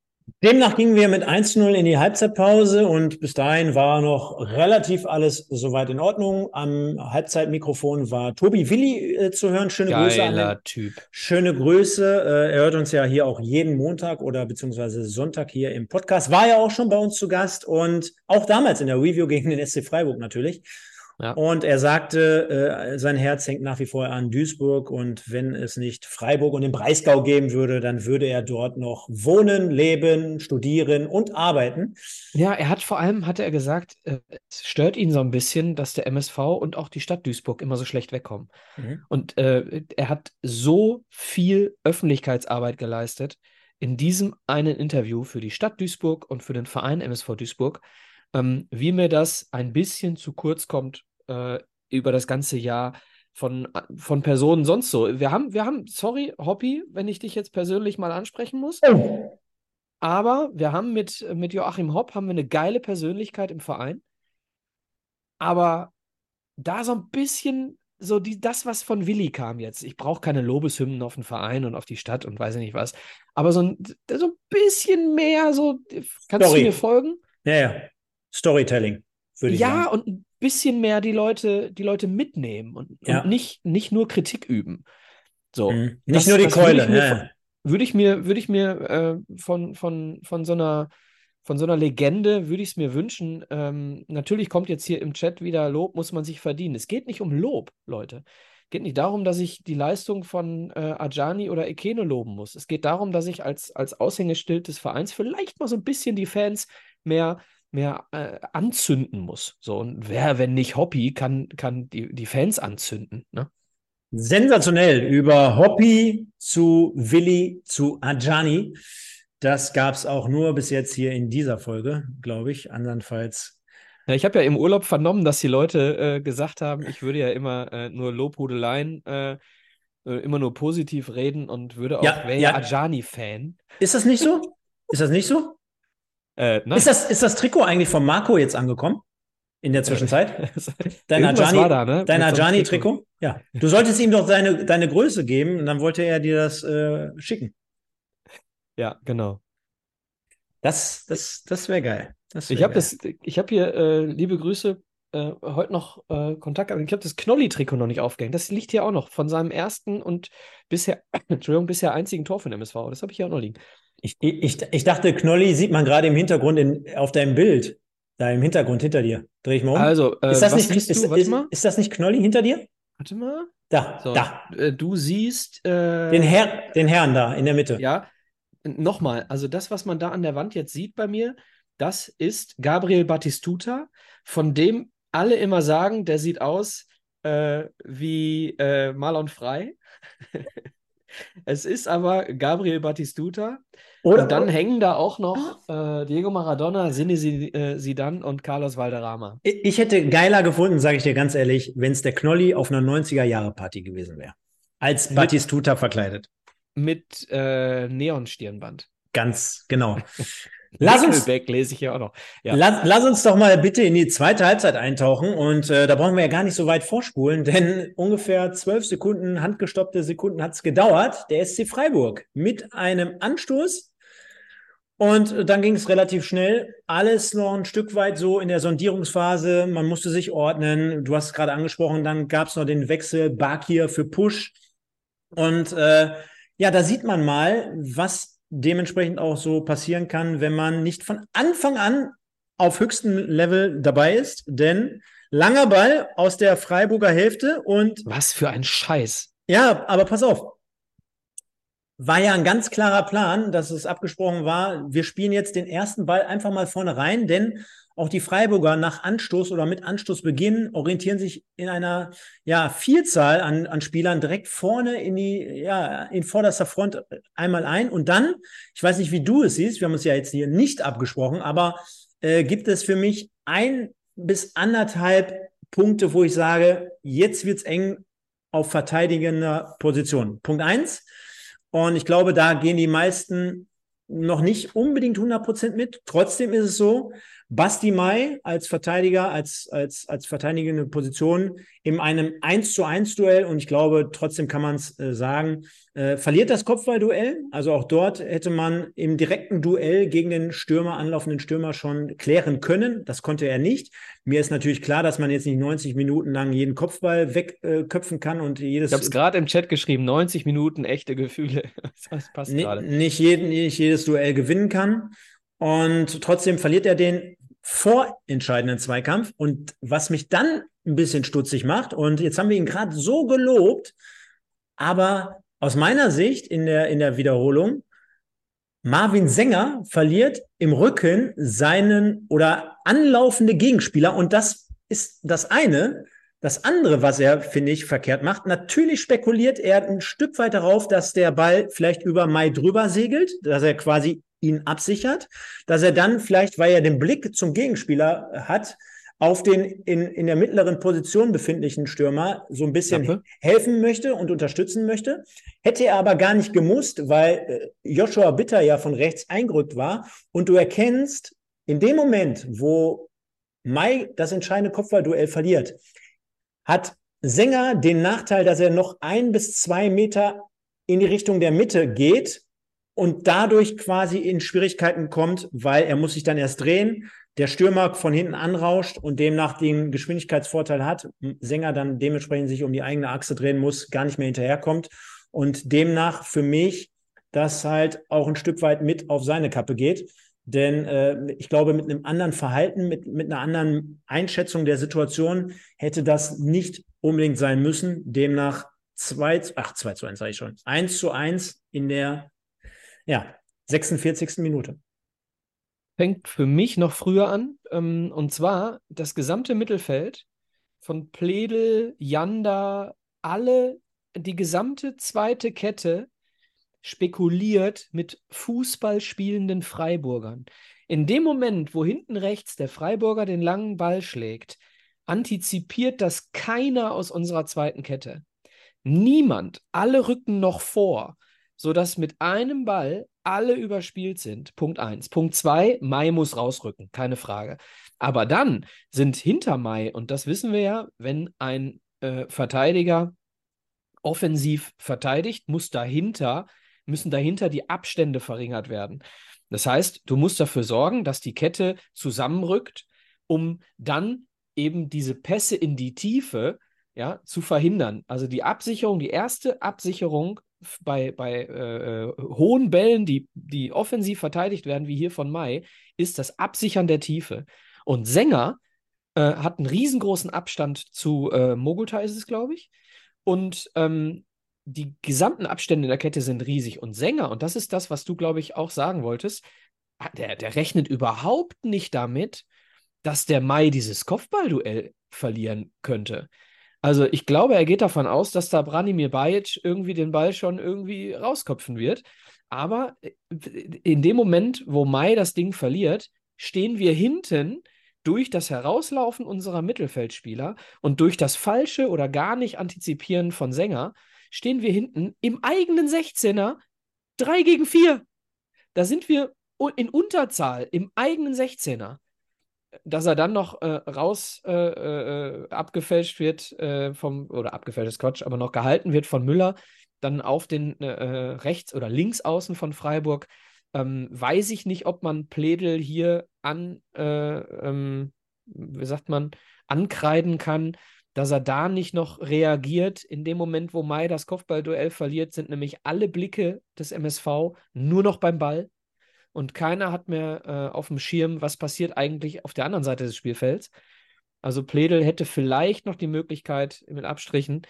Demnach gingen wir mit 1-0 in die Halbzeitpause und bis dahin war noch relativ alles soweit in Ordnung. Am Halbzeitmikrofon war Tobi Willi äh, zu hören. Schöne
Geiler
Grüße
an den, Typ.
Schöne Grüße. Äh, er hört uns ja hier auch jeden Montag oder beziehungsweise Sonntag hier im Podcast. War ja auch schon bei uns zu Gast und auch damals in der Review gegen den SC Freiburg natürlich. Ja. Und er sagte, äh, sein Herz hängt nach wie vor an Duisburg und wenn es nicht Freiburg und den Breisgau geben würde, dann würde er dort noch wohnen, leben, studieren und arbeiten.
Ja, er hat vor allem, hatte er gesagt, äh, es stört ihn so ein bisschen, dass der MSV und auch die Stadt Duisburg immer so schlecht wegkommen. Mhm. Und äh, er hat so viel Öffentlichkeitsarbeit geleistet in diesem einen Interview für die Stadt Duisburg und für den Verein MSV Duisburg ähm, wie mir das ein bisschen zu kurz kommt äh, über das ganze Jahr von, von Personen sonst so. Wir haben, wir haben, sorry, Hoppy, wenn ich dich jetzt persönlich mal ansprechen muss. Oh. Aber wir haben mit, mit Joachim Hopp haben wir eine geile Persönlichkeit im Verein. Aber da so ein bisschen so die, das, was von Willi kam jetzt. Ich brauche keine Lobeshymnen auf den Verein und auf die Stadt und weiß ich nicht was. Aber so ein, so ein bisschen mehr, so, kannst Story. du mir folgen?
Ja, ja. Storytelling,
würde ich ja, sagen. Ja, und ein bisschen mehr die Leute, die Leute mitnehmen und, ja. und nicht, nicht nur Kritik üben. So. Mhm.
Nicht das, nur die Keule.
Würde ich mir, würde ich mir, würde ich mir äh, von, von, von so einer von so einer Legende würde ich es mir wünschen. Ähm, natürlich kommt jetzt hier im Chat wieder Lob, muss man sich verdienen. Es geht nicht um Lob, Leute. Es geht nicht darum, dass ich die Leistung von äh, Ajani oder Ekene loben muss. Es geht darum, dass ich als, als Aushängeschild des Vereins vielleicht mal so ein bisschen die Fans mehr mehr äh, anzünden muss. So, und wer, wenn nicht Hoppy, kann, kann die, die Fans anzünden. Ne?
Sensationell. Über Hoppy zu Willi zu Ajani. Das gab es auch nur bis jetzt hier in dieser Folge, glaube ich. Andernfalls.
Ja, ich habe ja im Urlaub vernommen, dass die Leute äh, gesagt haben, ich würde ja immer äh, nur Lobhudeleien, äh, äh, immer nur positiv reden und würde auch, ja, wäre ja, ja Ajani-Fan.
Ist das nicht so? Ist das nicht so? Äh, ist, das, ist das Trikot eigentlich von Marco jetzt angekommen? In der Zwischenzeit? [LAUGHS] Dein Ajani, da, ne? Ajani-Trikot? Ja. Du solltest ihm doch deine, deine Größe geben und dann wollte er dir das äh, schicken.
Ja, genau.
Das, das, das wäre geil.
Das wär ich habe habe hier äh, liebe Grüße äh, heute noch äh, Kontakt, aber ich habe das Knolli-Trikot noch nicht aufgehängt. Das liegt hier auch noch von seinem ersten und bisher, [CLEARS THROAT] Entschuldigung, bisher einzigen Tor von MSV. Das habe ich hier auch noch liegen.
Ich, ich, ich dachte, Knolli sieht man gerade im Hintergrund in, auf deinem Bild. Da im Hintergrund hinter dir. Dreh ich mal um.
Also,
äh, ist, das nicht, ist, ist, ist, das nicht Knolli hinter dir?
Warte mal.
Da, so, da.
Äh, du siehst. Äh,
den, Herr, den Herrn da in der Mitte.
Ja. Nochmal, also das, was man da an der Wand jetzt sieht bei mir, das ist Gabriel Battistuta, von dem alle immer sagen, der sieht aus äh, wie äh, Marlon Frei. [LAUGHS] es ist aber Gabriel Battistuta. Oder, und dann hängen da auch noch äh, Diego Maradona, Sine äh, Sidan und Carlos Valderrama.
Ich hätte geiler gefunden, sage ich dir ganz ehrlich, wenn es der Knolli auf einer 90er-Jahre-Party gewesen wäre. Als Battistuta verkleidet.
Mit äh, Neonstirnband.
Ganz genau. [LAUGHS]
Lass uns, lese ich ja auch noch.
Ja. Lass, lass, uns doch mal bitte in die zweite Halbzeit eintauchen und äh, da brauchen wir ja gar nicht so weit vorspulen, [LAUGHS] denn ungefähr zwölf Sekunden, handgestoppte Sekunden hat es gedauert. Der SC Freiburg mit einem Anstoß und dann ging es relativ schnell. Alles noch ein Stück weit so in der Sondierungsphase. Man musste sich ordnen. Du hast es gerade angesprochen, dann gab es noch den Wechsel Bakir für Push. Und äh, ja, da sieht man mal, was dementsprechend auch so passieren kann, wenn man nicht von Anfang an auf höchstem Level dabei ist, denn langer Ball aus der Freiburger Hälfte und.
Was für ein Scheiß.
Ja, aber pass auf. War ja ein ganz klarer Plan, dass es abgesprochen war, wir spielen jetzt den ersten Ball einfach mal vorne rein, denn auch die Freiburger nach Anstoß oder mit Anstoßbeginn orientieren sich in einer ja, Vielzahl an, an Spielern direkt vorne in die, ja, in vorderster Front einmal ein. Und dann, ich weiß nicht, wie du es siehst, wir haben uns ja jetzt hier nicht abgesprochen, aber äh, gibt es für mich ein bis anderthalb Punkte, wo ich sage, jetzt wird es eng auf verteidigender Position. Punkt eins. Und ich glaube, da gehen die meisten noch nicht unbedingt 100 Prozent mit. Trotzdem ist es so, Basti Mai als Verteidiger, als, als, als verteidigende Position in einem 1 zu 1 Duell und ich glaube, trotzdem kann man es äh, sagen, äh, verliert das Kopfballduell. Also auch dort hätte man im direkten Duell gegen den Stürmer, anlaufenden Stürmer schon klären können. Das konnte er nicht. Mir ist natürlich klar, dass man jetzt nicht 90 Minuten lang jeden Kopfball wegköpfen äh, kann und jedes.
Ich habe es gerade im Chat geschrieben, 90 Minuten echte Gefühle. [LAUGHS] Das passt gerade.
Nicht, jeden, nicht jedes Duell gewinnen kann. Und trotzdem verliert er den vorentscheidenden Zweikampf. Und was mich dann ein bisschen stutzig macht, und jetzt haben wir ihn gerade so gelobt, aber aus meiner Sicht in der, in der Wiederholung, Marvin Sänger verliert im Rücken seinen oder anlaufende Gegenspieler. Und das ist das eine. Das andere, was er, finde ich, verkehrt macht, natürlich spekuliert er ein Stück weit darauf, dass der Ball vielleicht über Mai drüber segelt, dass er quasi ihn absichert, dass er dann vielleicht, weil er den Blick zum Gegenspieler hat, auf den in, in der mittleren Position befindlichen Stürmer so ein bisschen Klappe. helfen möchte und unterstützen möchte. Hätte er aber gar nicht gemusst, weil äh, Joshua Bitter ja von rechts eingerückt war. Und du erkennst, in dem Moment, wo Mai das entscheidende Kopfballduell verliert, hat Sänger den Nachteil, dass er noch ein bis zwei Meter in die Richtung der Mitte geht und dadurch quasi in Schwierigkeiten kommt, weil er muss sich dann erst drehen, der Stürmer von hinten anrauscht und demnach den Geschwindigkeitsvorteil hat, Sänger dann dementsprechend sich um die eigene Achse drehen muss, gar nicht mehr hinterherkommt und demnach für mich das halt auch ein Stück weit mit auf seine Kappe geht. Denn äh, ich glaube, mit einem anderen Verhalten, mit, mit einer anderen Einschätzung der Situation hätte das nicht unbedingt sein müssen. Demnach 2, ach, 2 zu 1 sage ich schon, 1 zu 1 in der ja, 46. Minute.
Fängt für mich noch früher an. Ähm, und zwar das gesamte Mittelfeld von Pledel, Janda, alle, die gesamte zweite Kette spekuliert mit Fußball spielenden Freiburgern. In dem Moment, wo hinten rechts der Freiburger den langen Ball schlägt, antizipiert das keiner aus unserer zweiten Kette. Niemand, alle rücken noch vor sodass mit einem Ball alle überspielt sind. Punkt 1. Punkt 2, Mai muss rausrücken, keine Frage. Aber dann sind hinter Mai, und das wissen wir ja, wenn ein äh, Verteidiger offensiv verteidigt, muss dahinter, müssen dahinter die Abstände verringert werden. Das heißt, du musst dafür sorgen, dass die Kette zusammenrückt, um dann eben diese Pässe in die Tiefe ja, zu verhindern. Also die Absicherung, die erste Absicherung bei, bei äh, hohen Bällen, die, die offensiv verteidigt werden, wie hier von Mai, ist das Absichern der Tiefe. Und Sänger äh, hat einen riesengroßen Abstand zu äh, Mogulta, ist es, glaube ich. Und ähm, die gesamten Abstände in der Kette sind riesig. Und Sänger, und das ist das, was du, glaube ich, auch sagen wolltest, der, der rechnet überhaupt nicht damit, dass der Mai dieses Kopfballduell verlieren könnte. Also ich glaube, er geht davon aus, dass da Branimir Bajic irgendwie den Ball schon irgendwie rausköpfen wird. Aber äh, in dem Moment, wo Mai das Ding verliert, stehen wir hinten durch das Herauslaufen unserer Mittelfeldspieler und durch das falsche oder gar nicht antizipieren von Sänger, stehen wir hinten im eigenen 16er 3 gegen 4. Da sind wir in Unterzahl im eigenen 16er dass er dann noch äh, raus äh, äh, abgefälscht wird äh, vom, oder abgefälschtes Quatsch, aber noch gehalten wird von Müller, dann auf den äh, rechts- oder linksaußen von Freiburg, ähm, weiß ich nicht, ob man Pledel hier an, ähm, wie sagt man, ankreiden kann, dass er da nicht noch reagiert. In dem Moment, wo Mai das Kopfballduell verliert, sind nämlich alle Blicke des MSV nur noch beim Ball. Und keiner hat mehr äh, auf dem Schirm, was passiert eigentlich auf der anderen Seite des Spielfelds. Also Pledel hätte vielleicht noch die Möglichkeit mit Abstrichen,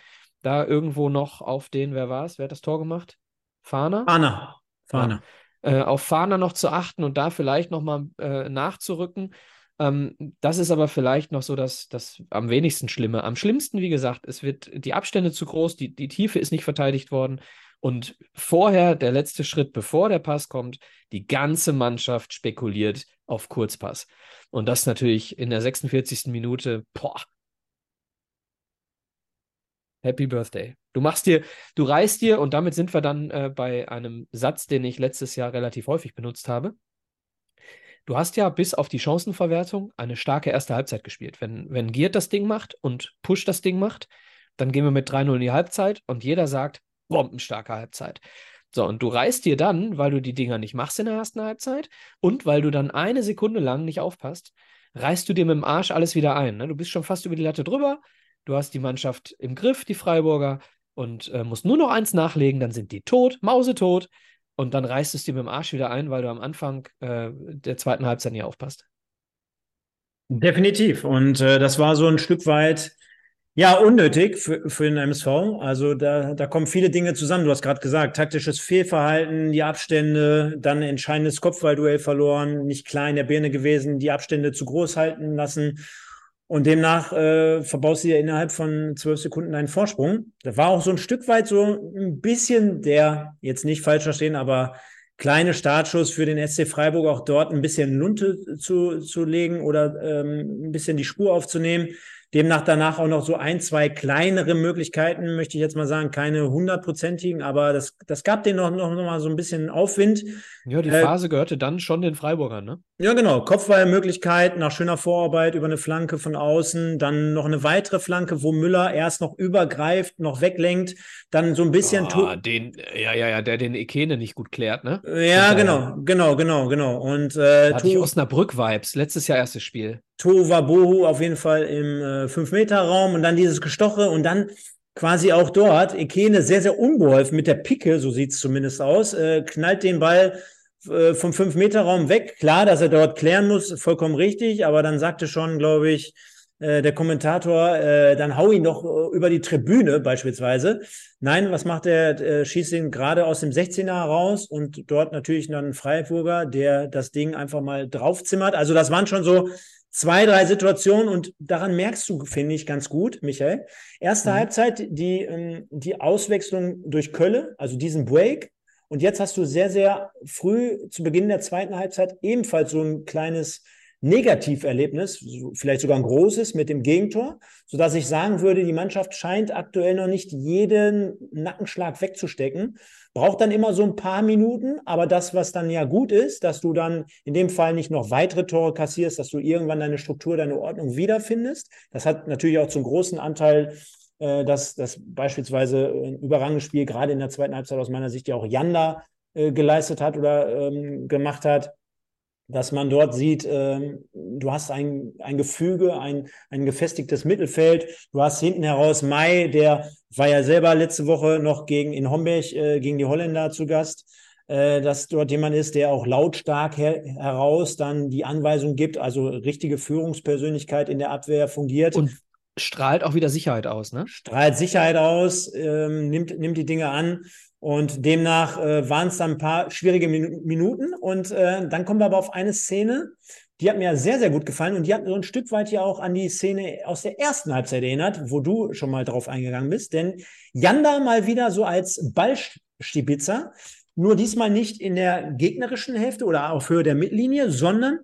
da irgendwo noch auf den, wer war es? Wer hat das Tor gemacht? Fahner?
Fahner. Fahner.
Ja. Äh, auf Fahner noch zu achten und da vielleicht nochmal äh, nachzurücken. Ähm, das ist aber vielleicht noch so das, das am wenigsten Schlimme. Am schlimmsten, wie gesagt, es wird die Abstände zu groß, die, die Tiefe ist nicht verteidigt worden. Und vorher, der letzte Schritt, bevor der Pass kommt, die ganze Mannschaft spekuliert auf Kurzpass. Und das natürlich in der 46. Minute, boah. Happy Birthday. Du machst dir, du reißt dir, und damit sind wir dann äh, bei einem Satz, den ich letztes Jahr relativ häufig benutzt habe. Du hast ja bis auf die Chancenverwertung eine starke erste Halbzeit gespielt. Wenn, wenn Giert das Ding macht und Push das Ding macht, dann gehen wir mit 3-0 in die Halbzeit und jeder sagt, bombenstarke Halbzeit. So, und du reißt dir dann, weil du die Dinger nicht machst in der ersten Halbzeit und weil du dann eine Sekunde lang nicht aufpasst, reißt du dir mit dem Arsch alles wieder ein. Ne? Du bist schon fast über die Latte drüber, du hast die Mannschaft im Griff, die Freiburger, und äh, musst nur noch eins nachlegen, dann sind die tot, mausetot, und dann reißt es dir mit dem Arsch wieder ein, weil du am Anfang äh, der zweiten Halbzeit nicht aufpasst.
Definitiv. Und äh, das war so ein Stück weit ja, unnötig für, für den MSV. Also da, da kommen viele Dinge zusammen. Du hast gerade gesagt, taktisches Fehlverhalten, die Abstände, dann entscheidendes Kopfballduell verloren, nicht klar in der Birne gewesen, die Abstände zu groß halten lassen. Und demnach äh, verbaust du dir innerhalb von zwölf Sekunden einen Vorsprung. Da war auch so ein Stück weit so ein bisschen der, jetzt nicht falsch verstehen, aber kleine Startschuss für den SC Freiburg, auch dort ein bisschen Lunte zu, zu legen oder ähm, ein bisschen die Spur aufzunehmen. Demnach danach auch noch so ein, zwei kleinere Möglichkeiten, möchte ich jetzt mal sagen, keine hundertprozentigen, aber das, das gab denen noch, noch, noch mal so ein bisschen Aufwind.
Ja, die äh, Phase gehörte dann schon den Freiburgern, ne?
Ja, genau. Kopfballmöglichkeit nach schöner Vorarbeit über eine Flanke von außen, dann noch eine weitere Flanke, wo Müller erst noch übergreift, noch weglenkt, dann so ein bisschen.
Ah, den, ja, ja, ja, der den Ekene nicht gut klärt, ne?
Ja, genau, genau, genau, genau. Und äh,
hatte ich Osnabrück-Vibes, letztes Jahr erstes Spiel.
Tohuwabohu auf jeden Fall im äh, 5-Meter-Raum und dann dieses Gestoche und dann quasi auch dort Ekene sehr, sehr unbeholfen mit der Picke, so sieht es zumindest aus, äh, knallt den Ball äh, vom 5-Meter-Raum weg. Klar, dass er dort klären muss, vollkommen richtig, aber dann sagte schon, glaube ich, äh, der Kommentator, äh, dann hau ihn doch äh, über die Tribüne beispielsweise. Nein, was macht er? Äh, schießt ihn gerade aus dem 16er raus und dort natürlich dann ein Freiburger, der das Ding einfach mal draufzimmert. Also das waren schon so zwei, drei Situationen und daran merkst du, finde ich, ganz gut, Michael. Erste mhm. Halbzeit, die, ähm, die Auswechslung durch Kölle, also diesen Break. Und jetzt hast du sehr, sehr früh zu Beginn der zweiten Halbzeit ebenfalls so ein kleines Negativerlebnis, vielleicht sogar ein großes mit dem Gegentor, sodass ich sagen würde, die Mannschaft scheint aktuell noch nicht jeden Nackenschlag wegzustecken. Braucht dann immer so ein paar Minuten, aber das, was dann ja gut ist, dass du dann in dem Fall nicht noch weitere Tore kassierst, dass du irgendwann deine Struktur, deine Ordnung wiederfindest. Das hat natürlich auch zum großen Anteil äh, dass, dass beispielsweise ein überragendes Spiel gerade in der zweiten Halbzeit aus meiner Sicht ja auch Janda äh, geleistet hat oder ähm, gemacht hat dass man dort sieht, äh, du hast ein, ein Gefüge, ein, ein gefestigtes Mittelfeld. Du hast hinten heraus Mai, der war ja selber letzte Woche noch gegen in Homberg äh, gegen die Holländer zu Gast, äh, dass dort jemand ist, der auch lautstark her heraus dann die Anweisung gibt, also richtige Führungspersönlichkeit in der Abwehr fungiert.
Und strahlt auch wieder Sicherheit aus, ne?
Strahlt Sicherheit aus, ähm, nimmt, nimmt die Dinge an. Und demnach äh, waren es dann ein paar schwierige Min Minuten. Und äh, dann kommen wir aber auf eine Szene, die hat mir sehr, sehr gut gefallen. Und die hat so ein Stück weit ja auch an die Szene aus der ersten Halbzeit erinnert, wo du schon mal drauf eingegangen bist. Denn Janda mal wieder so als Ballstibitzer, nur diesmal nicht in der gegnerischen Hälfte oder auf Höhe der Mittellinie, sondern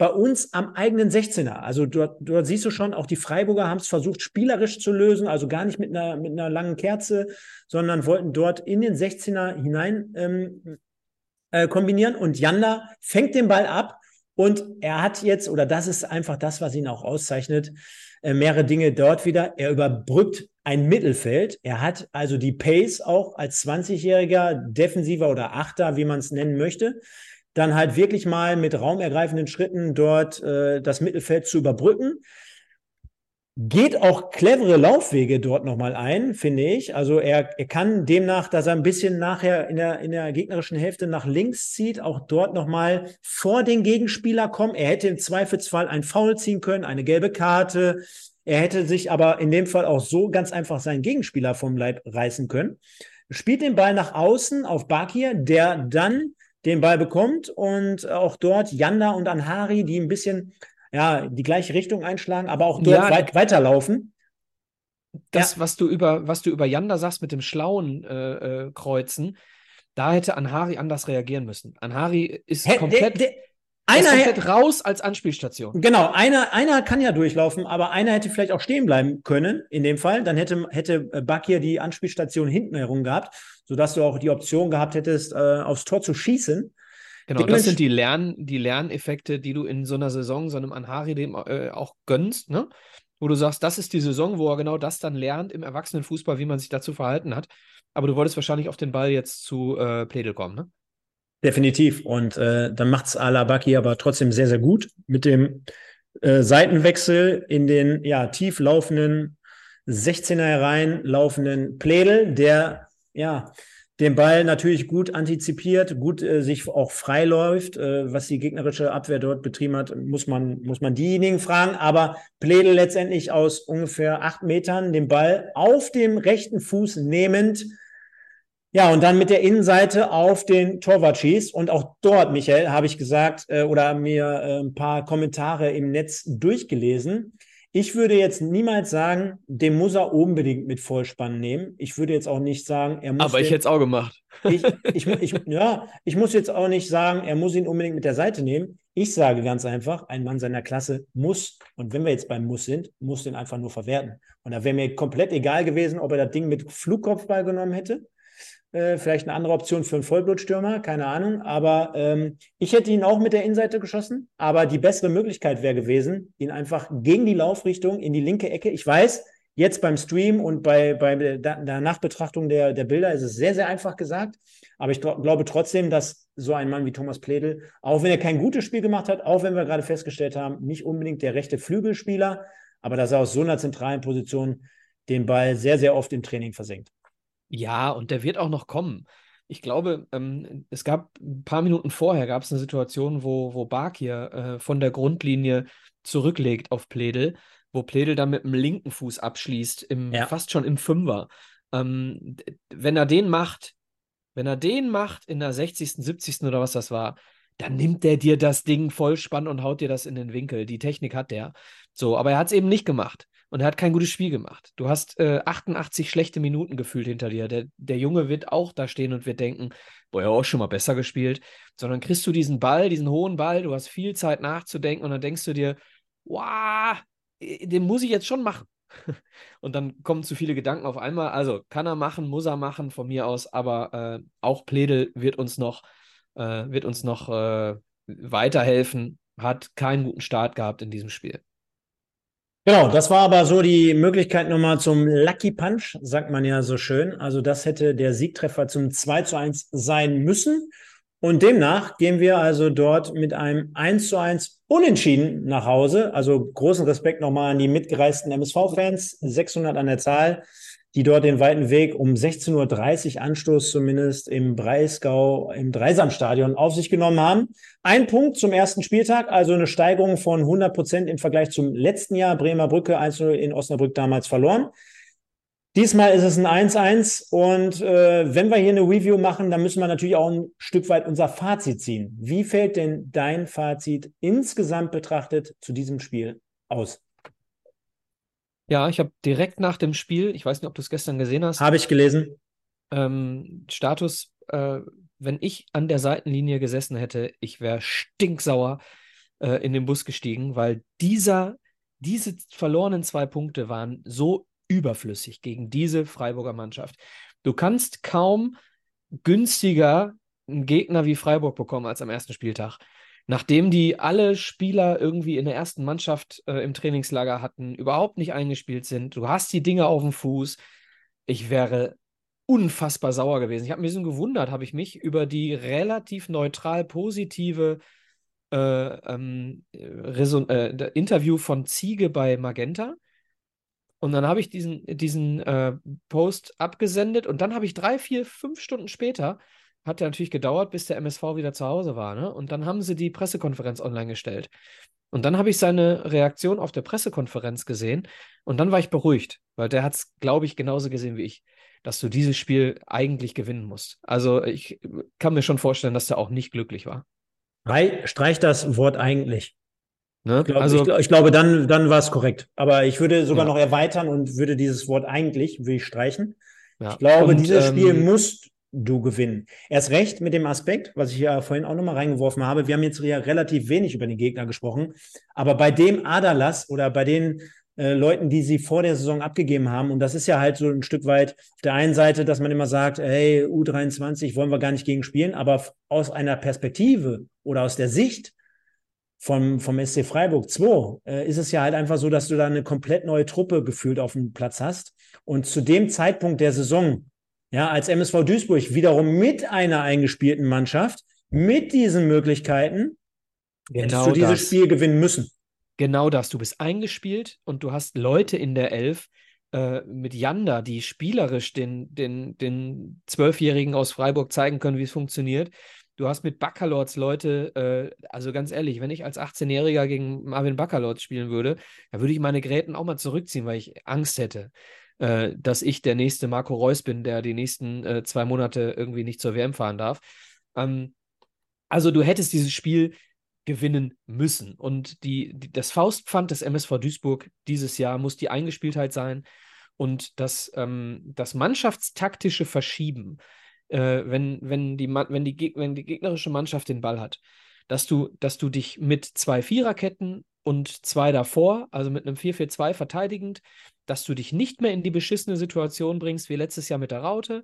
bei uns am eigenen 16er. Also dort, dort siehst du schon, auch die Freiburger haben es versucht, spielerisch zu lösen, also gar nicht mit einer, mit einer langen Kerze, sondern wollten dort in den 16er hinein ähm, äh, kombinieren. Und Janda fängt den Ball ab und er hat jetzt, oder das ist einfach das, was ihn auch auszeichnet, äh, mehrere Dinge dort wieder. Er überbrückt ein Mittelfeld. Er hat also die Pace auch als 20-jähriger Defensiver oder Achter, wie man es nennen möchte dann halt wirklich mal mit raumergreifenden Schritten dort äh, das Mittelfeld zu überbrücken. Geht auch clevere Laufwege dort nochmal ein, finde ich. Also er, er kann demnach, dass er ein bisschen nachher in der, in der gegnerischen Hälfte nach links zieht, auch dort nochmal vor den Gegenspieler kommen. Er hätte im Zweifelsfall ein Foul ziehen können, eine gelbe Karte. Er hätte sich aber in dem Fall auch so ganz einfach seinen Gegenspieler vom Leib reißen können. Spielt den Ball nach außen auf Bakir, der dann den Ball bekommt und auch dort Yanda und Anhari, die ein bisschen ja, die gleiche Richtung einschlagen, aber auch dort ja, weit, weiterlaufen.
Das, ja. was du über, was du über Yanda sagst mit dem schlauen äh, äh, Kreuzen, da hätte Anhari anders reagieren müssen. Anhari ist Hä, komplett, der, der, einer, ist komplett raus als Anspielstation.
Genau, einer, einer kann ja durchlaufen, aber einer hätte vielleicht auch stehen bleiben können in dem Fall. Dann hätte, hätte Bakir die Anspielstation hinten herum gehabt, sodass du auch die Option gehabt hättest, äh, aufs Tor zu schießen.
Genau, das sind die, Lern, die Lerneffekte, die du in so einer Saison, so einem Anhari dem äh, auch gönnst, ne? Wo du sagst, das ist die Saison, wo er genau das dann lernt im Erwachsenenfußball, wie man sich dazu verhalten hat. Aber du wolltest wahrscheinlich auf den Ball jetzt zu äh, Pledel kommen, ne?
Definitiv. Und äh, dann macht es Alabaki aber trotzdem sehr, sehr gut mit dem äh, Seitenwechsel in den ja, tief laufenden 16er herein laufenden Pledel, der ja den Ball natürlich gut antizipiert, gut äh, sich auch freiläuft. Äh, was die gegnerische Abwehr dort betrieben hat, muss man, muss man diejenigen fragen. Aber Pledel letztendlich aus ungefähr acht Metern den Ball auf dem rechten Fuß nehmend. Ja, und dann mit der Innenseite auf den Torwart schießt. Und auch dort, Michael, habe ich gesagt äh, oder mir äh, ein paar Kommentare im Netz durchgelesen ich würde jetzt niemals sagen, den muss er unbedingt mit Vollspann nehmen. Ich würde jetzt auch nicht sagen, er muss.
Aber ich hätte es auch gemacht.
Ich, ich, ich, ja, ich muss jetzt auch nicht sagen, er muss ihn unbedingt mit der Seite nehmen. Ich sage ganz einfach, ein Mann seiner Klasse muss, und wenn wir jetzt beim Muss sind, muss den einfach nur verwerten. Und da wäre mir komplett egal gewesen, ob er das Ding mit Flugkopfball genommen hätte äh, vielleicht eine andere Option für einen Vollblutstürmer, keine Ahnung. Aber ähm, ich hätte ihn auch mit der Innenseite geschossen. Aber die bessere Möglichkeit wäre gewesen, ihn einfach gegen die Laufrichtung in die linke Ecke. Ich weiß, jetzt beim Stream und bei, bei der Nachbetrachtung der, der Bilder ist es sehr, sehr einfach gesagt. Aber ich glaube trotzdem, dass so ein Mann wie Thomas Pledel, auch wenn er kein gutes Spiel gemacht hat, auch wenn wir gerade festgestellt haben, nicht unbedingt der rechte Flügelspieler, aber dass er aus so einer zentralen Position den Ball sehr, sehr oft im Training versenkt.
Ja, und der wird auch noch kommen. Ich glaube, ähm, es gab ein paar Minuten vorher gab es eine Situation, wo, wo Bakir äh, von der Grundlinie zurücklegt auf Pledel, wo Pledel dann mit dem linken Fuß abschließt, im, ja. fast schon im Fünfer. Ähm, wenn er den macht, wenn er den macht in der 60., 70. oder was das war, dann nimmt der dir das Ding voll spannend und haut dir das in den Winkel. Die Technik hat der. So, aber er hat es eben nicht gemacht und er hat kein gutes Spiel gemacht. Du hast äh, 88 schlechte Minuten gefühlt hinter dir. Der, der Junge wird auch da stehen und wird denken, boah, er hat auch schon mal besser gespielt. Sondern kriegst du diesen Ball, diesen hohen Ball, du hast viel Zeit nachzudenken und dann denkst du dir, wow, den muss ich jetzt schon machen. [LAUGHS] und dann kommen zu viele Gedanken auf einmal. Also kann er machen, muss er machen von mir aus, aber äh, auch Pledel wird uns noch, äh, wird uns noch äh, weiterhelfen. Hat keinen guten Start gehabt in diesem Spiel.
Genau, das war aber so die Möglichkeit nochmal zum Lucky Punch, sagt man ja so schön. Also das hätte der Siegtreffer zum 2 zu 1 sein müssen. Und demnach gehen wir also dort mit einem 1 zu 1 Unentschieden nach Hause. Also großen Respekt nochmal an die mitgereisten MSV-Fans, 600 an der Zahl die dort den weiten Weg um 16.30 Uhr Anstoß zumindest im Breisgau im Dreisamstadion auf sich genommen haben. Ein Punkt zum ersten Spieltag, also eine Steigerung von 100 Prozent im Vergleich zum letzten Jahr. Bremer Brücke 1 in Osnabrück damals verloren. Diesmal ist es ein 1-1 und äh, wenn wir hier eine Review machen, dann müssen wir natürlich auch ein Stück weit unser Fazit ziehen. Wie fällt denn dein Fazit insgesamt betrachtet zu diesem Spiel aus?
Ja, ich habe direkt nach dem Spiel, ich weiß nicht, ob du es gestern gesehen hast.
Habe ich gelesen.
Ähm, Status, äh, wenn ich an der Seitenlinie gesessen hätte, ich wäre stinksauer äh, in den Bus gestiegen, weil dieser, diese verlorenen zwei Punkte waren so überflüssig gegen diese Freiburger Mannschaft. Du kannst kaum günstiger einen Gegner wie Freiburg bekommen als am ersten Spieltag. Nachdem die alle Spieler irgendwie in der ersten Mannschaft äh, im Trainingslager hatten, überhaupt nicht eingespielt sind, du hast die Dinge auf dem Fuß, ich wäre unfassbar sauer gewesen. Ich habe mich so gewundert, habe ich mich über die relativ neutral positive äh, ähm, äh, Interview von Ziege bei Magenta. Und dann habe ich diesen, diesen äh, Post abgesendet und dann habe ich drei, vier, fünf Stunden später, hat ja natürlich gedauert, bis der MSV wieder zu Hause war, ne? Und dann haben sie die Pressekonferenz online gestellt. Und dann habe ich seine Reaktion auf der Pressekonferenz gesehen und dann war ich beruhigt, weil der hat es, glaube ich, genauso gesehen wie ich, dass du dieses Spiel eigentlich gewinnen musst. Also ich kann mir schon vorstellen, dass der auch nicht glücklich war.
Streich das Wort eigentlich.
Ne?
Ich glaube,
also,
ich, ich glaube dann, dann war es korrekt. Aber ich würde sogar
Ja.
noch erweitern und würde dieses Wort eigentlich, würde ich streichen.
ja.
Ich glaube,
Und,
dieses Spiel
ähm,
musst du gewinnen. Erst recht mit dem Aspekt, was ich ja vorhin auch nochmal reingeworfen habe. Wir haben jetzt ja relativ wenig über den Gegner gesprochen. Aber bei dem Aderlass oder bei den äh, Leuten, die sie vor der Saison abgegeben haben, und das ist ja halt so ein Stück weit auf der einen Seite, dass man immer sagt, hey, U23 wollen wir gar nicht gegen spielen, aber aus einer Perspektive oder aus der Sicht vom, vom SC Freiburg 2 äh, ist es ja halt einfach so, dass du da eine komplett neue Truppe gefühlt auf dem Platz hast. Und zu dem Zeitpunkt der Saison, ja, als MSV Duisburg wiederum mit einer eingespielten Mannschaft, mit diesen Möglichkeiten, hättest
Genau
du dieses
das.
Spiel gewinnen müssen.
Genau das. Du bist eingespielt und du hast Leute in der Elf äh, mit Janda, die spielerisch den, den, den Zwölfjährigen aus Freiburg zeigen können, wie es funktioniert. Du hast mit Baccalords Leute, äh, also ganz ehrlich, wenn ich als 18-Jähriger gegen Marvin Baccalords spielen würde, dann würde ich meine Gräten auch mal zurückziehen, weil ich Angst hätte, äh, dass ich der nächste Marco Reus bin, der die nächsten äh, zwei Monate irgendwie nicht zur WM fahren darf. Ähm, also du hättest dieses Spiel gewinnen müssen. Und die, die, das Faustpfand des MSV Duisburg dieses Jahr muss die Eingespieltheit sein und das, ähm, das mannschaftstaktische Verschieben, äh, wenn, wenn, die, wenn, die, wenn die gegnerische Mannschaft den Ball hat, dass du, dass du dich mit zwei Viererketten und zwei davor, also mit einem 4-4-2 verteidigend, dass du dich nicht mehr in die beschissene Situation bringst wie letztes Jahr mit der Raute,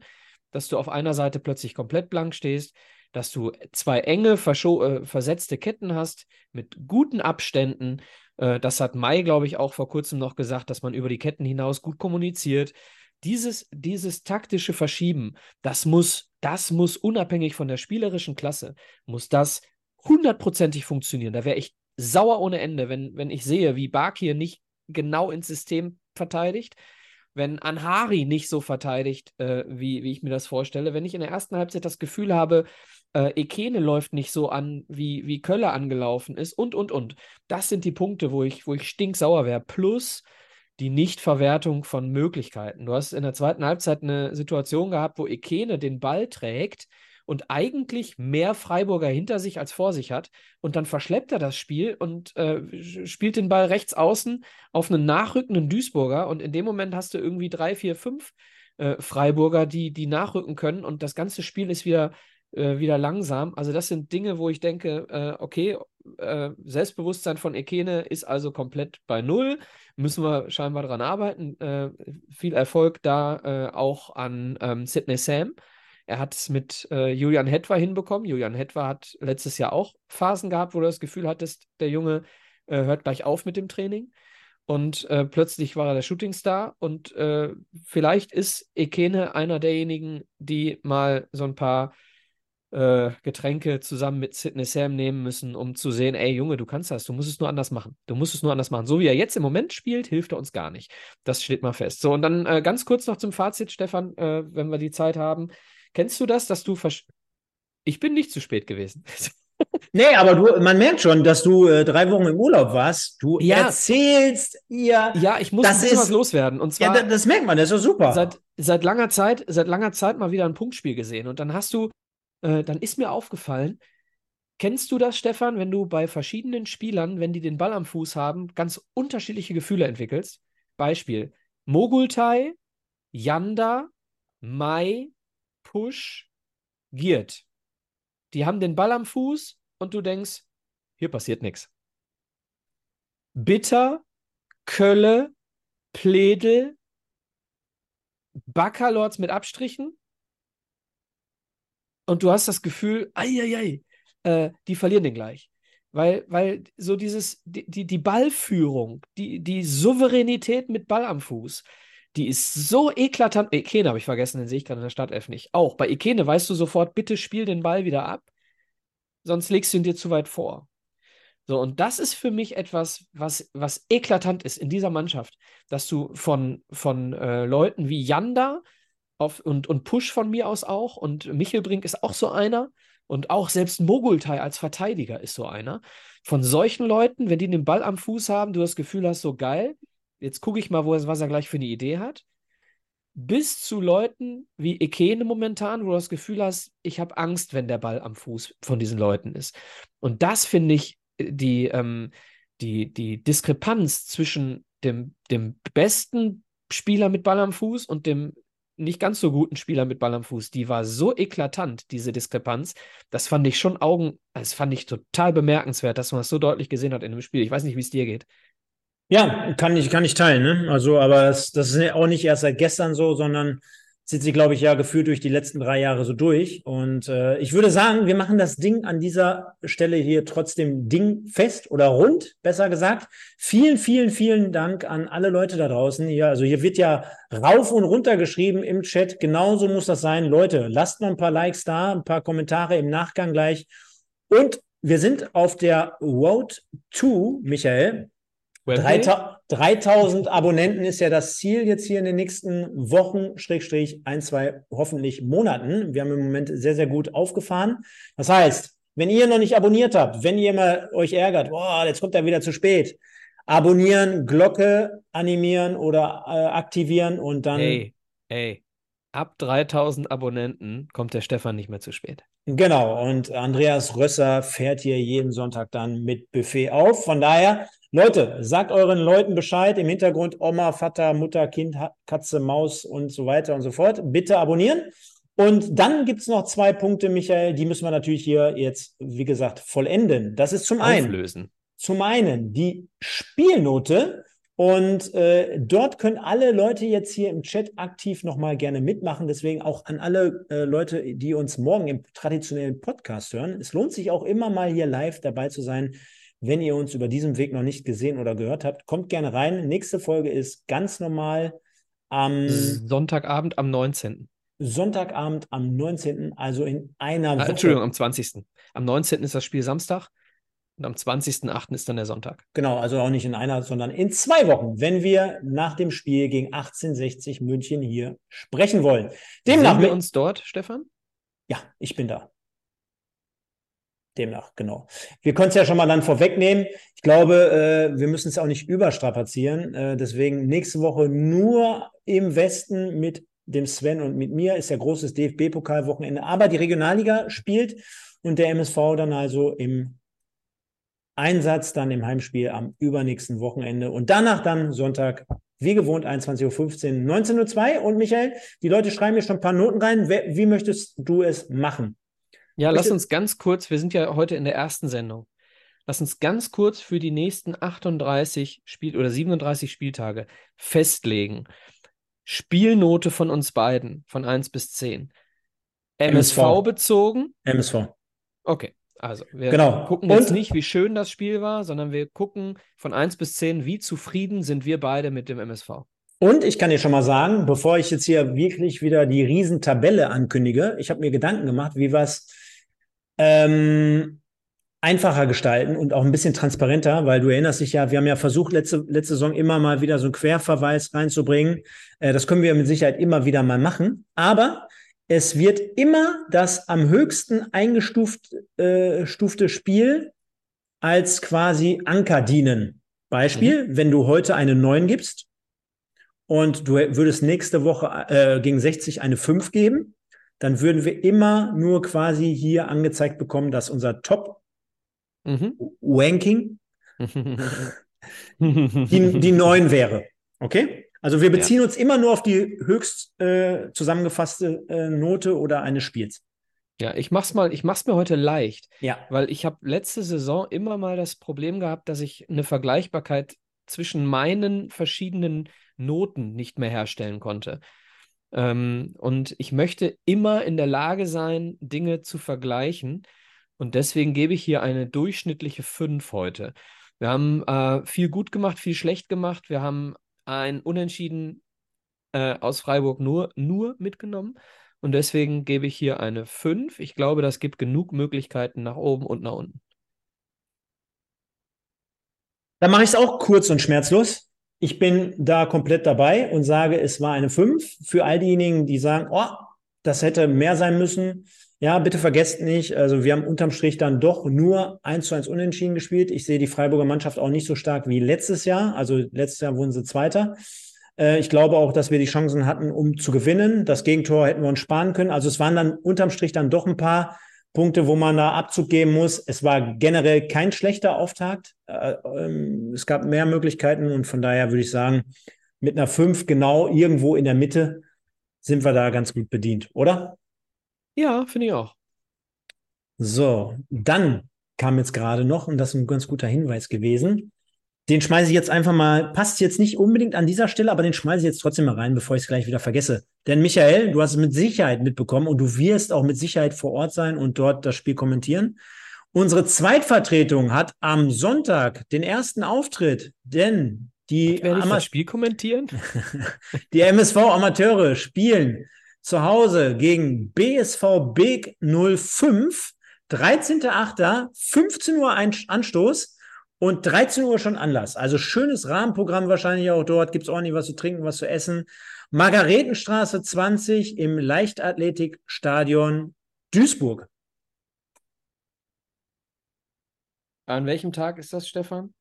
dass du auf einer Seite plötzlich komplett blank stehst, dass du zwei enge, äh, versetzte Ketten hast mit guten Abständen. Äh, das hat Mai, glaube ich, auch vor kurzem noch gesagt, dass man über die Ketten hinaus gut kommuniziert. Dieses, dieses taktische Verschieben, das muss, das muss unabhängig von der spielerischen Klasse, muss das hundertprozentig funktionieren. Da wäre ich sauer ohne Ende, wenn, wenn ich sehe, wie Bakir nicht genau ins System verteidigt, wenn Anhari nicht so verteidigt, äh, wie, wie ich mir das vorstelle, wenn ich in der ersten Halbzeit das Gefühl habe, äh, Ekene läuft nicht so an, wie, wie Köller angelaufen ist und, und, und. Das sind die Punkte, wo ich, wo ich stinksauer wäre. Plus die Nichtverwertung von Möglichkeiten. Du hast in der zweiten Halbzeit eine Situation gehabt, wo Ekene den Ball trägt und eigentlich mehr Freiburger hinter sich als vor sich hat. Und dann verschleppt er das Spiel und äh, spielt den Ball rechts außen auf einen nachrückenden Duisburger. Und in dem Moment hast du irgendwie drei, vier, fünf äh, Freiburger, die, die nachrücken können. Und das ganze Spiel ist wieder, äh, wieder langsam. Also das sind Dinge, wo ich denke, äh, okay, äh, Selbstbewusstsein von Ekene ist also komplett bei Null. Müssen wir scheinbar dran arbeiten. Äh, viel Erfolg da auch an ähm, Sidney Sam. Er hat es mit äh, Julian Hetwa hinbekommen. Julian Hetwa hat letztes Jahr auch Phasen gehabt, wo du das Gefühl hattest, der Junge äh, hört gleich auf mit dem Training. Und äh, plötzlich war er der Shootingstar. Und äh, vielleicht ist Ekene einer derjenigen, die mal so ein paar äh, Getränke zusammen mit Sidney Sam nehmen müssen, um zu sehen, ey Junge, du kannst das, du musst es nur anders machen. Du musst es nur anders machen. So wie er jetzt im Moment spielt, hilft er uns gar nicht. Das steht mal fest. So, und dann äh, ganz kurz noch zum Fazit, Stefan, äh, wenn wir die Zeit haben. Kennst du das, dass du versch Ich bin nicht zu spät gewesen. [LAUGHS]
Nee, aber du, man merkt schon, dass du äh, drei Wochen im Urlaub warst. Du
Ja.
erzählst ihr.
ja, ich muss
Das ist-
was loswerden. Und
Ja,
zwar
da- das merkt man, das ist doch super.
seit, seit langer Zeit, seit langer Zeit mal wieder ein Punktspiel gesehen. Und dann hast du, äh, dann ist mir aufgefallen, kennst du das, Stefan, wenn du bei verschiedenen Spielern, wenn die den Ball am Fuß haben, ganz unterschiedliche Gefühle entwickelst? Beispiel: Mogultai, Yanda, Mai, Push, Giert. Die haben den Ball am Fuß und du denkst, hier passiert nichts. Bitter, Kölle, Pledel, Baccalords mit Abstrichen. Und du hast das Gefühl, ei, äh, die verlieren den gleich. Weil, weil so dieses, die, die, die Ballführung, die, die Souveränität mit Ball am Fuß, die ist so eklatant. Ekene habe ich vergessen, den sehe ich gerade in der Startelf nicht. Auch bei Ekene weißt du sofort, bitte spiel den Ball wieder ab, sonst legst du ihn dir zu weit vor. So, und das ist für mich etwas, was, was eklatant ist in dieser Mannschaft, dass du von, von äh, Leuten wie Janda auf, und, und Push von mir aus auch und Michelbrink ist auch so einer und auch selbst Mogultai als Verteidiger ist so einer. Von solchen Leuten, wenn die den Ball am Fuß haben, du das Gefühl hast, so geil, jetzt gucke ich mal, wo, was er gleich für eine Idee hat, bis zu Leuten wie Ekene momentan, wo du das Gefühl hast, ich habe Angst, wenn der Ball am Fuß von diesen Leuten ist. Und das finde ich die, ähm, die, die Diskrepanz zwischen dem, dem besten Spieler mit Ball am Fuß und dem nicht ganz so guten Spieler mit Ball am Fuß, die war so eklatant, diese Diskrepanz. Das fand ich schon Augen, das fand ich total bemerkenswert, dass man das so deutlich gesehen hat in dem Spiel. Ich weiß nicht, wie es dir geht.
Ja, kann ich, kann ich teilen, ne? Also, aber das, das ist auch nicht erst seit gestern so, sondern zieht sich, glaube ich, ja gefühlt durch die letzten drei Jahre so durch. Und äh, ich würde sagen, wir machen das Ding an dieser Stelle hier trotzdem Ding fest oder rund, besser gesagt. Vielen, vielen, vielen Dank an alle Leute da draußen hier. Also hier wird ja rauf und runter geschrieben im Chat. Genauso muss das sein. Leute, lasst mal ein paar Likes da, ein paar Kommentare im Nachgang gleich. Und wir sind auf der Road to, Michael. 3000 Abonnenten ist ja das Ziel jetzt hier in den nächsten Wochen, Schrägstrich, ein, zwei, hoffentlich Monaten. Wir haben im Moment sehr, sehr gut aufgefahren. Das heißt, wenn ihr noch nicht abonniert habt, wenn ihr mal euch ärgert, boah, jetzt kommt er wieder zu spät, abonnieren, Glocke animieren oder äh, aktivieren und dann.
Ey, ey, ab 3000 Abonnenten kommt der Stefan nicht mehr zu spät.
Genau, und Andreas Rösser fährt hier jeden Sonntag dann mit Buffet auf. Von daher, Leute, sagt euren Leuten Bescheid im Hintergrund Oma, Vater, Mutter, Kind, Katze, Maus und so weiter und so fort. Bitte abonnieren. Und dann gibt es noch zwei Punkte, Michael, die müssen wir natürlich hier jetzt, wie gesagt, vollenden. Das ist zum einen.
Auflösen.
Zum einen die Spielnote. Und äh, dort können alle Leute jetzt hier im Chat aktiv nochmal gerne mitmachen. Deswegen auch an alle äh, Leute, die uns morgen im traditionellen Podcast hören. Es lohnt sich auch immer mal hier live dabei zu sein. Wenn ihr uns über diesem Weg noch nicht gesehen oder gehört habt, kommt gerne rein. Nächste Folge ist ganz normal
am Sonntagabend am 19.
Sonntagabend am 19., also in einer
ah,
Woche.
Entschuldigung, am 20. Am 19. ist das Spiel Samstag und am 20.08. ist dann der Sonntag.
Genau, also auch nicht in einer, sondern in zwei Wochen, wenn wir nach dem Spiel gegen 1860 München hier sprechen wollen.
Demnach Sehen wir uns dort, Stefan?
Ja, ich bin da. Demnach, genau. Wir können es ja schon mal dann vorwegnehmen. Ich glaube, äh, wir müssen es auch nicht überstrapazieren. Äh, deswegen nächste Woche nur im Westen mit dem Sven und mit mir ist ja großes DFB-Pokalwochenende. Aber die Regionalliga spielt und der MSV dann also im Einsatz dann im Heimspiel am übernächsten Wochenende und danach dann Sonntag, wie gewohnt, 21.15 Uhr, 19.02 Uhr. Und Michael, die Leute schreiben mir schon ein paar Noten rein. Wie möchtest du es machen?
Ja, lass uns ganz kurz, wir sind ja heute in der ersten Sendung. Lass uns ganz kurz für die nächsten 38 Spiel oder 37 Spieltage festlegen. Spielnote von uns beiden, von 1 bis 10. MSV, MSV bezogen?
MSV.
Okay, also wir
genau.
gucken jetzt Und? nicht, wie schön das Spiel war, sondern wir gucken von 1 bis 10, wie zufrieden sind wir beide mit dem MSV.
Und ich kann dir schon mal sagen, bevor ich jetzt hier wirklich wieder die Riesentabelle ankündige, ich habe mir Gedanken gemacht, wie wir es ähm, einfacher gestalten und auch ein bisschen transparenter, weil du erinnerst dich ja, wir haben ja versucht, letzte, letzte Saison immer mal wieder so einen Querverweis reinzubringen. Äh, das können wir mit Sicherheit immer wieder mal machen. Aber es wird immer das am höchsten eingestufte äh, Spiel als quasi Anker dienen. Beispiel, mhm. wenn du heute eine 9 gibst und du würdest nächste Woche äh, gegen 60 eine 5 geben, dann würden wir immer nur quasi hier angezeigt bekommen, dass unser Top-Ranking mhm. [LAUGHS] die, die 9 wäre. Okay? Also wir beziehen ja. uns immer nur auf die höchst äh, zusammengefasste äh, Note oder eines Spiels.
Ja, ich mach's mal, ich mach's mir heute leicht.
Ja.
Weil ich habe letzte Saison immer mal das Problem gehabt, dass ich eine Vergleichbarkeit zwischen meinen verschiedenen Noten nicht mehr herstellen konnte. Ähm, und ich möchte immer in der Lage sein, Dinge zu vergleichen. Und deswegen gebe ich hier eine durchschnittliche 5 heute. Wir haben äh, viel gut gemacht, viel schlecht gemacht. Wir haben ein Unentschieden äh, aus Freiburg nur, nur mitgenommen. Und deswegen gebe ich hier eine 5. Ich glaube, das gibt genug Möglichkeiten nach oben und nach unten.
Dann mache ich es auch kurz und schmerzlos. Ich bin da komplett dabei und sage, es war eine 5. Für all diejenigen, die sagen, oh, das hätte mehr sein müssen. Ja, bitte vergesst nicht, also wir haben unterm Strich dann doch nur 1 zu 1 unentschieden gespielt. Ich sehe die Freiburger Mannschaft auch nicht so stark wie letztes Jahr. Also letztes Jahr wurden sie Zweiter. Äh, ich glaube auch, dass wir die Chancen hatten, um zu gewinnen. Das Gegentor hätten wir uns sparen können. Also es waren dann unterm Strich dann doch ein paar Punkte, wo man da Abzug geben muss. Es war generell kein schlechter Auftakt. Äh, ähm, es gab mehr Möglichkeiten und von daher würde ich sagen, mit einer 5 genau irgendwo in der Mitte sind wir da ganz gut bedient, oder?
Ja, finde ich auch.
So, dann kam jetzt gerade noch, und das ist ein ganz guter Hinweis gewesen, den schmeiße ich jetzt einfach mal, passt jetzt nicht unbedingt an dieser Stelle, aber den schmeiße ich jetzt trotzdem mal rein, bevor ich es gleich wieder vergesse. Denn Michael, du hast es mit Sicherheit mitbekommen und du wirst auch mit Sicherheit vor Ort sein und dort das Spiel kommentieren. Unsere Zweitvertretung hat am Sonntag den ersten Auftritt, denn die
Werde ich das Spiel kommentieren? [LAUGHS]
die MSV Amateure spielen zu Hause gegen BSV Big 05, 13.8., 15 Uhr Anstoß. Und 13 Uhr schon Anlass. Also schönes Rahmenprogramm wahrscheinlich auch dort. Gibt es ordentlich was zu trinken, was zu essen. Margaretenstraße 20 im Leichtathletikstadion Duisburg.
An welchem Tag ist das, Stefan?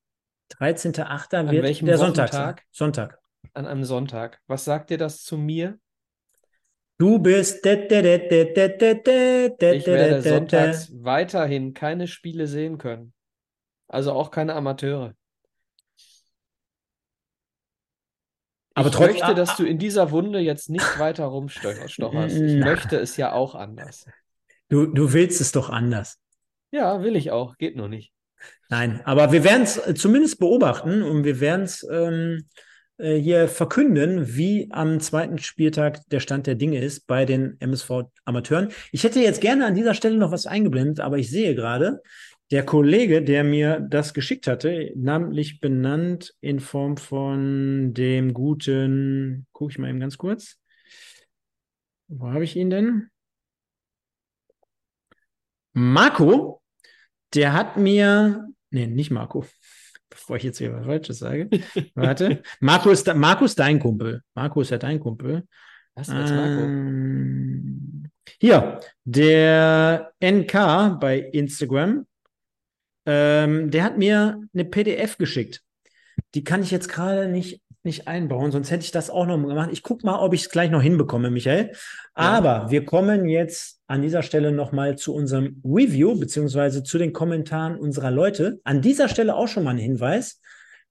13.8. wird welchem der Sonntag.
Sonntag.
Sonntag.
An einem Sonntag. Was sagt dir das zu mir?
Du bist. Ich
werde sonntags weiterhin keine Spiele sehen können. Also auch keine Amateure. Aber ich möchte, dass du in dieser Wunde jetzt nicht [LAUGHS] weiter rumstocherst. Ich möchte es ja auch anders.
Du, du willst es doch anders.
Ja, will ich auch. Geht nur nicht.
Nein, aber wir werden es zumindest beobachten und wir werden es ähm, äh, hier verkünden, wie am zweiten Spieltag der Stand der Dinge ist bei den MSV Amateuren. Ich hätte jetzt gerne an dieser Stelle noch was eingeblendet, aber ich sehe gerade, der Kollege, der mir das geschickt hatte, namentlich benannt in Form von dem guten, gucke ich mal eben ganz kurz. Wo habe ich ihn denn? Marco, der hat mir, nee, nicht Marco, [LAUGHS] bevor ich jetzt hier was Falsches sage. [LAUGHS] Warte. Marco ist, Marco ist dein Kumpel. Marco ist ja dein Kumpel.
Was ist Marco? Ähm,
hier, der NK bei Instagram, ähm, der hat mir eine PDF geschickt. Die kann ich jetzt gerade nicht, nicht einbauen, sonst hätte ich das auch noch gemacht. Ich gucke mal, ob ich es gleich noch hinbekomme, Michael. Aber ja. wir kommen jetzt an dieser Stelle nochmal zu unserem Review, beziehungsweise zu den Kommentaren unserer Leute. An dieser Stelle auch schon mal ein Hinweis.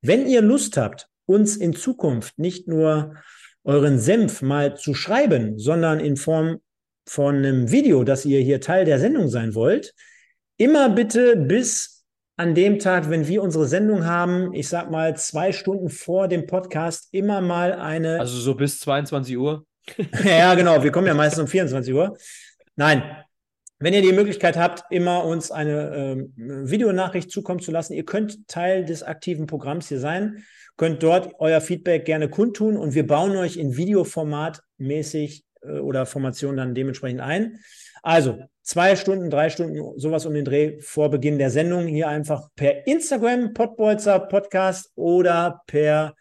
Wenn ihr Lust habt, uns in Zukunft nicht nur euren Senf mal zu schreiben, sondern in Form von einem Video, dass ihr hier Teil der Sendung sein wollt, immer bitte bis an dem Tag, wenn wir unsere Sendung haben, ich sag mal zwei Stunden vor dem Podcast, immer mal eine.
Also so bis 22 Uhr? [LAUGHS] [LAUGHS]
ja, genau. Wir kommen ja meistens um 24 Uhr. Nein. Wenn ihr die Möglichkeit habt, immer uns eine äh, Videonachricht zukommen zu lassen, ihr könnt Teil des aktiven Programms hier sein, könnt dort euer Feedback gerne kundtun und wir bauen euch in Videoformat mäßig äh, oder Formation dann dementsprechend ein. Also zwei Stunden, drei Stunden, sowas um den Dreh vor Beginn der Sendung hier einfach per Instagram, Pottbolzer Podcast oder per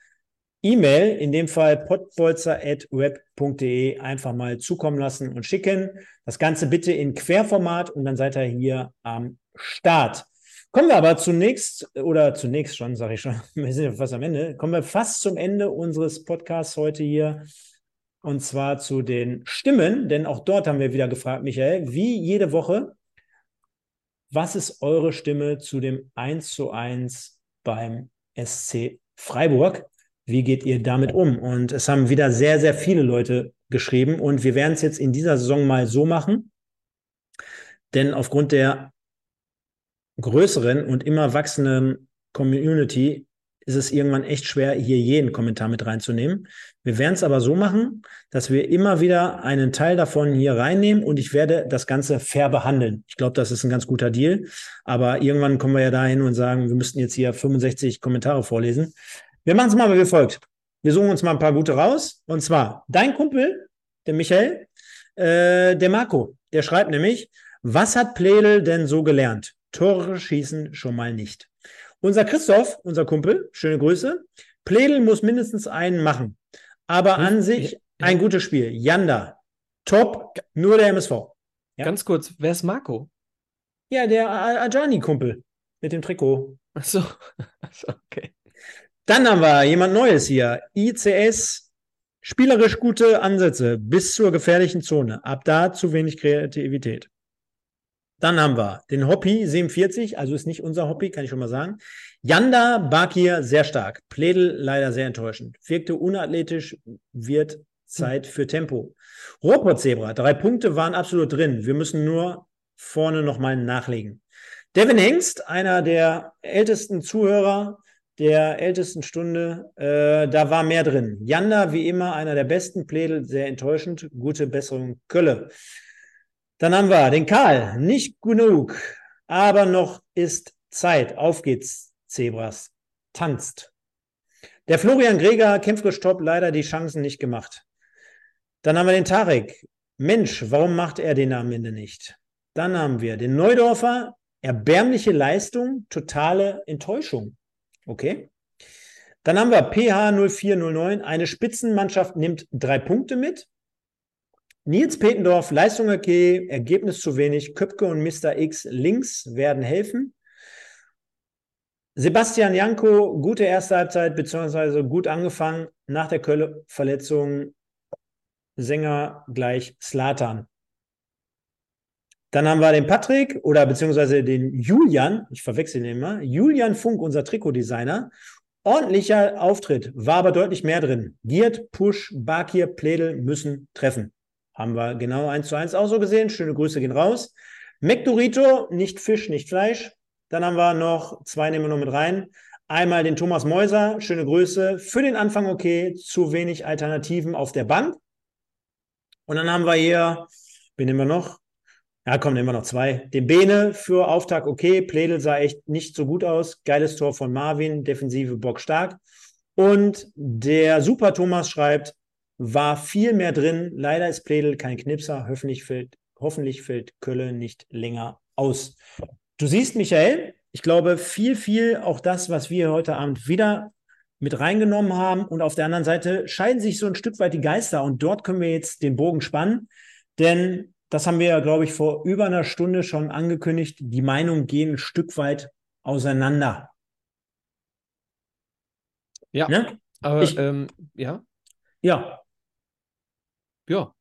E-Mail, in dem Fall pottbolzer.web.de, einfach mal zukommen lassen und schicken. Das Ganze bitte in Querformat und dann seid ihr hier am Start. Kommen wir aber zunächst, oder zunächst schon, sage ich schon, [LAUGHS] wir sind ja fast am Ende, kommen wir fast zum Ende unseres Podcasts heute hier und zwar zu den Stimmen, denn auch dort haben wir wieder gefragt, Michael, wie jede Woche, was ist eure Stimme zu dem 1 zu 1 beim SC Freiburg? Wie geht ihr damit um? Und es haben wieder sehr, sehr viele Leute geschrieben und wir werden es jetzt in dieser Saison mal so machen, denn aufgrund der größeren und immer wachsenden Community ist es irgendwann echt schwer, hier jeden Kommentar mit reinzunehmen. Wir werden es aber so machen, dass wir immer wieder einen Teil davon hier reinnehmen und ich werde das Ganze fair behandeln. Ich glaube, das ist ein ganz guter Deal. Aber irgendwann kommen wir ja dahin und sagen, wir müssten jetzt hier 65 Kommentare vorlesen. Wir machen es mal wie folgt. Wir suchen uns mal ein paar gute raus. Und zwar dein Kumpel, der Michael, äh, der Marco, der schreibt nämlich, was hat Pledel denn so gelernt? Tore schießen schon mal nicht. Unser Christoph, unser Kumpel, schöne Grüße. Pledel muss mindestens einen machen. Aber an sich ein gutes Spiel. Yanda, top, nur der MSV.
Ja. Ganz kurz, wer ist Marco?
Ja, der Ajani-Kumpel mit dem Trikot.
Achso, [LAUGHS] okay.
Dann haben wir jemand Neues hier. ICS, spielerisch gute Ansätze bis zur gefährlichen Zone. Ab da zu wenig Kreativität. Dann haben wir den Hobby 47, also ist nicht unser Hobby, kann ich schon mal sagen. Yanda Bakir sehr stark. Pledel leider sehr enttäuschend. Wirkte unathletisch, wird Zeit für Tempo. Robert Zebra, drei Punkte waren absolut drin. Wir müssen nur vorne nochmal nachlegen. Devin Hengst, einer der ältesten Zuhörer der ältesten Stunde, äh, da war mehr drin. Yanda, wie immer, einer der besten Pledel, sehr enttäuschend. Gute Besserung, Kölle. Dann haben wir den Karl, nicht genug, aber noch ist Zeit. Auf geht's, Zebras. Tanzt. Der Florian Greger, kämpferisch top, leider die Chancen nicht gemacht. Dann haben wir den Tarek. Mensch, warum macht er den am Ende nicht? Dann haben wir den Neudorfer, erbärmliche Leistung, totale Enttäuschung. Okay. Dann haben wir PH 0409, eine Spitzenmannschaft nimmt drei Punkte mit. Nils Petendorf, Leistung okay, Ergebnis zu wenig. Köpke und Mr. X links werden helfen. Sebastian Janko, gute erste Halbzeit, beziehungsweise gut angefangen. Nach der Kölle-Verletzung Sänger gleich Slatan. Dann haben wir den Patrick oder beziehungsweise den Julian, ich verwechsel ihn immer, Julian Funk, unser Trikotdesigner. Ordentlicher Auftritt, war aber deutlich mehr drin. Giert, Push, Bakir, Pledel müssen treffen. Haben wir genau eins zu eins auch so gesehen. Schöne Grüße gehen raus. McDorito, nicht Fisch, nicht Fleisch. Dann haben wir noch, zwei nehmen wir noch mit rein. Einmal den Thomas Mäuser, schöne Grüße. Für den Anfang okay, zu wenig Alternativen auf der Bank. Und dann haben wir hier, wen nehmen wir noch? Ja, komm, nehmen wir noch zwei. Den Bene für Auftakt okay. Pledel sah echt nicht so gut aus. Geiles Tor von Marvin, Defensive Bock stark. Und der Super Thomas schreibt, war viel mehr drin. Leider ist Pledel kein Knipser. Hoffentlich fällt, hoffentlich fällt Kölle nicht länger aus. Du siehst, Michael, ich glaube, viel, viel auch das, was wir heute Abend wieder mit reingenommen haben. Und auf der anderen Seite scheiden sich so ein Stück weit die Geister. Und dort können wir jetzt den Bogen spannen. Denn das haben wir ja, glaube ich, vor über einer Stunde schon angekündigt. Die Meinungen gehen ein Stück weit auseinander.
Ja. Ne? Aber, ich, ähm, ja.
Ja.
Ja.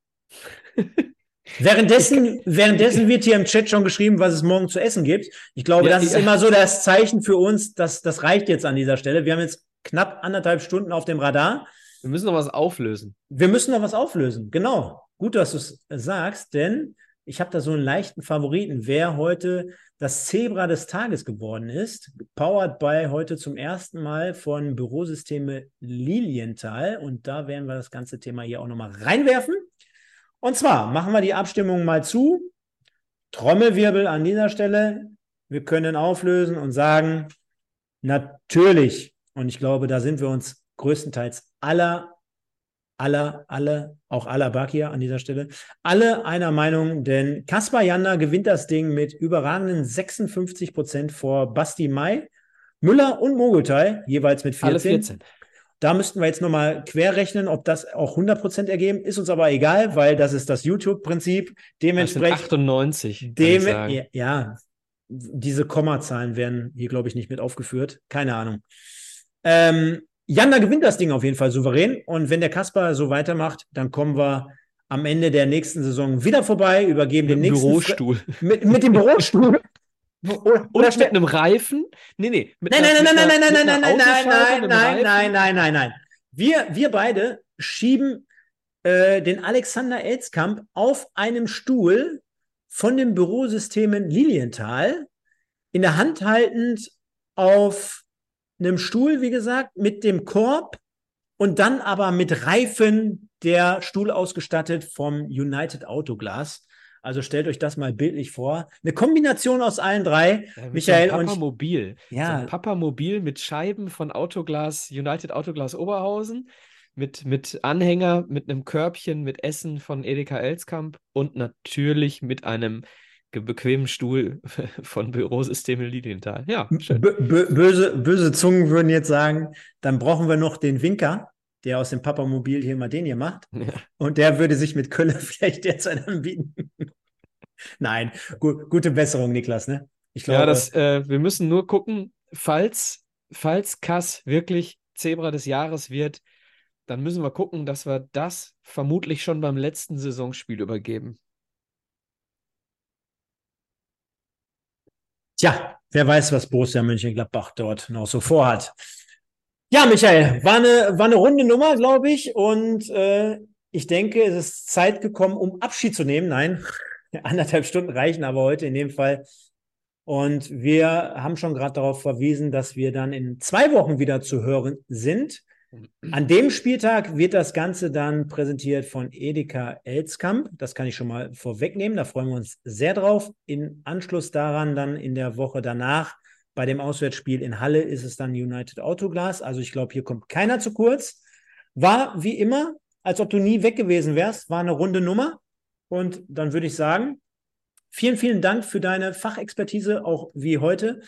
[LAUGHS]
Währenddessen, währenddessen wird hier im Chat schon geschrieben, was es morgen zu essen gibt. Ich glaube, ja, das ist ja. immer so das Zeichen für uns, dass das reicht jetzt an dieser Stelle. Wir haben jetzt knapp anderthalb Stunden auf dem Radar.
Wir müssen noch was auflösen.
Wir müssen noch was auflösen, genau. Gut, dass du es sagst, denn ich habe da so einen leichten Favoriten, wer heute das Zebra des Tages geworden ist. Powered by heute zum ersten Mal von Bürosysteme Lilienthal. Und da werden wir das ganze Thema hier auch nochmal reinwerfen. Und zwar machen wir die Abstimmung mal zu. Trommelwirbel an dieser Stelle. Wir können auflösen und sagen, natürlich, und ich glaube, da sind wir uns größtenteils aller aller, alle, auch aller Bakir an dieser Stelle, alle einer Meinung, denn Kaspar Janda gewinnt das Ding mit überragenden 56 Prozent vor Basti Mai, Müller und Mogultai, jeweils mit 14. Alle 14. Da müssten wir jetzt nochmal querrechnen, ob das auch 100 Prozent ergeben. Ist uns aber egal, weil das ist das YouTube-Prinzip. Dementsprechend.
Das sind 98.
Dem, ja, ja, diese Kommazahlen werden hier, glaube ich, nicht mit aufgeführt. Keine Ahnung. Ähm, Janda gewinnt das Ding auf jeden Fall souverän. Und wenn der Kasper so weitermacht, dann kommen wir am Ende der nächsten Saison wieder vorbei, übergeben mit den nächsten.
Bürostuhl.
Mit, mit dem Bürostuhl. [LAUGHS]
Oder, oder mit einem Reifen? Nee, nee.
Mit nein, einer, nein, nein, nein, nein, nein, nein, nein, nein, nein, nein, nein, nein, nein, nein. Wir, wir beide schieben äh, den Alexander Elzkamp auf einem Stuhl von den Bürosystemen Lilienthal in der Hand haltend auf einem Stuhl, wie gesagt, mit dem Korb und dann aber mit Reifen der Stuhl ausgestattet vom United Autoglas. Also stellt euch das mal bildlich vor. Eine Kombination aus allen drei.
Ja, Michael so Papa Mobil.
Ja. So
ein Papa Mobil mit Scheiben von Autoglas, United Autoglas Oberhausen, mit, mit Anhänger, mit einem Körbchen, mit Essen von Edeka Elskamp und natürlich mit einem bequemen Stuhl [LAUGHS] von Bürosysteme Lilienthal. Ja, schön.
böse, böse Zungen würden jetzt sagen, dann brauchen wir noch den Winker, der aus dem Papamobil hier mal den hier macht. Ja. Und der würde sich mit Kölle [LAUGHS] vielleicht derzeit anbieten. Nein, gu gute Besserung, Niklas. Ne?
Ich glaube, ja, das, äh, wir müssen nur gucken, falls, falls Kass wirklich Zebra des Jahres wird, dann müssen wir gucken, dass wir das vermutlich schon beim letzten Saisonspiel übergeben.
Tja, wer weiß, was Borussia Mönchengladbach dort noch so vorhat. Ja, Michael, war eine, war eine runde Nummer, glaube ich. Und äh, ich denke, es ist Zeit gekommen, um Abschied zu nehmen. Nein, [LAUGHS] anderthalb Stunden reichen aber heute in dem Fall. Und wir haben schon gerade darauf verwiesen, dass wir dann in zwei Wochen wieder zu hören sind. An dem Spieltag wird das Ganze dann präsentiert von Edeka Elskamp. Das kann ich schon mal vorwegnehmen. Da freuen wir uns sehr drauf. In Anschluss daran dann in der Woche danach bei dem Auswärtsspiel in Halle ist es dann United Autoglas. Also ich glaube, hier kommt keiner zu kurz. War wie immer, als ob du nie weg gewesen wärst, war eine runde Nummer. Und dann würde ich sagen, vielen, vielen Dank für deine Fachexpertise, auch wie heute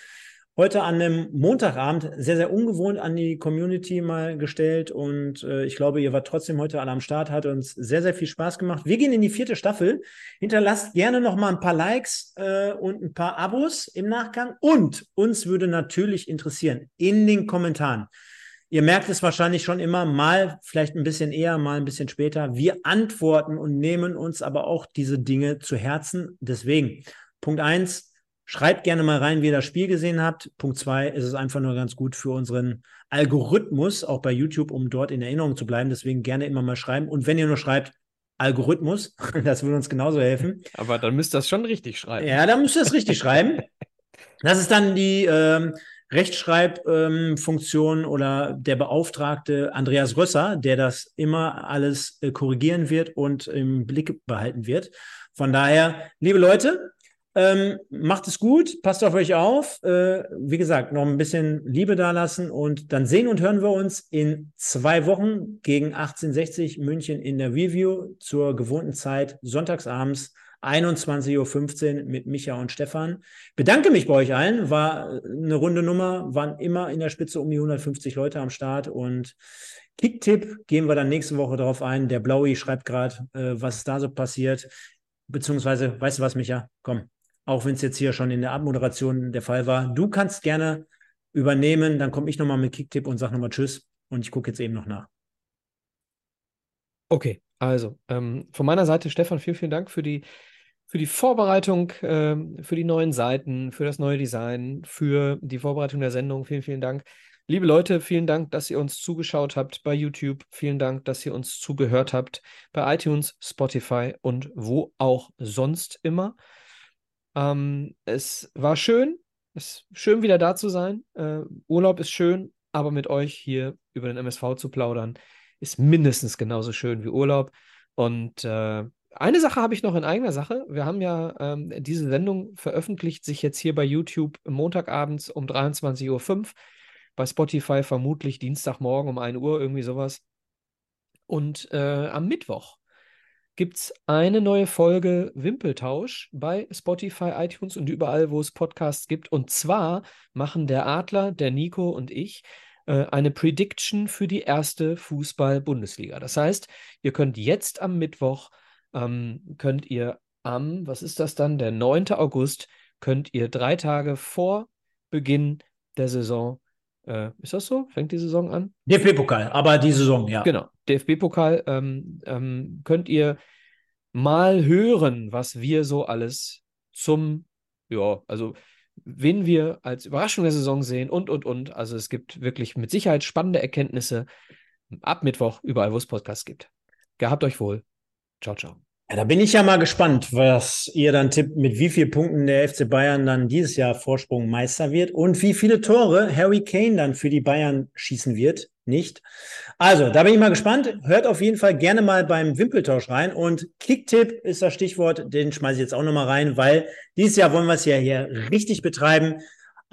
heute an einem Montagabend sehr, sehr ungewohnt an die Community mal gestellt und äh, ich glaube, ihr wart trotzdem heute alle am Start, hat uns sehr, sehr viel Spaß gemacht. Wir gehen in die vierte Staffel. Hinterlasst gerne noch mal ein paar Likes äh, und ein paar Abos im Nachgang und uns würde natürlich interessieren in den Kommentaren. Ihr merkt es wahrscheinlich schon immer, mal vielleicht ein bisschen eher, mal ein bisschen später. Wir antworten und nehmen uns aber auch diese Dinge zu Herzen. Deswegen, Punkt eins Schreibt gerne mal rein, wie ihr das Spiel gesehen habt. Punkt zwei ist es einfach nur ganz gut für unseren Algorithmus, auch bei YouTube, um dort in Erinnerung zu bleiben. Deswegen gerne immer mal schreiben. Und wenn ihr nur schreibt, Algorithmus, [LAUGHS] das würde uns genauso helfen. [LAUGHS]
Aber dann müsst ihr das schon richtig schreiben.
Ja, dann müsst ihr das richtig [LAUGHS] schreiben. Das ist dann die ähm, Rechtschreibfunktion ähm, oder der Beauftragte Andreas Rösser, der das immer alles äh, korrigieren wird und im Blick behalten wird. Von daher, liebe Leute, ähm, macht es gut, passt auf euch auf. Äh, wie gesagt, noch ein bisschen Liebe dalassen und dann sehen und hören wir uns in zwei Wochen gegen 1860 München in der Review zur gewohnten Zeit, sonntagsabends 21.15 Uhr mit Micha und Stefan. Bedanke mich bei euch allen, war eine runde Nummer, waren immer in der Spitze um die 150 Leute am Start und Kicktipp gehen wir dann nächste Woche darauf ein. Der Blaui schreibt gerade, äh, was da so passiert. Beziehungsweise, weißt du was, Micha? Komm, auch wenn es jetzt hier schon in der Abmoderation der Fall war. Du kannst gerne übernehmen, dann komme ich nochmal mit Kicktipp und sage nochmal Tschüss und ich gucke jetzt eben noch nach.
Okay, also ähm, von meiner Seite, Stefan, vielen, vielen Dank für die, für die Vorbereitung, ähm, für die neuen Seiten, für das neue Design, für die Vorbereitung der Sendung. Vielen, vielen Dank. Liebe Leute, vielen Dank, dass ihr uns zugeschaut habt bei YouTube. Vielen Dank, dass ihr uns zugehört habt bei iTunes, Spotify und wo auch sonst immer. Ähm, es war schön, es ist schön wieder da zu sein. Äh, Urlaub ist schön, aber mit euch hier über den MSV zu plaudern, ist mindestens genauso schön wie Urlaub. Und äh, eine Sache habe ich noch in eigener Sache. Wir haben ja ähm, diese Sendung veröffentlicht sich jetzt hier bei YouTube Montagabends um 23.05 Uhr, bei Spotify vermutlich Dienstagmorgen um 1 Uhr, irgendwie sowas. Und äh, am Mittwoch gibt es eine neue Folge Wimpeltausch bei Spotify, iTunes und überall, wo es Podcasts gibt. Und zwar machen der Adler, der Nico und ich äh, eine Prediction für die erste Fußball-Bundesliga. Das heißt, ihr könnt jetzt am Mittwoch, ähm, könnt ihr am, was ist das dann, der 9. August, könnt ihr drei Tage vor Beginn der Saison äh, ist das so? Fängt die Saison an?
DFB-Pokal, aber die Saison, ja.
Genau, DFB-Pokal ähm, ähm, könnt ihr mal hören, was wir so alles zum, ja, also wen wir als Überraschung der Saison sehen und, und, und. Also es gibt wirklich mit Sicherheit spannende Erkenntnisse ab Mittwoch überall, wo es Podcasts gibt. Gehabt euch wohl. Ciao, ciao.
Ja, da bin ich ja mal gespannt, was ihr dann tippt, mit wie vielen Punkten der FC Bayern dann dieses Jahr Vorsprung Meister wird und wie viele Tore Harry Kane dann für die Bayern schießen wird. Nicht. Also, da bin ich mal gespannt. Hört auf jeden Fall gerne mal beim Wimpeltausch rein. Und Kicktipp ist das Stichwort, den schmeiße ich jetzt auch nochmal rein, weil dieses Jahr wollen wir es ja hier richtig betreiben.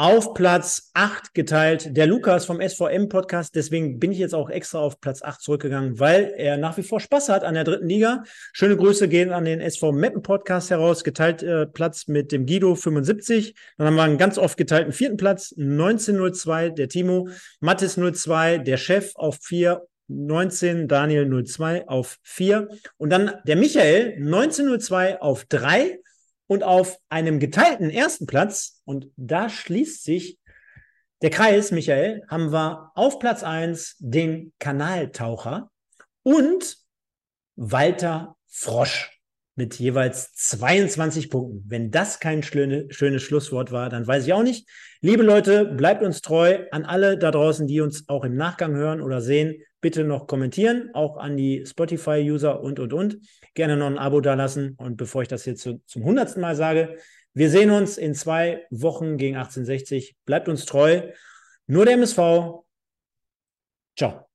Auf Platz 8 geteilt. Der Lukas vom SVM-Podcast, deswegen bin ich jetzt auch extra auf Platz 8 zurückgegangen, weil er nach wie vor Spaß hat an der dritten Liga. Schöne Grüße gehen an den SV Meppen-Podcast heraus. Geteilt äh, Platz mit dem Guido 75. Dann haben wir einen ganz oft geteilten vierten Platz, 1902, der Timo, Mattis 02, der Chef auf 4 19, Daniel 02 auf 4 und dann der Michael 1902 auf 3 und auf einem geteilten ersten Platz, und da schließt sich der Kreis, Michael, haben wir auf Platz 1 den Kanaltaucher und Walter Frosch mit jeweils 22 Punkten. Wenn das kein schöne, schönes Schlusswort war, dann weiß ich auch nicht. Liebe Leute, bleibt uns treu an alle da draußen, die uns auch im Nachgang hören oder sehen bitte noch kommentieren, auch an die Spotify-User und, und, und. Gerne noch ein Abo dalassen. Und bevor ich das jetzt zu, zum hundertsten Mal sage, wir sehen uns in zwei Wochen gegen 1860. Bleibt uns treu. Nur der MSV. Ciao.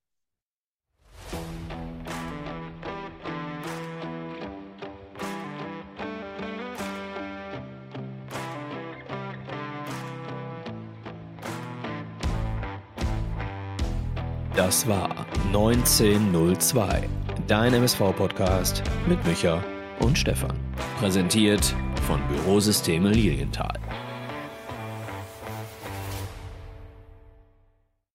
Das war 1902, dein MSV-Podcast mit Micha und Stefan. Präsentiert von Bürosysteme Lilienthal.